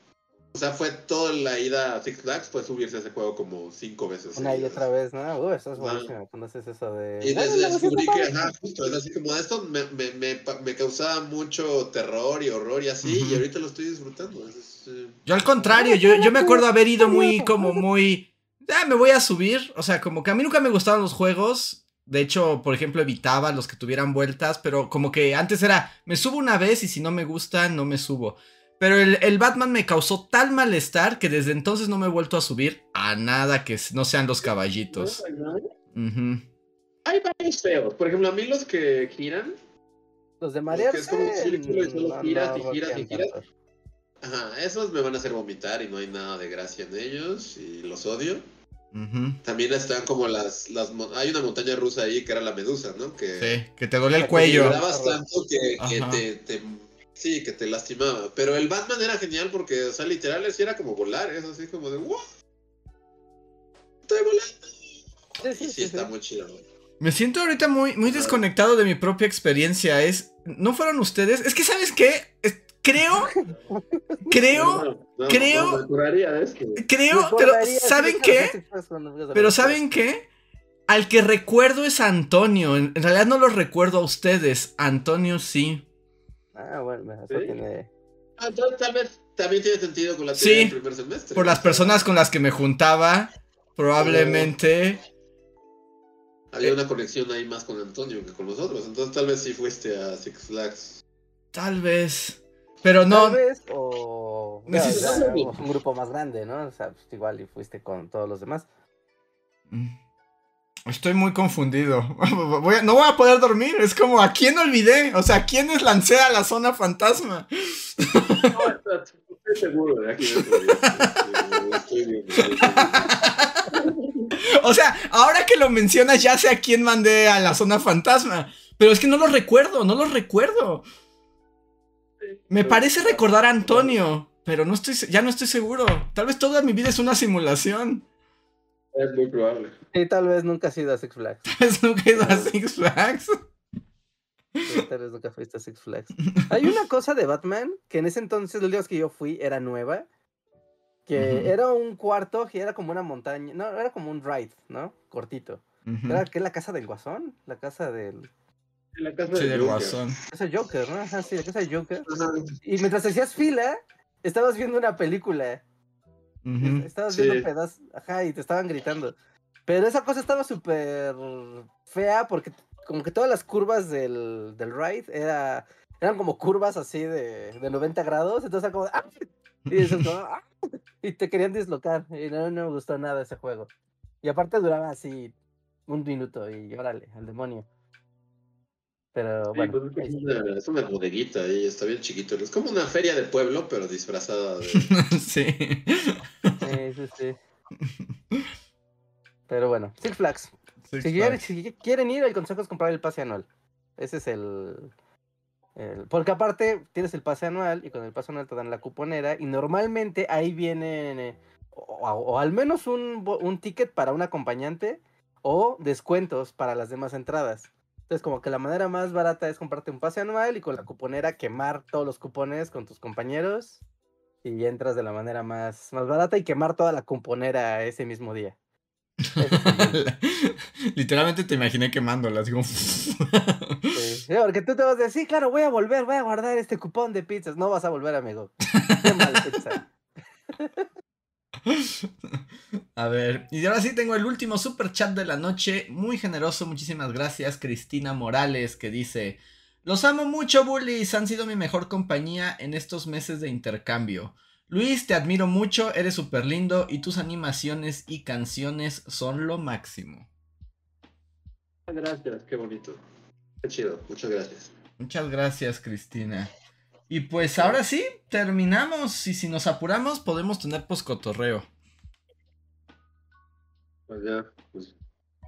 O sea, fue toda la ida a Six Flags, fue subirse a ese juego como cinco veces. Una y otra vez, ¿no? Uy, eso es buenísimo. Conoces eso de. Y "Ah, desde descubrí que, padre". ajá, justo, es así como esto me, me, me, causaba mucho terror y horror y así, y ahorita lo estoy disfrutando. es- es, eh, Yo al contrario, yo, yo me acuerdo haber ido muy, como muy... Ah, me voy a subir. O sea, como que a mí nunca me gustaban los juegos. De hecho, por ejemplo, evitaba los que tuvieran vueltas, pero como que antes era, me subo una vez y si no me gusta, no me subo. Pero el, el Batman me causó tal malestar que desde entonces no me he vuelto a subir a nada que no sean los caballitos. Hay varios feos. Por ejemplo, a mí los que giran, Los de que marearse. es como un círculo y solo no, giras no y giras y rockean giras. tanto. ajá, esos me van a hacer vomitar y no hay nada de gracia en ellos y los odio. También están como las, las hay una montaña rusa ahí que era la medusa, ¿no? Que Sí, que te duele el Que cuello. vibrabas tanto que, que te- sí, que te lastimaba. Pero el Batman era genial porque, o sea, literal, sí era como volar, es así como de, ¡wow! Estoy volando. Sí, Y sí, está sí. muy chido. Me siento ahorita muy, muy desconectado de mi propia experiencia. Es, ¿no fueron ustedes? Es que, ¿sabes qué? Es- creo, creo, No, no, creo- no, me curaría de esto. creo, Me pero ¿saben qué? pues, Pero ¿saben qué? Al que recuerdo es a Antonio. En en realidad no los recuerdo a ustedes. Antonio sí. Ah, bueno, eso ¿Sí? tiene. Ah, entonces, tal vez también tiene sentido con la Sí, del primer semestre. Por las personas con las que me juntaba, probablemente. Había una conexión ahí más con Antonio que con nosotros. Entonces, tal vez sí fuiste a Six Flags. Tal vez. Pero no. Tal vez, Neces- o un grupo más grande, ¿no? O sea, pues, igual y fuiste con todos los demás. Mm. Estoy muy confundido. Voy a- no voy a poder dormir. Es como, ¿a quién olvidé? O sea, ¿a quiénes lancé a la zona fantasma? No, estoy seguro de aquí. Estoy bien. estoy bien. O sea, ahora que lo mencionas, ya sé a quién mandé a la zona fantasma. Pero es que no lo recuerdo, no lo recuerdo. Me parece recordar a Antonio, pero no estoy, ya no estoy seguro. Tal vez toda mi vida es una simulación. Es muy probable. Sí, tal vez nunca has ido a Six Flags. Tal vez nunca he ido a Six Flags. Sí, tal vez nunca fuiste a Six Flags. Hay una cosa de Batman que en ese entonces, los días que yo fui, era nueva. Que era un cuarto que era como una montaña. No, era como un ride, ¿no? Cortito. Ujú. Era que la casa del guasón. La casa del. La casa Sí, de del Joker. guasón. Casa Joker, ¿no? Ajá, sí, la casa de Joker. Y mientras hacías fila, estabas viendo una película. Estabas viendo Sí. un pedazo. Ajá, y te estaban gritando. Pero esa cosa estaba súper fea porque como que todas las curvas del, del ride era, eran como curvas así de, de 90 grados. Entonces era como... ¡ah! Y, dices como, ¡ah! y te querían dislocar. Y no, no me gustó nada ese juego. Y aparte duraba así un minuto y órale, al demonio. Pero Sí, bueno. pues es, una, es una bodeguita ahí, está bien chiquito. Es como una feria de pueblo, pero disfrazada de. sí. Sí, sí, sí. Pero bueno, Six Flags. Six Si quieren, Flags. si quieren ir, el consejo es comprar el pase anual. Ese es el, el- Porque aparte tienes el pase anual y con el pase anual te dan la cuponera y normalmente ahí vienen eh, o, o al menos un, un ticket para un acompañante o descuentos para las demás entradas. Entonces como que la manera más barata es comprarte un pase anual y con la cuponera quemar todos los cupones con tus compañeros y entras de la manera más, más barata y quemar toda la cuponera ese mismo día. Literalmente te imaginé quemándola, así como. Sí, sí, porque tú te vas a decir, sí, claro, voy a volver, voy a guardar este cupón de pizzas. No vas a volver, amigo. Qué mal pizza. A ver, y ahora sí tengo el último super chat de la noche, muy generoso, muchísimas gracias, Cristina Morales, que dice, los amo mucho, bullies, han sido mi mejor compañía en estos meses de intercambio. Luis, te admiro mucho, eres súper lindo y tus animaciones y canciones son lo máximo. Gracias, qué bonito. Qué chido, muchas gracias. Muchas gracias, Cristina. Y pues ahora sí, terminamos y si nos apuramos podemos tener poscotorreo. Pues ya, pues.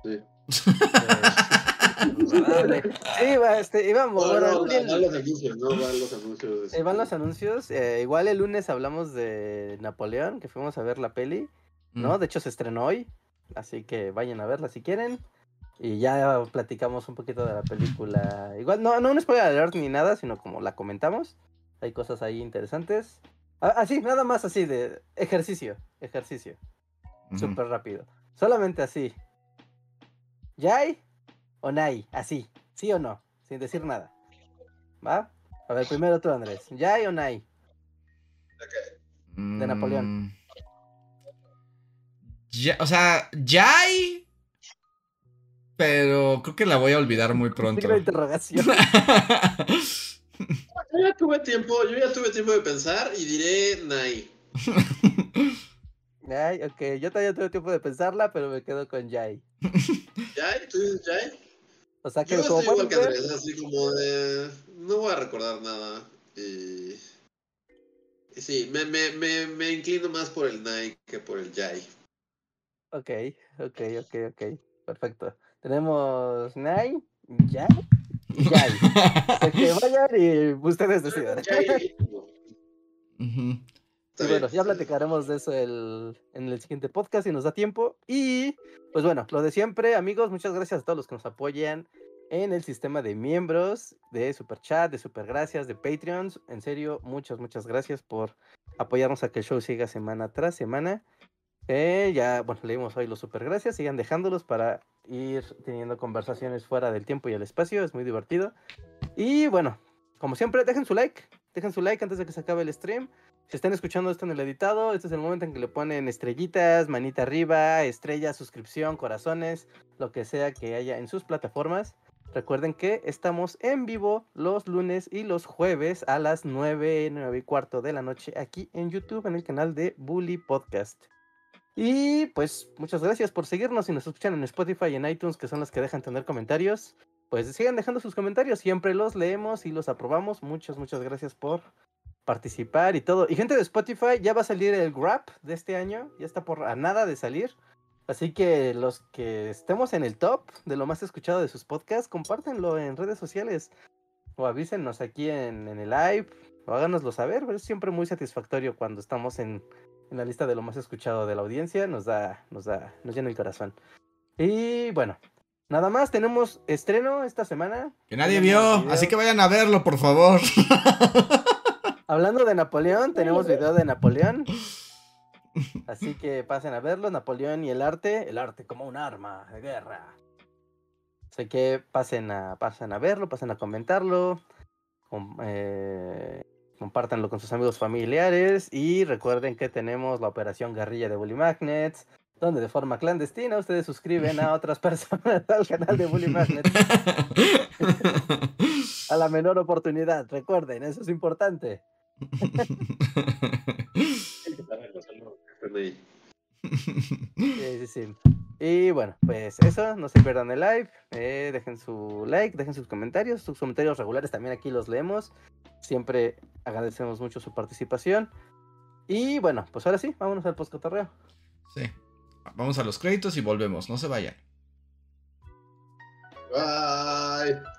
Sí. Dale. Sí, va, este, íbamos, No, bueno, no, igual van los anuncios, no van los anuncios. eh, van los anuncios. eh, igual el lunes hablamos de Napoleón, que fuimos a ver la peli, ¿no? Mm. De hecho se estrenó hoy, así que vayan a verla si quieren. Y ya platicamos un poquito de la película. Igual, no, no un spoiler alert ni nada, sino como la comentamos. Hay cosas ahí interesantes. Así, nada más así de ejercicio, ejercicio. Ujú. Súper rápido. Solamente así. ¿Yay o nay? Así. ¿Sí o no? Sin decir nada. ¿Va? A ver, primero tú, Andrés. ¿Yay o nay? de Napoleón. Mm. Ya, o sea, ya hay. Pero creo que la voy a olvidar muy pronto. Interrogación. Yo ya tuve tiempo, yo ya tuve tiempo de pensar y diré Nai. Yay, ok. Yo todavía tuve tiempo de pensarla, pero me quedo con Yay. ¿Yay? ¿Tú dices Yay? O sea que Yo como estoy igual que pueden ver, Andrés, así como de. No voy a recordar nada. Y. y sí, me, me, me, me inclino más por el Nai que por el Yay. Ok, ok, ok, ok. Perfecto. Tenemos Yay y Yay. Que vayan y ustedes decidan. Y bueno, ya platicaremos de eso el- en el siguiente podcast si nos da tiempo. Y pues bueno, lo de siempre, amigos, muchas gracias a todos los que nos apoyan en el sistema de miembros, de Super Chat, de Super Gracias, de Patreons. En serio, muchas, muchas gracias por apoyarnos a que el show siga semana tras semana. Eh, ya, bueno, leímos hoy los super gracias, sigan dejándolos para ir teniendo conversaciones fuera del tiempo y el espacio, es muy divertido. Y bueno, como siempre, dejen su like, dejen su like antes de que se acabe el stream. Si están escuchando esto en el editado, este es el momento en que le ponen estrellitas, manita arriba, estrella, suscripción, corazones, lo que sea que haya en sus plataformas. Recuerden que estamos en vivo los lunes y los jueves a las 9, 9 y cuarto de la noche aquí en YouTube en el canal de Bully Podcast. Y pues muchas gracias por seguirnos y nos escuchan en Spotify y en iTunes, que son los que dejan tener comentarios. Pues sigan dejando sus comentarios, siempre los leemos y los aprobamos. Muchas, muchas gracias por participar y todo. Y gente de Spotify, ya va a salir el Grab de este año, ya está por a nada de salir. Así que los que estemos en el top de lo más escuchado de sus podcasts, compártenlo en redes sociales o avísenos aquí en, en el live o háganoslo saber. Es siempre muy satisfactorio cuando estamos en, en, la lista de lo más escuchado de la audiencia. Nos da, nos da, nos llena el corazón. Y bueno, nada más, tenemos estreno esta semana. Que nadie vio, así que vayan a verlo, por favor. Hablando de Napoleón, tenemos video de Napoleón. Así que pasen a verlo, Napoleón y el arte, el arte como un arma de guerra. Así que pasen a, pasen a verlo, pasen a comentarlo, com, eh, compártanlo con sus amigos familiares y recuerden que tenemos la operación guerrilla de Bully Magnets, donde de forma clandestina ustedes suscriben a otras personas al canal de Bully Magnets. a la menor oportunidad, recuerden, eso es importante. Sí, sí, sí. Y bueno, pues eso, no se pierdan el live, eh, dejen su like, dejen sus comentarios, sus comentarios regulares también aquí los leemos. Siempre agradecemos mucho su participación. Y bueno, pues ahora sí, vámonos al postcotorreo. Sí, vamos a los créditos y volvemos, no se vayan. Bye.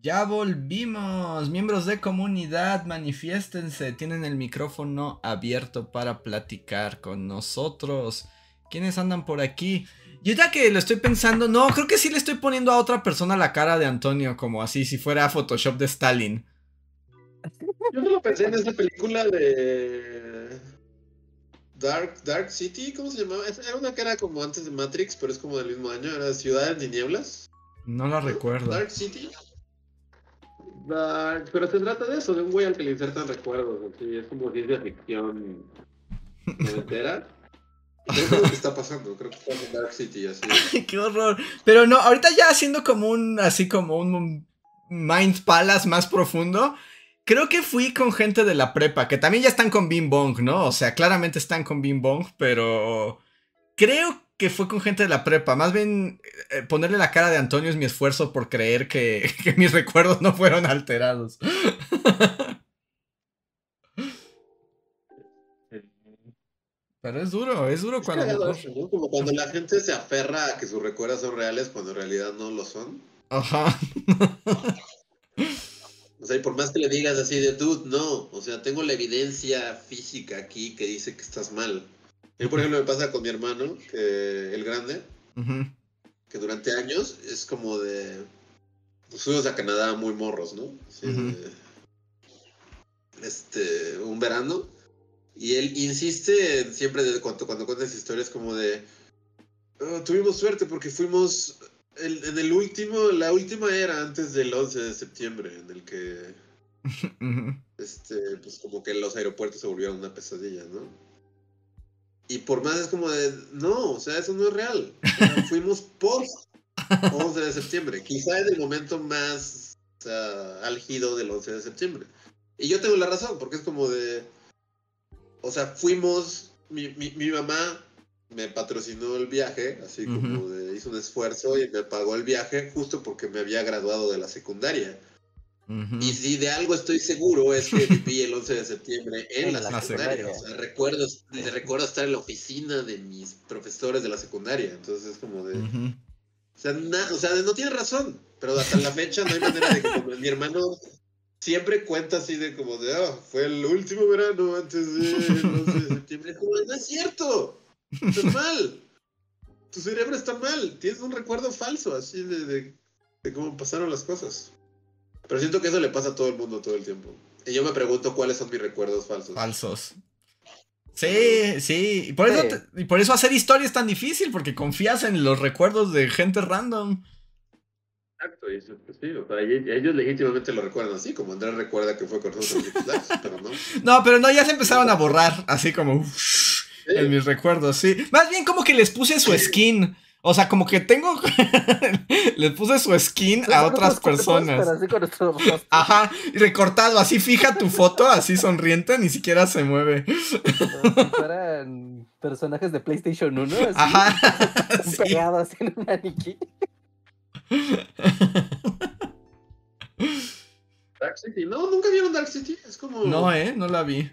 Ya volvimos, miembros de comunidad, manifiéstense, tienen el micrófono abierto para platicar con nosotros. ¿Quiénes andan por aquí? Yo ya que lo estoy pensando, no, creo que sí le estoy poniendo a otra persona la cara de Antonio, como así, si fuera Photoshop de Stalin. Yo solo pensé en esa película de Dark, Dark City, ¿cómo se llamaba? Era una que era como antes de Matrix, pero es como del mismo año, era Ciudad en Tinieblas. No la recuerdo. Dark City. Pero se trata de eso, de un güey al que le insertan recuerdos, así, es como ciencia ficción noventera. Creo que es lo que está pasando, creo que está en Dark City así. Qué horror. Pero no, ahorita ya haciendo como un, así como un Mind Palace más profundo. Creo que fui con gente de la prepa, que también ya están con Bing Bong, ¿no? O sea, claramente están con Bing Bong, pero creo que fue con gente de la prepa. Más bien, eh, ponerle la cara de Antonio es mi esfuerzo por creer que, que mis recuerdos no fueron alterados. Pero es duro, es duro Es cuando... Como cuando la gente se aferra a que sus recuerdos son reales cuando en realidad no lo son. Ajá. O sea, y por más que le digas así de, dude, no. O sea, tengo la evidencia física aquí que dice que estás mal. A mí, por ejemplo, me pasa con mi hermano, que el grande, que durante años es como de. Nos fuimos a Canadá muy morros, ¿no? Así Ujú. de- este, un verano. Y él insiste en siempre de cuando, cuando cuentas historias como de. "Oh, tuvimos suerte porque fuimos. el- en el último, la última era antes del 11 de septiembre, en el que. Este, pues como que los aeropuertos se volvieron una pesadilla, ¿no? Y por más es como de, no, o sea, eso no es real. O sea, fuimos post 11 de septiembre. Quizá en el momento más o sea, álgido del 11 de septiembre. Y yo tengo la razón, porque es como de, o sea, fuimos, mi, mi, mi mamá me patrocinó el viaje, así como de, hizo un esfuerzo y me pagó el viaje justo porque me había graduado de la secundaria. Ujú. Y si de algo estoy seguro es que viví el 11 de septiembre en, En la, la secundaria. secundaria. O sea, recuerdo, recuerdo estar en la oficina de mis profesores de la secundaria. Entonces es como de... Ujú. O sea, na- o sea, no tiene razón. Pero hasta la fecha no hay manera de que mi hermano siempre cuenta así de como de, ah, fue el último verano antes de, no sé, septiembre. Como, no es cierto. Estás mal. Tu cerebro está mal. Tienes un recuerdo falso así de, de, de cómo pasaron las cosas. Pero siento que eso le pasa a todo el mundo todo el tiempo. Y yo me pregunto cuáles son mis recuerdos falsos. Falsos. Sí, sí. Y por, eso te- y por eso hacer historia es tan difícil, porque confías en los recuerdos de gente random. Exacto, y eso, pues sí, o sea, ellos, ellos legítimamente lo recuerdan así, como Andrés recuerda que fue con nosotros pero no. No, pero no, ya se empezaron a borrar, así como uff, en mis recuerdos, sí. Más bien como que les puse su skin. O sea, como que tengo. les puse su skin a otras personas. así. Ajá, y recortado, así fija tu foto, así sonriente, ni siquiera se mueve. Como si fueran personajes de PlayStation 1. Así, Ajá. sí. pegados en un maniquí. Dark City, no, nunca vieron Dark City, es como No, eh, no la vi.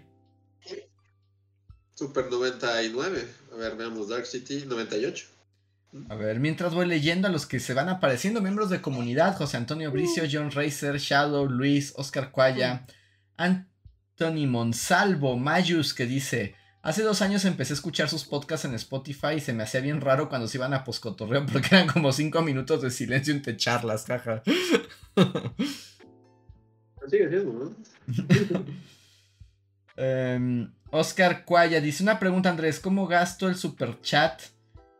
Super 99. A ver, veamos Dark City 98. A ver, mientras voy leyendo a los que se van apareciendo, miembros de comunidad, José Antonio Bricio, John Racer, Shadow, Luis, Oscar Cuaya, Anthony Monsalvo, Mayus, que dice, hace dos años empecé a escuchar sus podcasts en Spotify y se me hacía bien raro cuando se iban a poscotorreo porque eran como cinco minutos de silencio entre charlas, jaja. Sigue siendo, ¿no? Em, Oscar Cuaya dice, una pregunta Andrés, ¿cómo gasto el super chat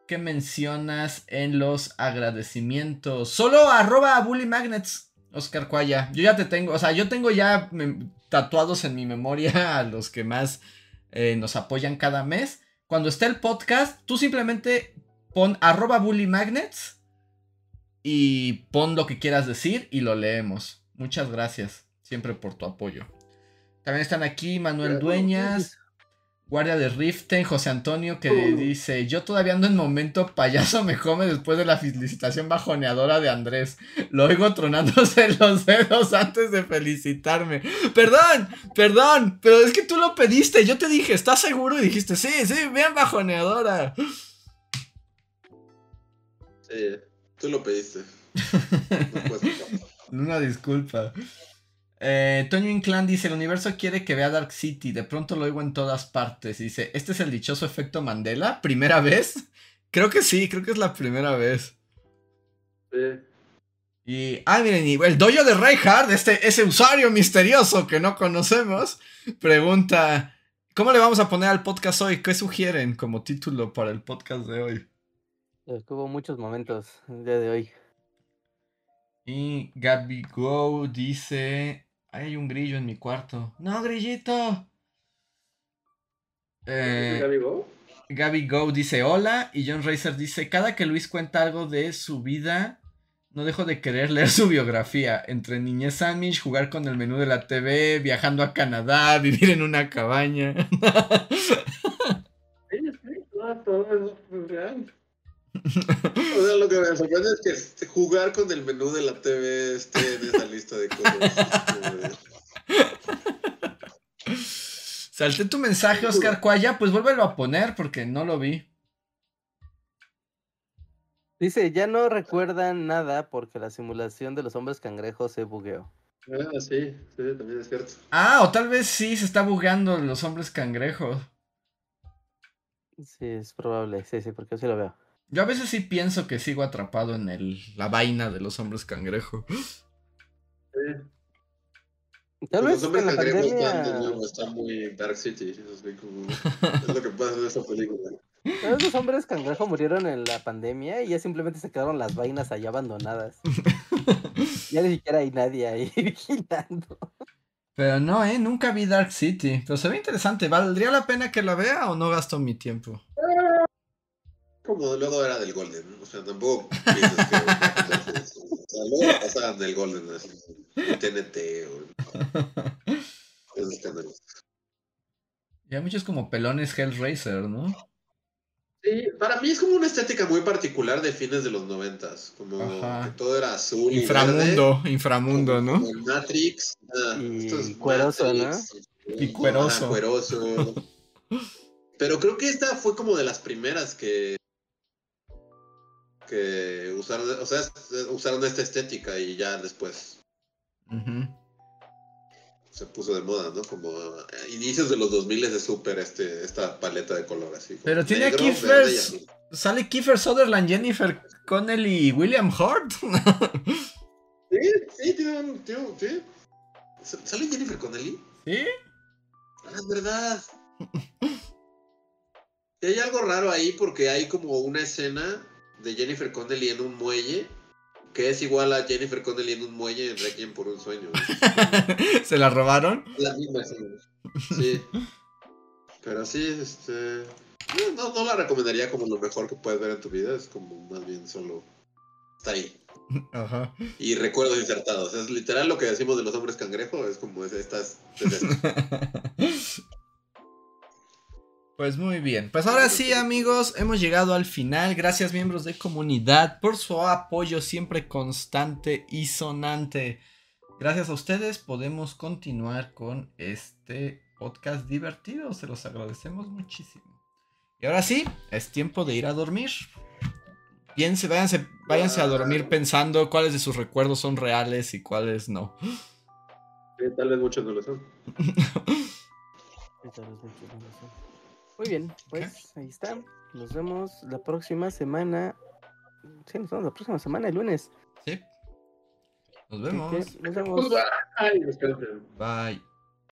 que mencionas en los agradecimientos? Solo arroba Bully Magnets, Oscar Cuaya. Yo ya te tengo, o sea, yo tengo ya tatuados en mi memoria a los que más eh, nos apoyan cada mes. Cuando esté el podcast, tú simplemente pon arroba Bully Magnets y pon lo que quieras decir y lo leemos. Muchas gracias siempre por tu apoyo. También están aquí Manuel Dueñas, guardia de Riften, José Antonio, que Uh. dice, yo todavía ando en momento payaso me come después de la felicitación bajoneadora de Andrés. Lo oigo tronándose los dedos antes de felicitarme. Perdón, perdón, pero es que tú lo pediste, yo te dije, ¿estás seguro? Y dijiste, sí, sí, vean bajoneadora. Sí, tú lo pediste. No. Una disculpa. Eh, Toño Inclán dice: El universo quiere que vea Dark City. De pronto lo oigo en todas partes. Dice: ¿Este es el dichoso efecto Mandela? ¿Primera vez? Creo que sí, creo que es la primera vez. Sí. Y. Ah, miren, y el doyo de Reinhardt, este, ese usuario misterioso que no conocemos, pregunta: ¿Cómo le vamos a poner al podcast hoy? ¿Qué sugieren como título para el podcast de hoy? Es que hubo muchos momentos el día de hoy. Y Gaby Go dice: Hay un grillo en mi cuarto. ¡No, grillito! Eh. Gaby Go dice hola y John Racer dice, cada que Luis cuenta algo de su vida, no dejo de querer leer su biografía, entre niñez sandwich, jugar con el menú de la TV, viajando a Canadá, vivir en una cabaña. Sí, sí, no, todo es real. O sea, lo que me sorprende es que este, jugar con el menú de la TV esté en esa lista de cosas. Salté tu mensaje, Oscar Cuaya, pues vuélvelo a poner porque no lo vi. Dice, ya no recuerdan nada porque la simulación de los hombres cangrejos se bugueó. Ah, sí, sí, también es cierto. Ah, o tal vez sí se está bugueando los hombres cangrejos. Sí, es probable. Sí, sí, porque sí lo veo. Yo a veces sí pienso que sigo atrapado en el, la vaina de los hombres cangrejo. Sí. Tal vez los hombres en la cangrejos pandemia... nuevo, está muy Dark City. Es, así como- es lo que pasa en esta película. tal vez Los hombres cangrejo murieron en la pandemia y ya simplemente se quedaron las vainas allá abandonadas. Ya ni siquiera hay nadie ahí vigilando. Pero no, eh, nunca vi Dark City. Pero se ve interesante. ¿Valdría la pena que la vea o no gasto mi tiempo? Como luego era del Golden, o sea, tampoco piensas que... o sea, luego pasaban del Golden, así, en TNT o... Esos canales. Y hay muchos como pelones Hellraiser, ¿no? Sí, para mí es como una estética muy particular de fines de los noventas, como Ajá. que todo era azul y Inframundo, verde, inframundo, como- ¿no? Matrix. ah, Y esto es cueroso, ¿no? Y cueroso. Pero creo que esta fue como de las primeras que que usaron, o sea, usaron esta estética y ya después se puso de moda, ¿no? Como eh, inicios de los 2000 es súper este, esta paleta de color así. Pero tiene negro, azul. Sale Kiefer Sutherland, Jennifer Connelly y William Hurt. Sí, sí, tiene un. Tiene un- sí. ¿Sale Jennifer Connelly? ¿Sí? Ah, es verdad. Y hay algo raro ahí porque hay como una escena de Jennifer Connelly en un muelle que es igual a Jennifer Connelly en un muelle en Requiem por un sueño. ¿Se la robaron? La misma escena. Sí. Pero sí, este. No, no la recomendaría como lo mejor que puedes ver en tu vida. Es como más bien solo. Está ahí. Ajá. Y recuerdos insertados. Es literal lo que decimos de los hombres cangrejo. Es como es, estas. es. Pues muy bien. Pues ahora sí, amigos, hemos llegado al final. Gracias, miembros de comunidad, por su apoyo siempre constante y sonante. Gracias a ustedes podemos continuar con este podcast divertido. Se los agradecemos muchísimo. Y ahora sí, es tiempo de ir a dormir. Piense, váyanse, váyanse a dormir pensando cuáles de sus recuerdos son reales y cuáles no. Sí, tal vez muchos no lo son. Muy bien, pues ahí está. Nos vemos la próxima semana. Sí, nos vemos la próxima semana, el lunes. Sí. Nos vemos. Nos vemos. Espérate. Bye.